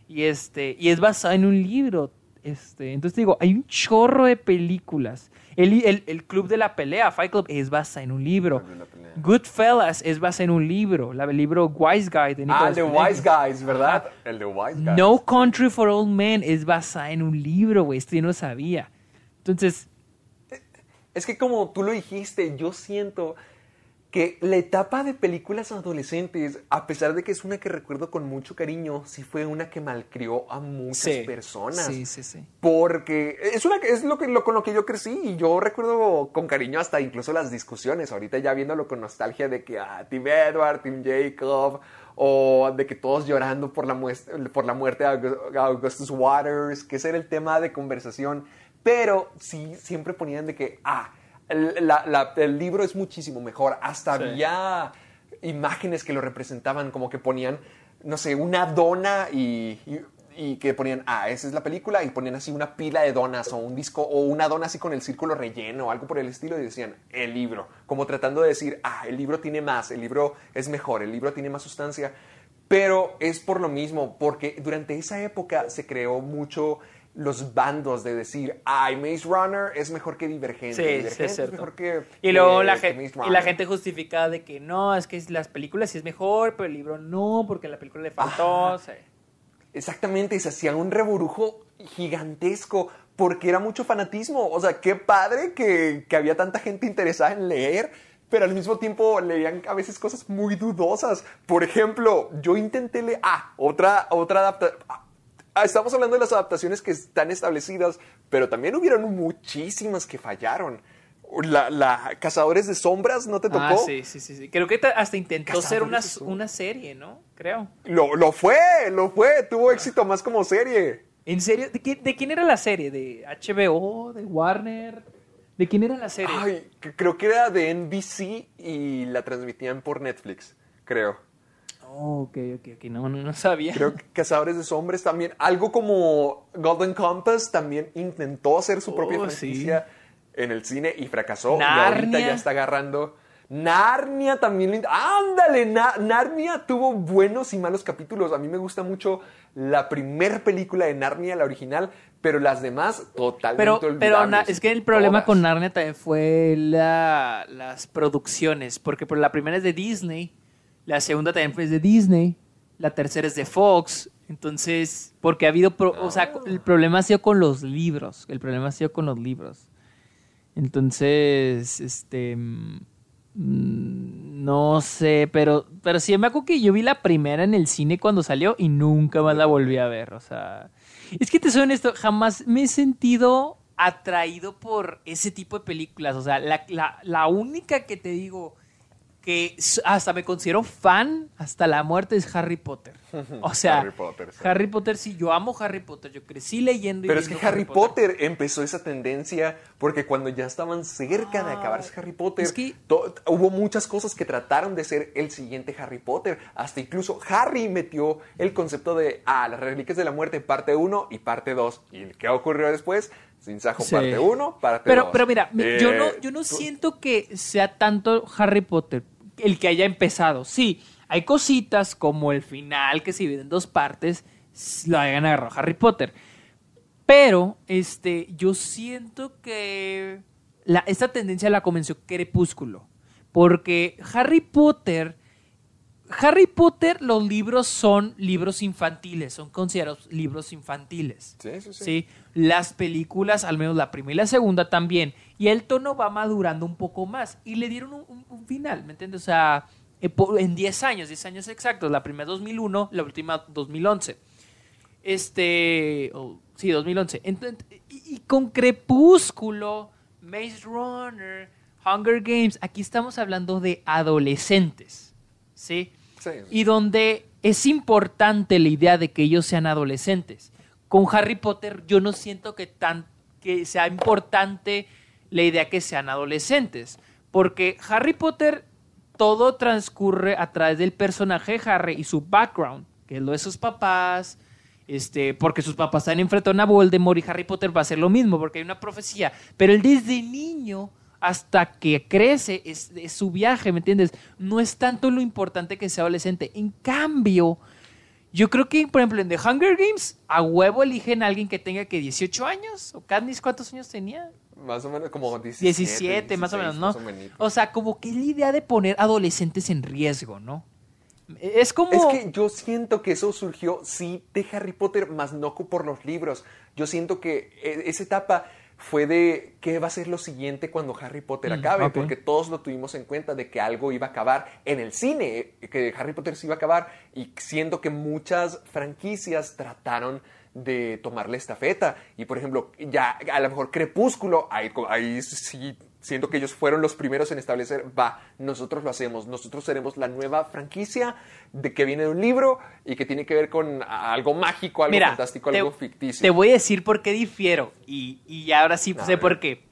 Y, este, y es basado en un libro. Este, entonces digo, hay un chorro de películas. El, el, el Club de la Pelea, Fight Club, es basado en un libro. Goodfellas es basado en un libro, la- el libro Wise Guy de Ah, el de. Wise Guys, ¿verdad? El de Wise Guys. No Country for Old Men es basada en un libro, güey. Esto yo no sabía. Entonces, Es que como tú lo dijiste, yo siento que la etapa de películas adolescentes, a pesar de que es una que recuerdo con mucho cariño, sí fue una que malcrió a muchas Sí. personas. Sí, sí, sí. Porque es, una, es lo que, lo, con lo que yo crecí y yo recuerdo con cariño hasta incluso las discusiones, ahorita ya viéndolo con nostalgia de que ah, Team Edward, Team Jacob, o de que todos llorando por la, por la muerte de Aug- Augustus Waters, que ese era el tema de conversación, pero sí siempre ponían de que, ah, el, la- la- el libro es muchísimo mejor, hasta Sí. había imágenes que lo representaban, como que ponían, no sé, una dona y, y- y que ponían, ah, esa es la película, y ponían así una pila de donas o un disco, o una dona así con el círculo relleno o algo por el estilo, y decían, el libro, como tratando de decir, ah, el libro tiene más, el libro es mejor, el libro tiene más sustancia, pero es por lo mismo, porque durante esa época se creó mucho los bandos de decir, ay, Maze Runner es mejor que Divergente, Sí, Divergente es mejor que... Y luego la, gente, Maze y la Runner". gente justificaba de que no, es que las películas sí es mejor, pero el libro no, porque a la película le faltó. Ajá. sí. Exactamente, y se hacía un reburujo gigantesco porque era mucho fanatismo. O sea, qué padre que, que había tanta gente interesada en leer, pero al mismo tiempo leían a veces cosas muy dudosas. Por ejemplo, yo intenté leer... Ah, otra, otra adaptación... estamos hablando de las adaptaciones que están establecidas, pero también hubieron muchísimas que fallaron. La, la Cazadores de Sombras, ¿no te tocó? Ah, sí, sí, sí, sí. Creo que ta- hasta intentó ser una, Cazadores de Sombras. una serie, ¿no? Creo. Lo, lo fue, lo fue, tuvo éxito más como serie. ¿En serio? ¿De, qué- de quién era la serie? ¿De HBO? ¿De Warner? ¿De quién era la serie? Ay, creo que era de NBC y la transmitían por Netflix, creo. Oh, ok, ok, ok. No, no, no sabía. Creo que Cazadores de Sombras también, algo como Golden Compass también intentó hacer su propia Oh, franquicia en el cine y fracasó. Y Narnia. ahorita ya está agarrando. Narnia también. ¡Ándale! Na- Narnia tuvo buenos y malos capítulos. A mí me gusta mucho la primera película de Narnia, la original, pero las demás totalmente Pero, pero olvidables. es que el problema Todas. con Narnia también fue la- las producciones, porque por la primera es de Disney, la segunda también fue de Disney, la tercera es de Fox, entonces, porque ha habido, pro- o sea, el problema ha sido con los libros, el problema ha sido con los libros. Entonces, este, mm, no sé, pero, pero sí me acuerdo que yo vi la primera en el cine cuando salió y nunca más la volví a ver, o sea, es que te soy honesto, jamás me he sentido atraído por ese tipo de películas, o sea, la, la, la única que te digo que hasta me considero fan hasta la muerte es Harry Potter. [LAUGHS] O sea, Harry Potter, sí. Harry Potter, sí, yo amo Harry Potter, yo crecí leyendo y Pero es que Harry Potter empezó esa tendencia porque cuando ya estaban cerca de Ah, acabarse Harry Potter, es que- to- hubo muchas cosas que trataron de ser el siguiente Harry Potter. Hasta incluso Harry metió el concepto de, ah, las reliquias de la muerte, parte 1 y parte 2. ¿Y qué ocurrió después? Sin sajo, Sí. parte 1, parte 2. Pero, pero mira, mi- yo no, Eh, yo no tú- siento que sea tanto Harry Potter el que haya empezado. Sí, hay cositas como el final que se divide en dos partes, lo hayan agarrado Harry Potter. Pero, este, yo siento que la, esta tendencia la comenzó Crepúsculo. Porque Harry Potter. Harry Potter, los libros son libros infantiles, son considerados libros infantiles. Sí, sí, sí. Sí, las películas, al menos la primera y la segunda también. Y el tono va madurando un poco más. Y le dieron un, un- un final, ¿me entiendes? O sea, en 10 años, 10 años exactos. La primera 2001, la última 2011. Este, sí, 2011. Entonces, y, y con Crepúsculo, Maze Runner, Hunger Games, aquí estamos hablando de adolescentes, ¿sí? Sí. Y donde es importante la idea de que ellos sean adolescentes. Con Harry Potter yo no siento que, tan, que sea importante la idea que sean adolescentes. Porque Harry Potter todo transcurre a través del personaje Harry y su background, que es lo de sus papás, este, porque sus papás están enfrentando a Voldemort y Harry Potter va a hacer lo mismo, porque hay una profecía. Pero él desde niño hasta que crece es, es su viaje, ¿me entiendes? No es tanto lo importante que sea adolescente. En cambio, yo creo que, por ejemplo, en The Hunger Games, a huevo eligen a alguien que tenga que 18 años. ¿O Katniss cuántos años tenía? Más o menos como 17. 17, más o 16, menos, ¿no? más o sea, como que es la idea de poner adolescentes en riesgo, ¿no? Es como... Es que yo siento que eso surgió, sí, de Harry Potter, más no por los libros. Yo siento que e- esa etapa fue de qué va a ser lo siguiente cuando Harry Potter Mm, acabe, porque todos lo tuvimos en cuenta de que algo iba a acabar en el cine, que Harry Potter se iba a acabar, y siendo que muchas franquicias trataron de tomarle estafeta. Y por ejemplo, ya a lo mejor Crepúsculo, ahí, ahí sí, siento que ellos fueron los primeros en establecer, va, nosotros lo hacemos, nosotros seremos la nueva franquicia de que viene de un libro y que tiene que ver con algo mágico, algo Mira, fantástico, te, algo ficticio. Te voy a decir por qué difiero. Y, y ahora sí A sé ver. por qué.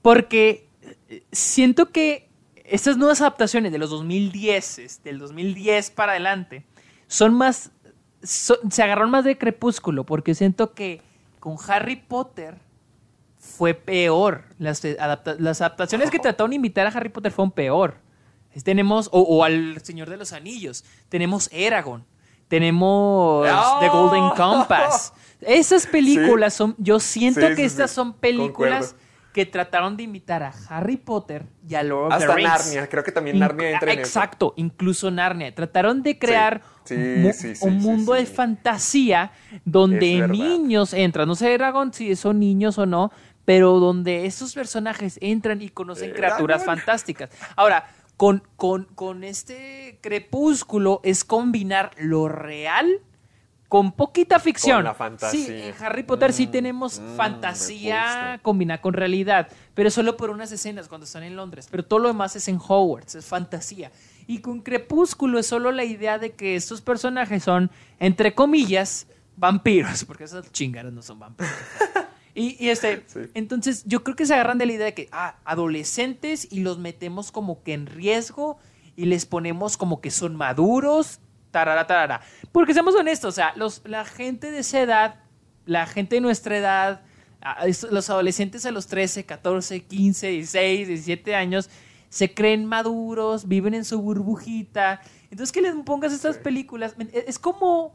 Porque eh, siento que estas nuevas adaptaciones de los 2010, del 2010 para adelante, son más. Se agarraron más de crepúsculo. Porque siento que con Harry Potter fue peor. Las, eh, adapta- las adaptaciones que [LAUGHS] trataron de imitar a Harry Potter fueron peor. Tenemos, o, o al Señor de los Anillos, tenemos Eragon, tenemos ¡Oh! The Golden Compass. [LAUGHS] Esas películas son, yo siento Sí, que sí, estas son películas Concuerdo. Que trataron de imitar a Harry Potter y a Lord of the Hasta Rings. Narnia, creo que también Narnia entra en eso. Exacto, incluso Narnia. Trataron de crear Sí, un mu- sí, sí, un sí, mundo de fantasía donde niños entran. No sé, Eragon, si son niños o no, pero donde estos personajes entran y conocen criaturas Eragon. fantásticas. Ahora, con, con, con este crepúsculo es combinar lo real con poquita ficción. Con la fantasía. Sí, en Harry Potter sí Mm, tenemos mm, fantasía combinada con realidad, pero solo por unas escenas cuando están en Londres. Pero todo lo demás es en Hogwarts, es fantasía. Y con Crepúsculo es solo la idea de que estos personajes son, entre comillas, vampiros, porque esas chingaras no son vampiros. Y, y este, [LAUGHS] Sí. entonces yo creo que se agarran de la idea de que, ah, adolescentes y los metemos como que en riesgo y les ponemos como que son maduros, tarara, tarara. Porque seamos honestos, o sea, los, la gente de esa edad, la gente de nuestra edad, los adolescentes a los 13, 14, 15, 16, 17 años, se creen maduros, viven en su burbujita. Entonces que les pongas estas películas, e- es como...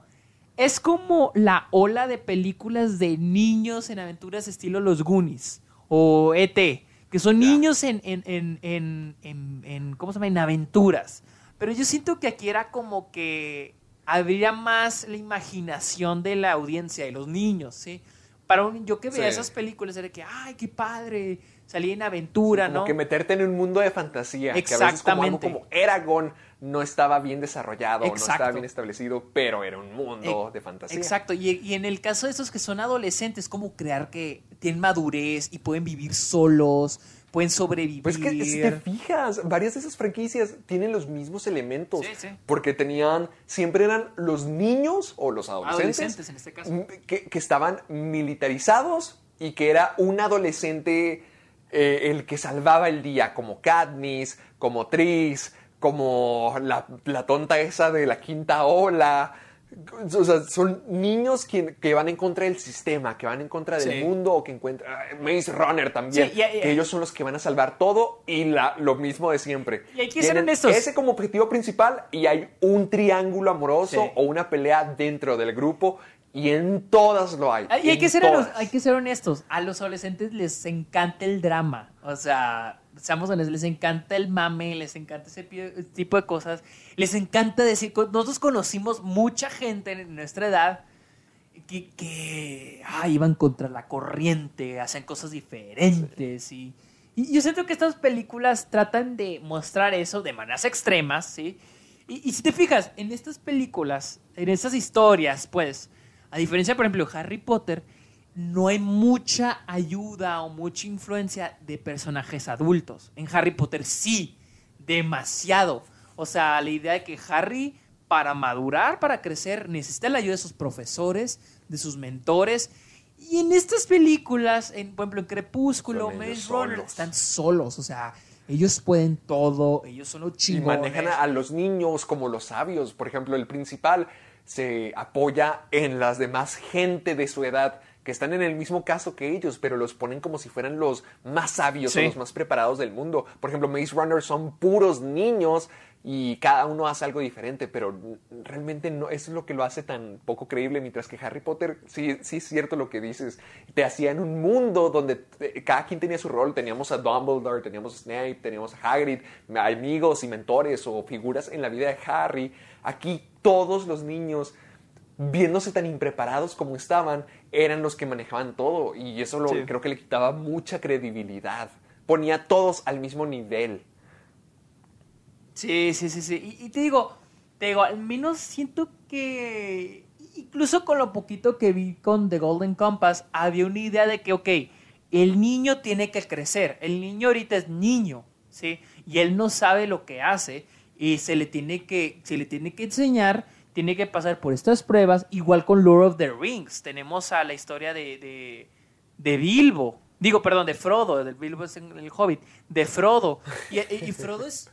Es como la ola de películas de niños en aventuras estilo Los Goonies o E.T., que son niños en, en, en- en- ¿cómo se llama? En aventuras. Pero yo siento que aquí era como que habría más la imaginación de la audiencia, de los niños, ¿sí? Para un, yo que veía Sí. esas películas era que, ay, qué padre, salía en aventura, como ¿no? que meterte en un mundo de fantasía. Que a veces como algo Exactamente. como Eragon no estaba bien desarrollado, no estaba bien establecido, pero era un mundo de fantasía. Exacto, y, y en el caso de esos que son adolescentes, como crear que tienen madurez y pueden vivir solos, pueden sobrevivir. Pues que si te fijas, varias de esas franquicias tienen los mismos elementos. Sí, sí. Porque tenían, siempre eran los niños o los adolescentes, Adolescentes, en este caso. Que, que estaban militarizados y que era un adolescente eh, el que salvaba el día, como Katniss, como Tris, como la, la tonta esa de la quinta ola. O sea, son niños que, que van en contra del sistema, que van en contra del Sí. mundo o que encuentran... Maze Runner también. Sí, y- y- que ellos son los que van a salvar todo y la- lo mismo de siempre. Y hay que ser honestos. Ese como objetivo principal y hay un triángulo amoroso Sí. o una pelea dentro del grupo y en todas lo hay. Ah, Y hay que, ser hay que ser honestos. A los adolescentes les encanta el drama. O sea, seamos honestos, les encanta el mame, les encanta ese tipo de cosas. Les encanta decir. Nosotros conocimos mucha gente en nuestra edad que, ah, iban contra la corriente, hacían cosas diferentes. Y, yo siento que estas películas tratan de mostrar eso de maneras extremas, ¿sí? Y, y si te fijas, en estas películas, en estas historias, pues, a diferencia, por ejemplo, Harry Potter, no hay mucha ayuda o mucha influencia de personajes adultos. En Harry Potter sí, demasiado. O sea, la idea de que Harry, para madurar, para crecer, necesita la ayuda de sus profesores, de sus mentores. Y en estas películas, en, por ejemplo, en Crepúsculo, Maze Runner, están solos. O sea, ellos pueden todo, ellos son los Y chingones. manejan a, a los niños como los sabios. Por ejemplo, el principal se apoya en las demás gente de su edad que están en el mismo caso que ellos, pero los ponen como si fueran los más sabios Sí. o los más preparados del mundo. Por ejemplo, Maze Runner son puros niños y cada uno hace algo diferente, pero realmente no eso es lo que lo hace tan poco creíble, mientras que Harry Potter sí, sí es cierto lo que dices, te hacía en un mundo donde eh, cada quien tenía su rol, teníamos a Dumbledore, teníamos a Snape, teníamos a Hagrid, amigos y mentores o figuras en la vida de Harry. Aquí todos los niños viéndose tan impreparados como estaban, eran los que manejaban todo. Y eso lo, Sí. creo que le quitaba mucha credibilidad. Ponía a todos al mismo nivel. Sí, sí, sí, sí. Y, y te digo, te digo, al menos siento que incluso con lo poquito que vi con The Golden Compass, había una idea de que, ok, el niño tiene que crecer. El niño ahorita es niño, ¿sí? Y él no sabe lo que hace y se le tiene que, se le tiene que enseñar, tiene que pasar por estas pruebas, igual con Lord of the Rings. Tenemos a la historia de, de, de Bilbo. Digo, perdón, de Frodo, del Bilbo es en el Hobbit, de Frodo. Y, Frodo es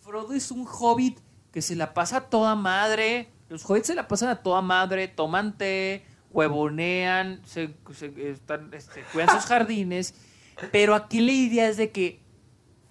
Frodo es un hobbit que se la pasa a toda madre. Los hobbits se la pasan a toda madre, toman té, huevonean, se, se- están, este, cuidan sus [LAUGHS] jardines. Pero aquí la idea es de que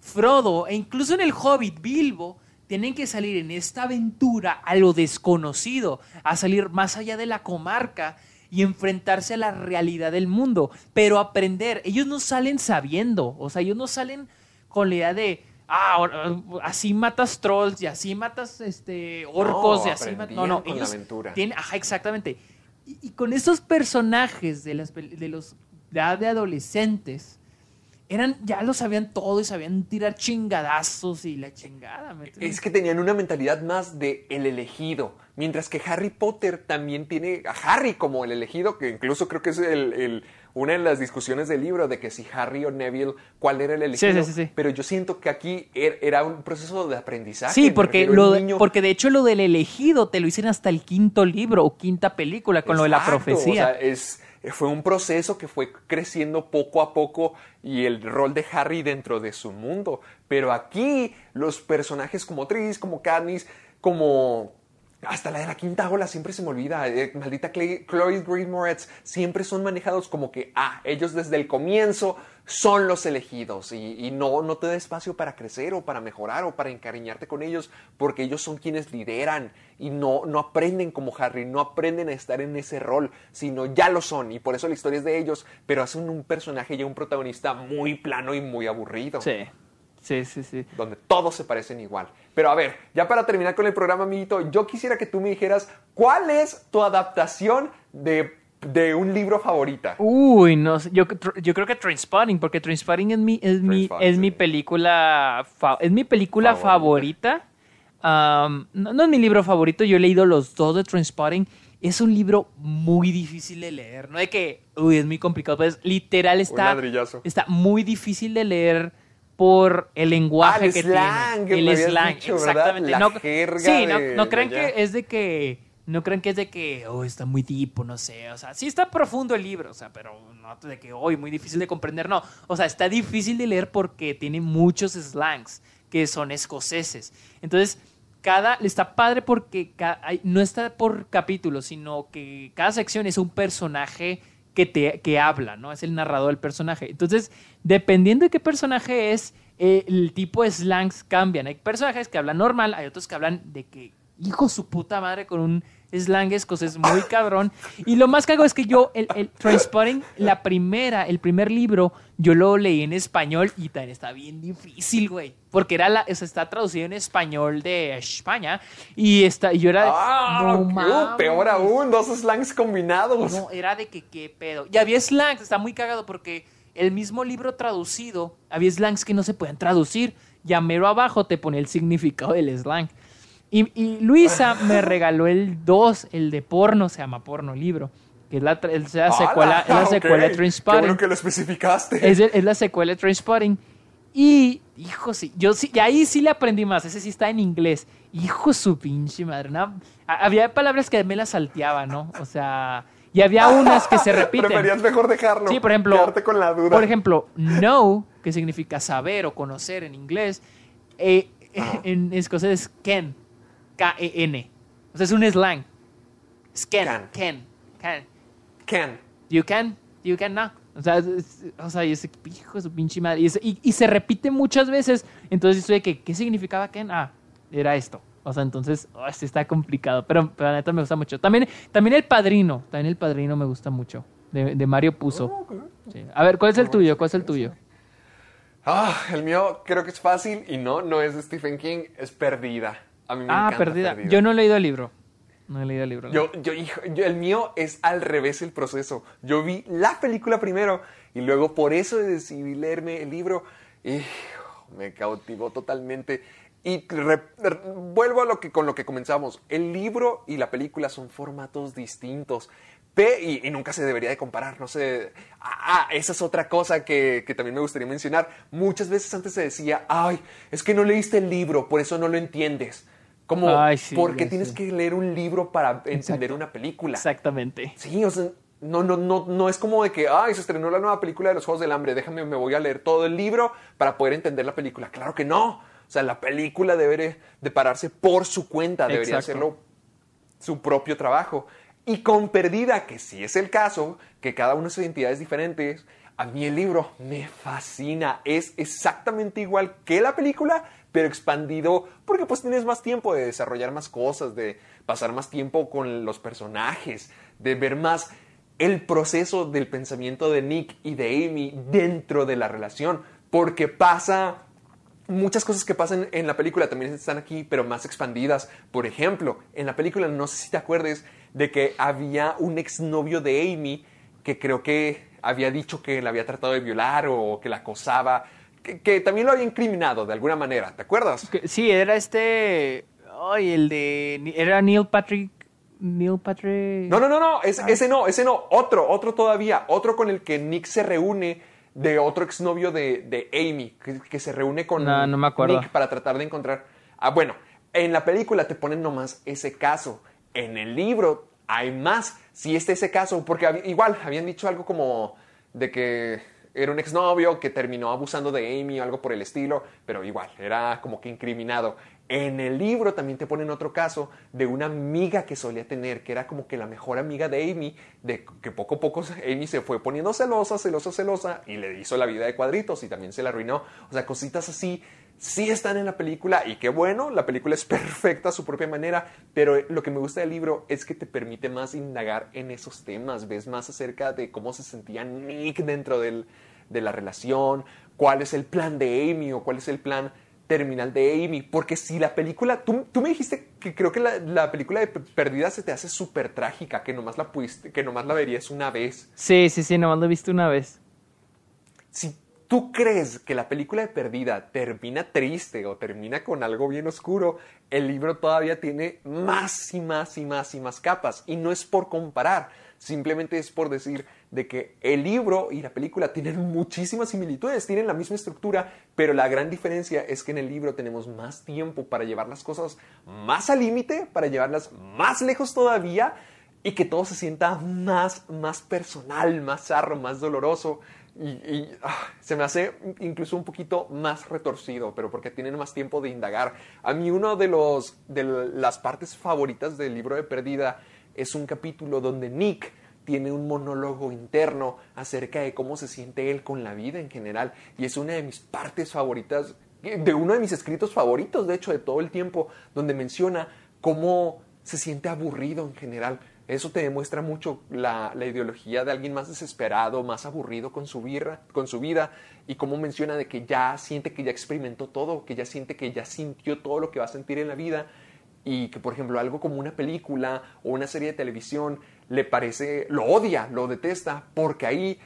Frodo, e incluso en el Hobbit, Bilbo, tienen que salir en esta aventura a lo desconocido, a salir más allá de la comarca y enfrentarse a la realidad del mundo, pero aprender. Ellos no salen sabiendo, o sea, ellos no salen con la idea de, ah, ahora, así matas trolls y así matas este, orcos y así matas... No, no, con la ellos aventura. tienen, ajá, exactamente. Y, y con esos personajes de, las, de los ya de adolescentes, eran, ya lo sabían todo y sabían tirar chingadazos y la chingada. Es que tenían una mentalidad más de el elegido, mientras que Harry Potter también tiene a Harry como el elegido, que incluso creo que es el, el- una de las discusiones del libro de que si Harry o Neville, cuál era el elegido. sí, sí, sí. Pero yo siento que aquí er- era un proceso de aprendizaje. Sí, porque, lo de- niño- porque de hecho lo del elegido te lo dicen hasta el quinto libro o quinta película con lo de la profecía. o sea, es, fue un proceso que fue creciendo poco a poco y el rol de Harry dentro de su mundo. Pero aquí los personajes como Tris, como Katniss, como... Hasta la de la quinta ola siempre se me olvida. eh, maldita Chloe Grace Moretz. Siempre son manejados como que, ah, ellos desde el comienzo son los elegidos. Y, y no, no te da espacio para crecer o para mejorar o para encariñarte con ellos. Porque ellos son quienes lideran. Y no, no aprenden como Harry. No aprenden a estar en ese rol. Sino ya lo son. Y por eso la historia es de ellos. Pero hacen un personaje y un protagonista muy plano y muy aburrido Sí, sí, sí, sí. donde todos se parecen igual. Pero a ver, ya para terminar con el programa, amiguito, yo quisiera que tú me dijeras cuál es tu adaptación de, de un libro favorita. Uy, no sé, yo, yo creo que Trainspotting, porque Trainspotting es mi, es mi, es mi película, es mi película favorita. No, no es mi libro favorito, yo he leído los dos de Trainspotting. Es un libro muy difícil de leer, no de que, uy, es muy complicado, pues literal está, está muy difícil de leer por el lenguaje Ah, el que slang, tiene. El slang, exactamente. La no, jerga sí, no, de- no crean que es de que no crean que es de que oh, está muy tipo, no sé, o sea, sí está profundo el libro, o sea, pero no de que hoy muy difícil de comprender, no, o sea, está difícil de leer porque tiene muchos slangs que son escoceses. Entonces, cada está padre porque no está por capítulo, sino que cada sección es un personaje que te que habla, ¿no? Es el narrador del personaje. Entonces, dependiendo de qué personaje es, eh, el tipo de slangs cambian. Hay personajes que hablan normal, hay otros que hablan de que hijo su puta madre con un slang escocés muy cabrón. Y lo más cago es que yo, el, el Transpotting, la primera, el primer libro, yo lo leí en español y también está bien difícil, güey. Porque era la, está traducido en español de España y está, y yo era... Ah, no mames. peor aún, dos slangs combinados. No, era de que qué pedo. Y había slangs, está muy cagado porque el mismo libro traducido, había slangs que no se pueden traducir. Y a mero abajo te pone el significado del slang. Y, y Luisa [LAUGHS] me regaló el 2, el de porno, se llama porno libro. Que es la, es la secuela, es la secuela Ok, de Qué Trainspotting. bueno que lo especificaste. Es, el- es la secuela de Trainspotting. Y, hijo, sí, yo sí, y ahí sí le aprendí más. Ese sí está en inglés. Hijo su pinche madre. no, a- había palabras que me las salteaba, ¿no? O sea, y había unas que se [LAUGHS] repiten. Preferías mejor dejarlo. Sí, por ejemplo, Quedarte con la duda. por ejemplo, know, que significa saber o conocer en inglés, eh, [LAUGHS] en escocés es ken, K-E-N. O sea, es un slang. Es Can. ken, can. Can. You can, you can no. O sea, es- o sea, y ese hijo de su pinche madre. Y, ese- y- y se repite muchas veces. Entonces estoy de que, ¿qué significaba Ken? Ah, era esto. O sea, entonces, oh, sí está complicado. Pero, pero la neta me gusta mucho. También, también el padrino. También el padrino me gusta mucho. De, de Mario Puzo. Sí. A ver, ¿cuál es el tuyo? ¿Cuál es el tuyo? Ah, el mío creo que es fácil y no, no es de Stephen King, es Perdida. A mí me Ah, encanta perdida. Yo no he leído el libro. No he leído el libro. Yo, yo, hijo, yo- el mío es al revés el proceso. Yo vi la película primero y luego por eso decidí leerme el libro. Y me cautivó totalmente. Y re- re- vuelvo a lo que, con lo que comenzamos. El libro y la película son formatos distintos. Pe- y, y nunca se debería de comparar, no sé. Ah, ah, esa es otra cosa que, que también me gustaría mencionar. Muchas veces antes se decía, ay, es que no leíste el libro, por eso no lo entiendes. Como, Ay, sí, porque tienes que leer un libro para entender Exacto. una película. Exactamente. Sí, o sea, no, no, no, no es como de que, ay, se estrenó la nueva película de los Juegos del Hambre, déjame, me voy a leer todo el libro para poder entender la película. Claro que no. O sea, la película debe de pararse por su cuenta, debería Exacto. hacerlo su propio trabajo. Y con Perdida, que sí es el caso, que cada una de sus identidades diferentes, a mí el libro me fascina. Es exactamente igual que la película, pero expandido, porque pues tienes más tiempo de desarrollar más cosas, de pasar más tiempo con los personajes, de ver más el proceso del pensamiento de Nick y de Amy dentro de la relación, porque pasa muchas cosas que pasan en la película también están aquí, pero más expandidas. Por ejemplo, en la película, no sé si te acuerdes de que había un exnovio de Amy que creo que había dicho que la había tratado de violar o que la acosaba, que, que también lo había incriminado de alguna manera, ¿te acuerdas? Sí, era este. Ay, el de. Era Neil Patrick. Neil Patrick. No, no, no, no, ese, ese no, ese no, otro, otro todavía, otro con el que Nick se reúne de otro exnovio de, de Amy, que, que se reúne con No, no me acuerdo. Nick para tratar de encontrar. Ah, bueno, en la película te ponen nomás ese caso. En el libro hay más. Si este ese caso, porque hab- igual habían dicho algo como de que era un exnovio que terminó abusando de Amy o algo por el estilo, pero igual, era como que incriminado. En el libro también te ponen otro caso de una amiga que solía tener, que era como que la mejor amiga de Amy, de que poco a poco [LAUGHS] Amy se fue poniendo celosa, celosa, celosa, y le hizo la vida de cuadritos y también se la arruinó. O sea, cositas así sí están en la película y qué bueno, la película es [LAUGHS] perfecta a su propia manera, pero lo que me gusta del libro es que te permite más indagar en esos temas, ves más acerca de cómo se sentía Nick dentro del- de la relación, cuál es el plan de Amy o cuál es el plan terminal de Amy, porque si la película, tú, tú me dijiste que creo que la, la película de Perdida se te hace súper trágica, que nomás la pudiste, que nomás la verías una vez. Sí, sí, sí, nomás lo he visto una vez. Si tú crees que la película de Perdida termina triste o termina con algo bien oscuro, el libro todavía tiene más y más y más y más capas. Y no es por comparar, simplemente es por decir de que el libro y la película tienen muchísimas similitudes, tienen la misma estructura, pero la gran diferencia es que en el libro tenemos más tiempo para llevar las cosas más al límite, para llevarlas más lejos todavía y que todo se sienta más, más personal, más zarro, más doloroso. Y, ah, se me hace incluso un poquito más retorcido, pero porque tienen más tiempo de indagar. A mí uno de, de las partes favoritas del libro de Perdida es un capítulo donde Nick tiene un monólogo interno acerca de cómo se siente él con la vida en general. Y es una de mis partes favoritas, de uno de mis escritos favoritos, de hecho, de todo el tiempo, donde menciona cómo se siente aburrido en general. Eso te demuestra mucho la, la ideología de alguien más desesperado, más aburrido con su, birra, con su vida y cómo menciona de que ya siente que ya experimentó todo, que ya siente que ya sintió todo lo que va a sentir en la vida y que por ejemplo algo como una película o una serie de televisión le parece, lo odia, lo detesta, porque ahí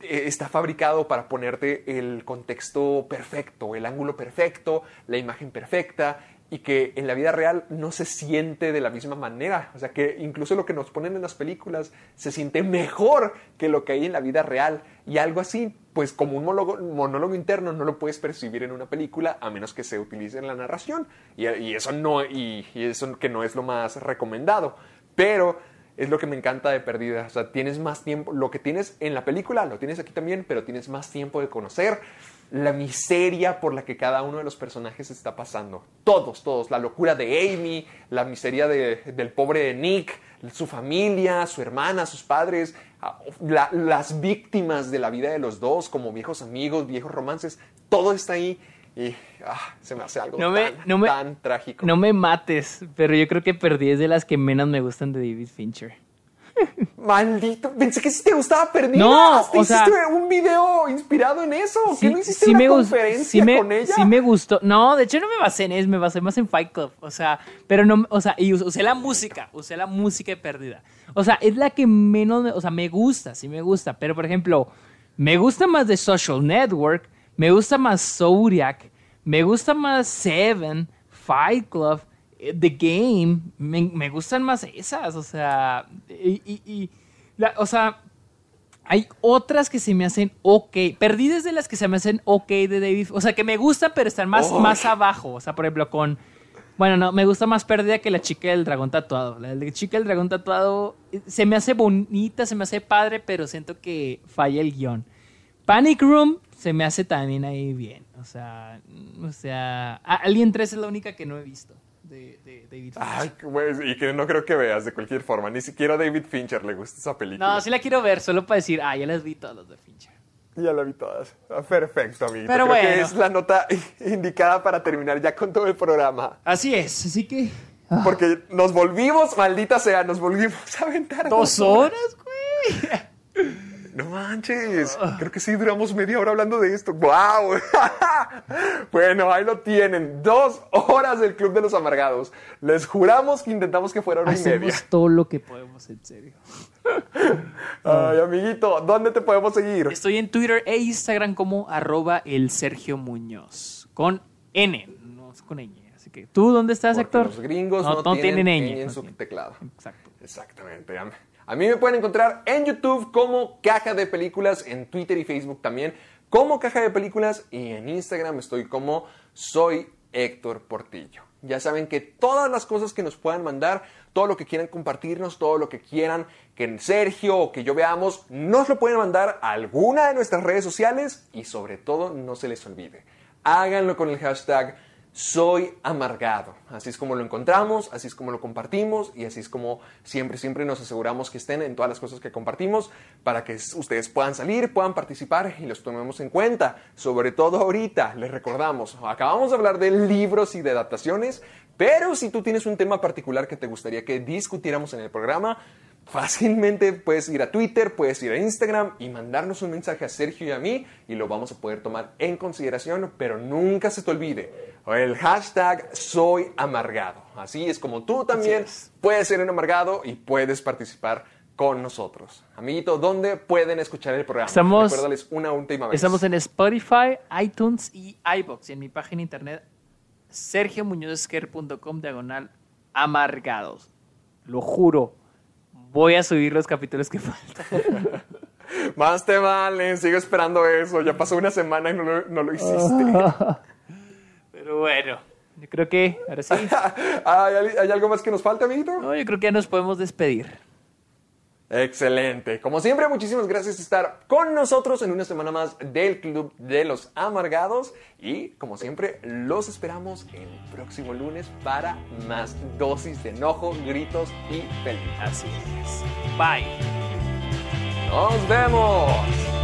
eh, está fabricado para ponerte el contexto perfecto, el ángulo perfecto, la imagen perfecta y que en la vida real no se siente de la misma manera. O sea que incluso lo que nos ponen en las películas se siente mejor que lo que hay en la vida real. Y algo así, pues como un monólogo, monólogo interno no lo puedes percibir en una película a menos que se utilice en la narración. Y, eso no, y eso que no es lo más recomendado. Pero es lo que me encanta de Perdida. O sea, tienes más tiempo. Lo que tienes en la película lo tienes aquí también, pero tienes más tiempo de conocer la miseria por la que cada uno de los personajes está pasando. Todos, todos. La locura de Amy, la miseria de- del pobre Nick, su familia, su hermana, sus padres, ah, la- las víctimas de la vida de los dos, como viejos amigos, viejos romances. Todo está ahí y ah, se me hace algo No me- tan, no me- tan trágico. No me mates, pero yo creo que Perdí es de las que menos me gustan de David Fincher. [LAUGHS] Maldito, pensé que si te gustaba Perdida. No, o sea- hiciste un video inspirado en eso. ¿Qué no hiciste sí una me conferencia sí me- con ella? Sí me gustó. No, de hecho no me basé en eso, me basé más en Fight Club. O sea, pero no, o sea, y us- usé la música, usé la música de perdida. O sea, es la que menos, me- o sea, me gusta, sí me gusta. Pero, por ejemplo, me gusta más de Social Network, me gusta más Zodiac, me gusta más Seven, Fight Club, eh, The Game, me, me gustan más esas, o sea, y, y- y la- o sea, hay otras que se me hacen ok. Perdidas de las que se me hacen ok de David. O sea, que me gustan, pero están más, Oh. más abajo. O sea, por ejemplo, con. Bueno, no, me gusta más Perdida que la chica del dragón tatuado. La chica del dragón tatuado eh, se me hace bonita, se me hace padre, pero siento que falla el guion. Panic Room se me hace también ahí bien. O sea, o sea, Alien 3 es la única que no he visto de, de David Fincher. Ay, pues, y que no creo que veas de cualquier forma. Ni siquiera a David Fincher le gusta esa película. No, sí la quiero ver, solo para decir, ah, ya las vi todas las de Fincher. Ya la vi todas. Ah, Perfecto, amigo. Pero creo que bueno. es la nota [LAUGHS] indicada para terminar ya con todo el programa. Así es, así que. Porque nos volvimos, maldita sea, nos volvimos a aventar. Dos horas, güey. [LAUGHS] No manches. Creo que sí duramos media hora hablando de esto. ¡Wow! [LAUGHS] bueno, ahí lo tienen. Dos horas del Club de los Amargados. Les juramos que intentamos que fuera hora y media. Hacemos todo lo que podemos, en serio. [LAUGHS] Ay, amiguito, ¿dónde te podemos seguir? Estoy en Twitter e Instagram como arroba el Sergio Muñoz. Con N, no es con ñ. Así que, ¿tú dónde estás, Porque Héctor? los gringos no, tienen, ñ. ñ en no su tienen. teclado. Exacto. Exactamente. A mí- me pueden encontrar en YouTube como Caja de Películas, en Twitter y Facebook también como Caja de Películas y en Instagram estoy como Soy Héctor Portillo. Ya saben que todas las cosas que nos puedan mandar, todo lo que quieran compartirnos, todo lo que quieran que Sergio o que yo veamos, nos lo pueden mandar a alguna de nuestras redes sociales y sobre todo no se les olvide. Háganlo con el hashtag soy amargado. Así es como lo encontramos, así es como lo compartimos y así es como siempre, siempre nos aseguramos que estén en todas las cosas que compartimos para que ustedes puedan salir, puedan participar y los tomemos en cuenta. Sobre todo ahorita, les recordamos, acabamos de hablar de libros y de adaptaciones, pero si tú tienes un tema particular que te gustaría que discutiéramos en el programa, fácilmente puedes ir a Twitter, puedes ir a Instagram y mandarnos un mensaje a Sergio y a mí y lo vamos a poder tomar en consideración, pero nunca se te olvide el hashtag soy amargado. Así es como tú también es. puedes ser un amargado y puedes participar con nosotros. Amiguito, ¿dónde pueden escuchar el programa? Estamos- Recuérdales una última vez. Estamos en Spotify, iTunes y iBox. Y en mi página de internet, sergiomuñozesquer.com diagonal amargados. Lo juro, voy a subir los capítulos que [LAUGHS] faltan. Más te vale, sigo esperando eso. Ya pasó una semana y no lo, no lo hiciste. [LAUGHS] Pero bueno, yo creo que ahora sí. [LAUGHS] ¿Hay, hay algo más que nos falta, amiguito? No, yo creo que ya nos podemos despedir. Excelente. Como siempre, muchísimas gracias por estar con nosotros en una semana más del Club de los Amargados. Y como siempre, los esperamos el próximo lunes para más dosis de enojo, gritos y feliz. Así es. Bye. ¡Nos vemos!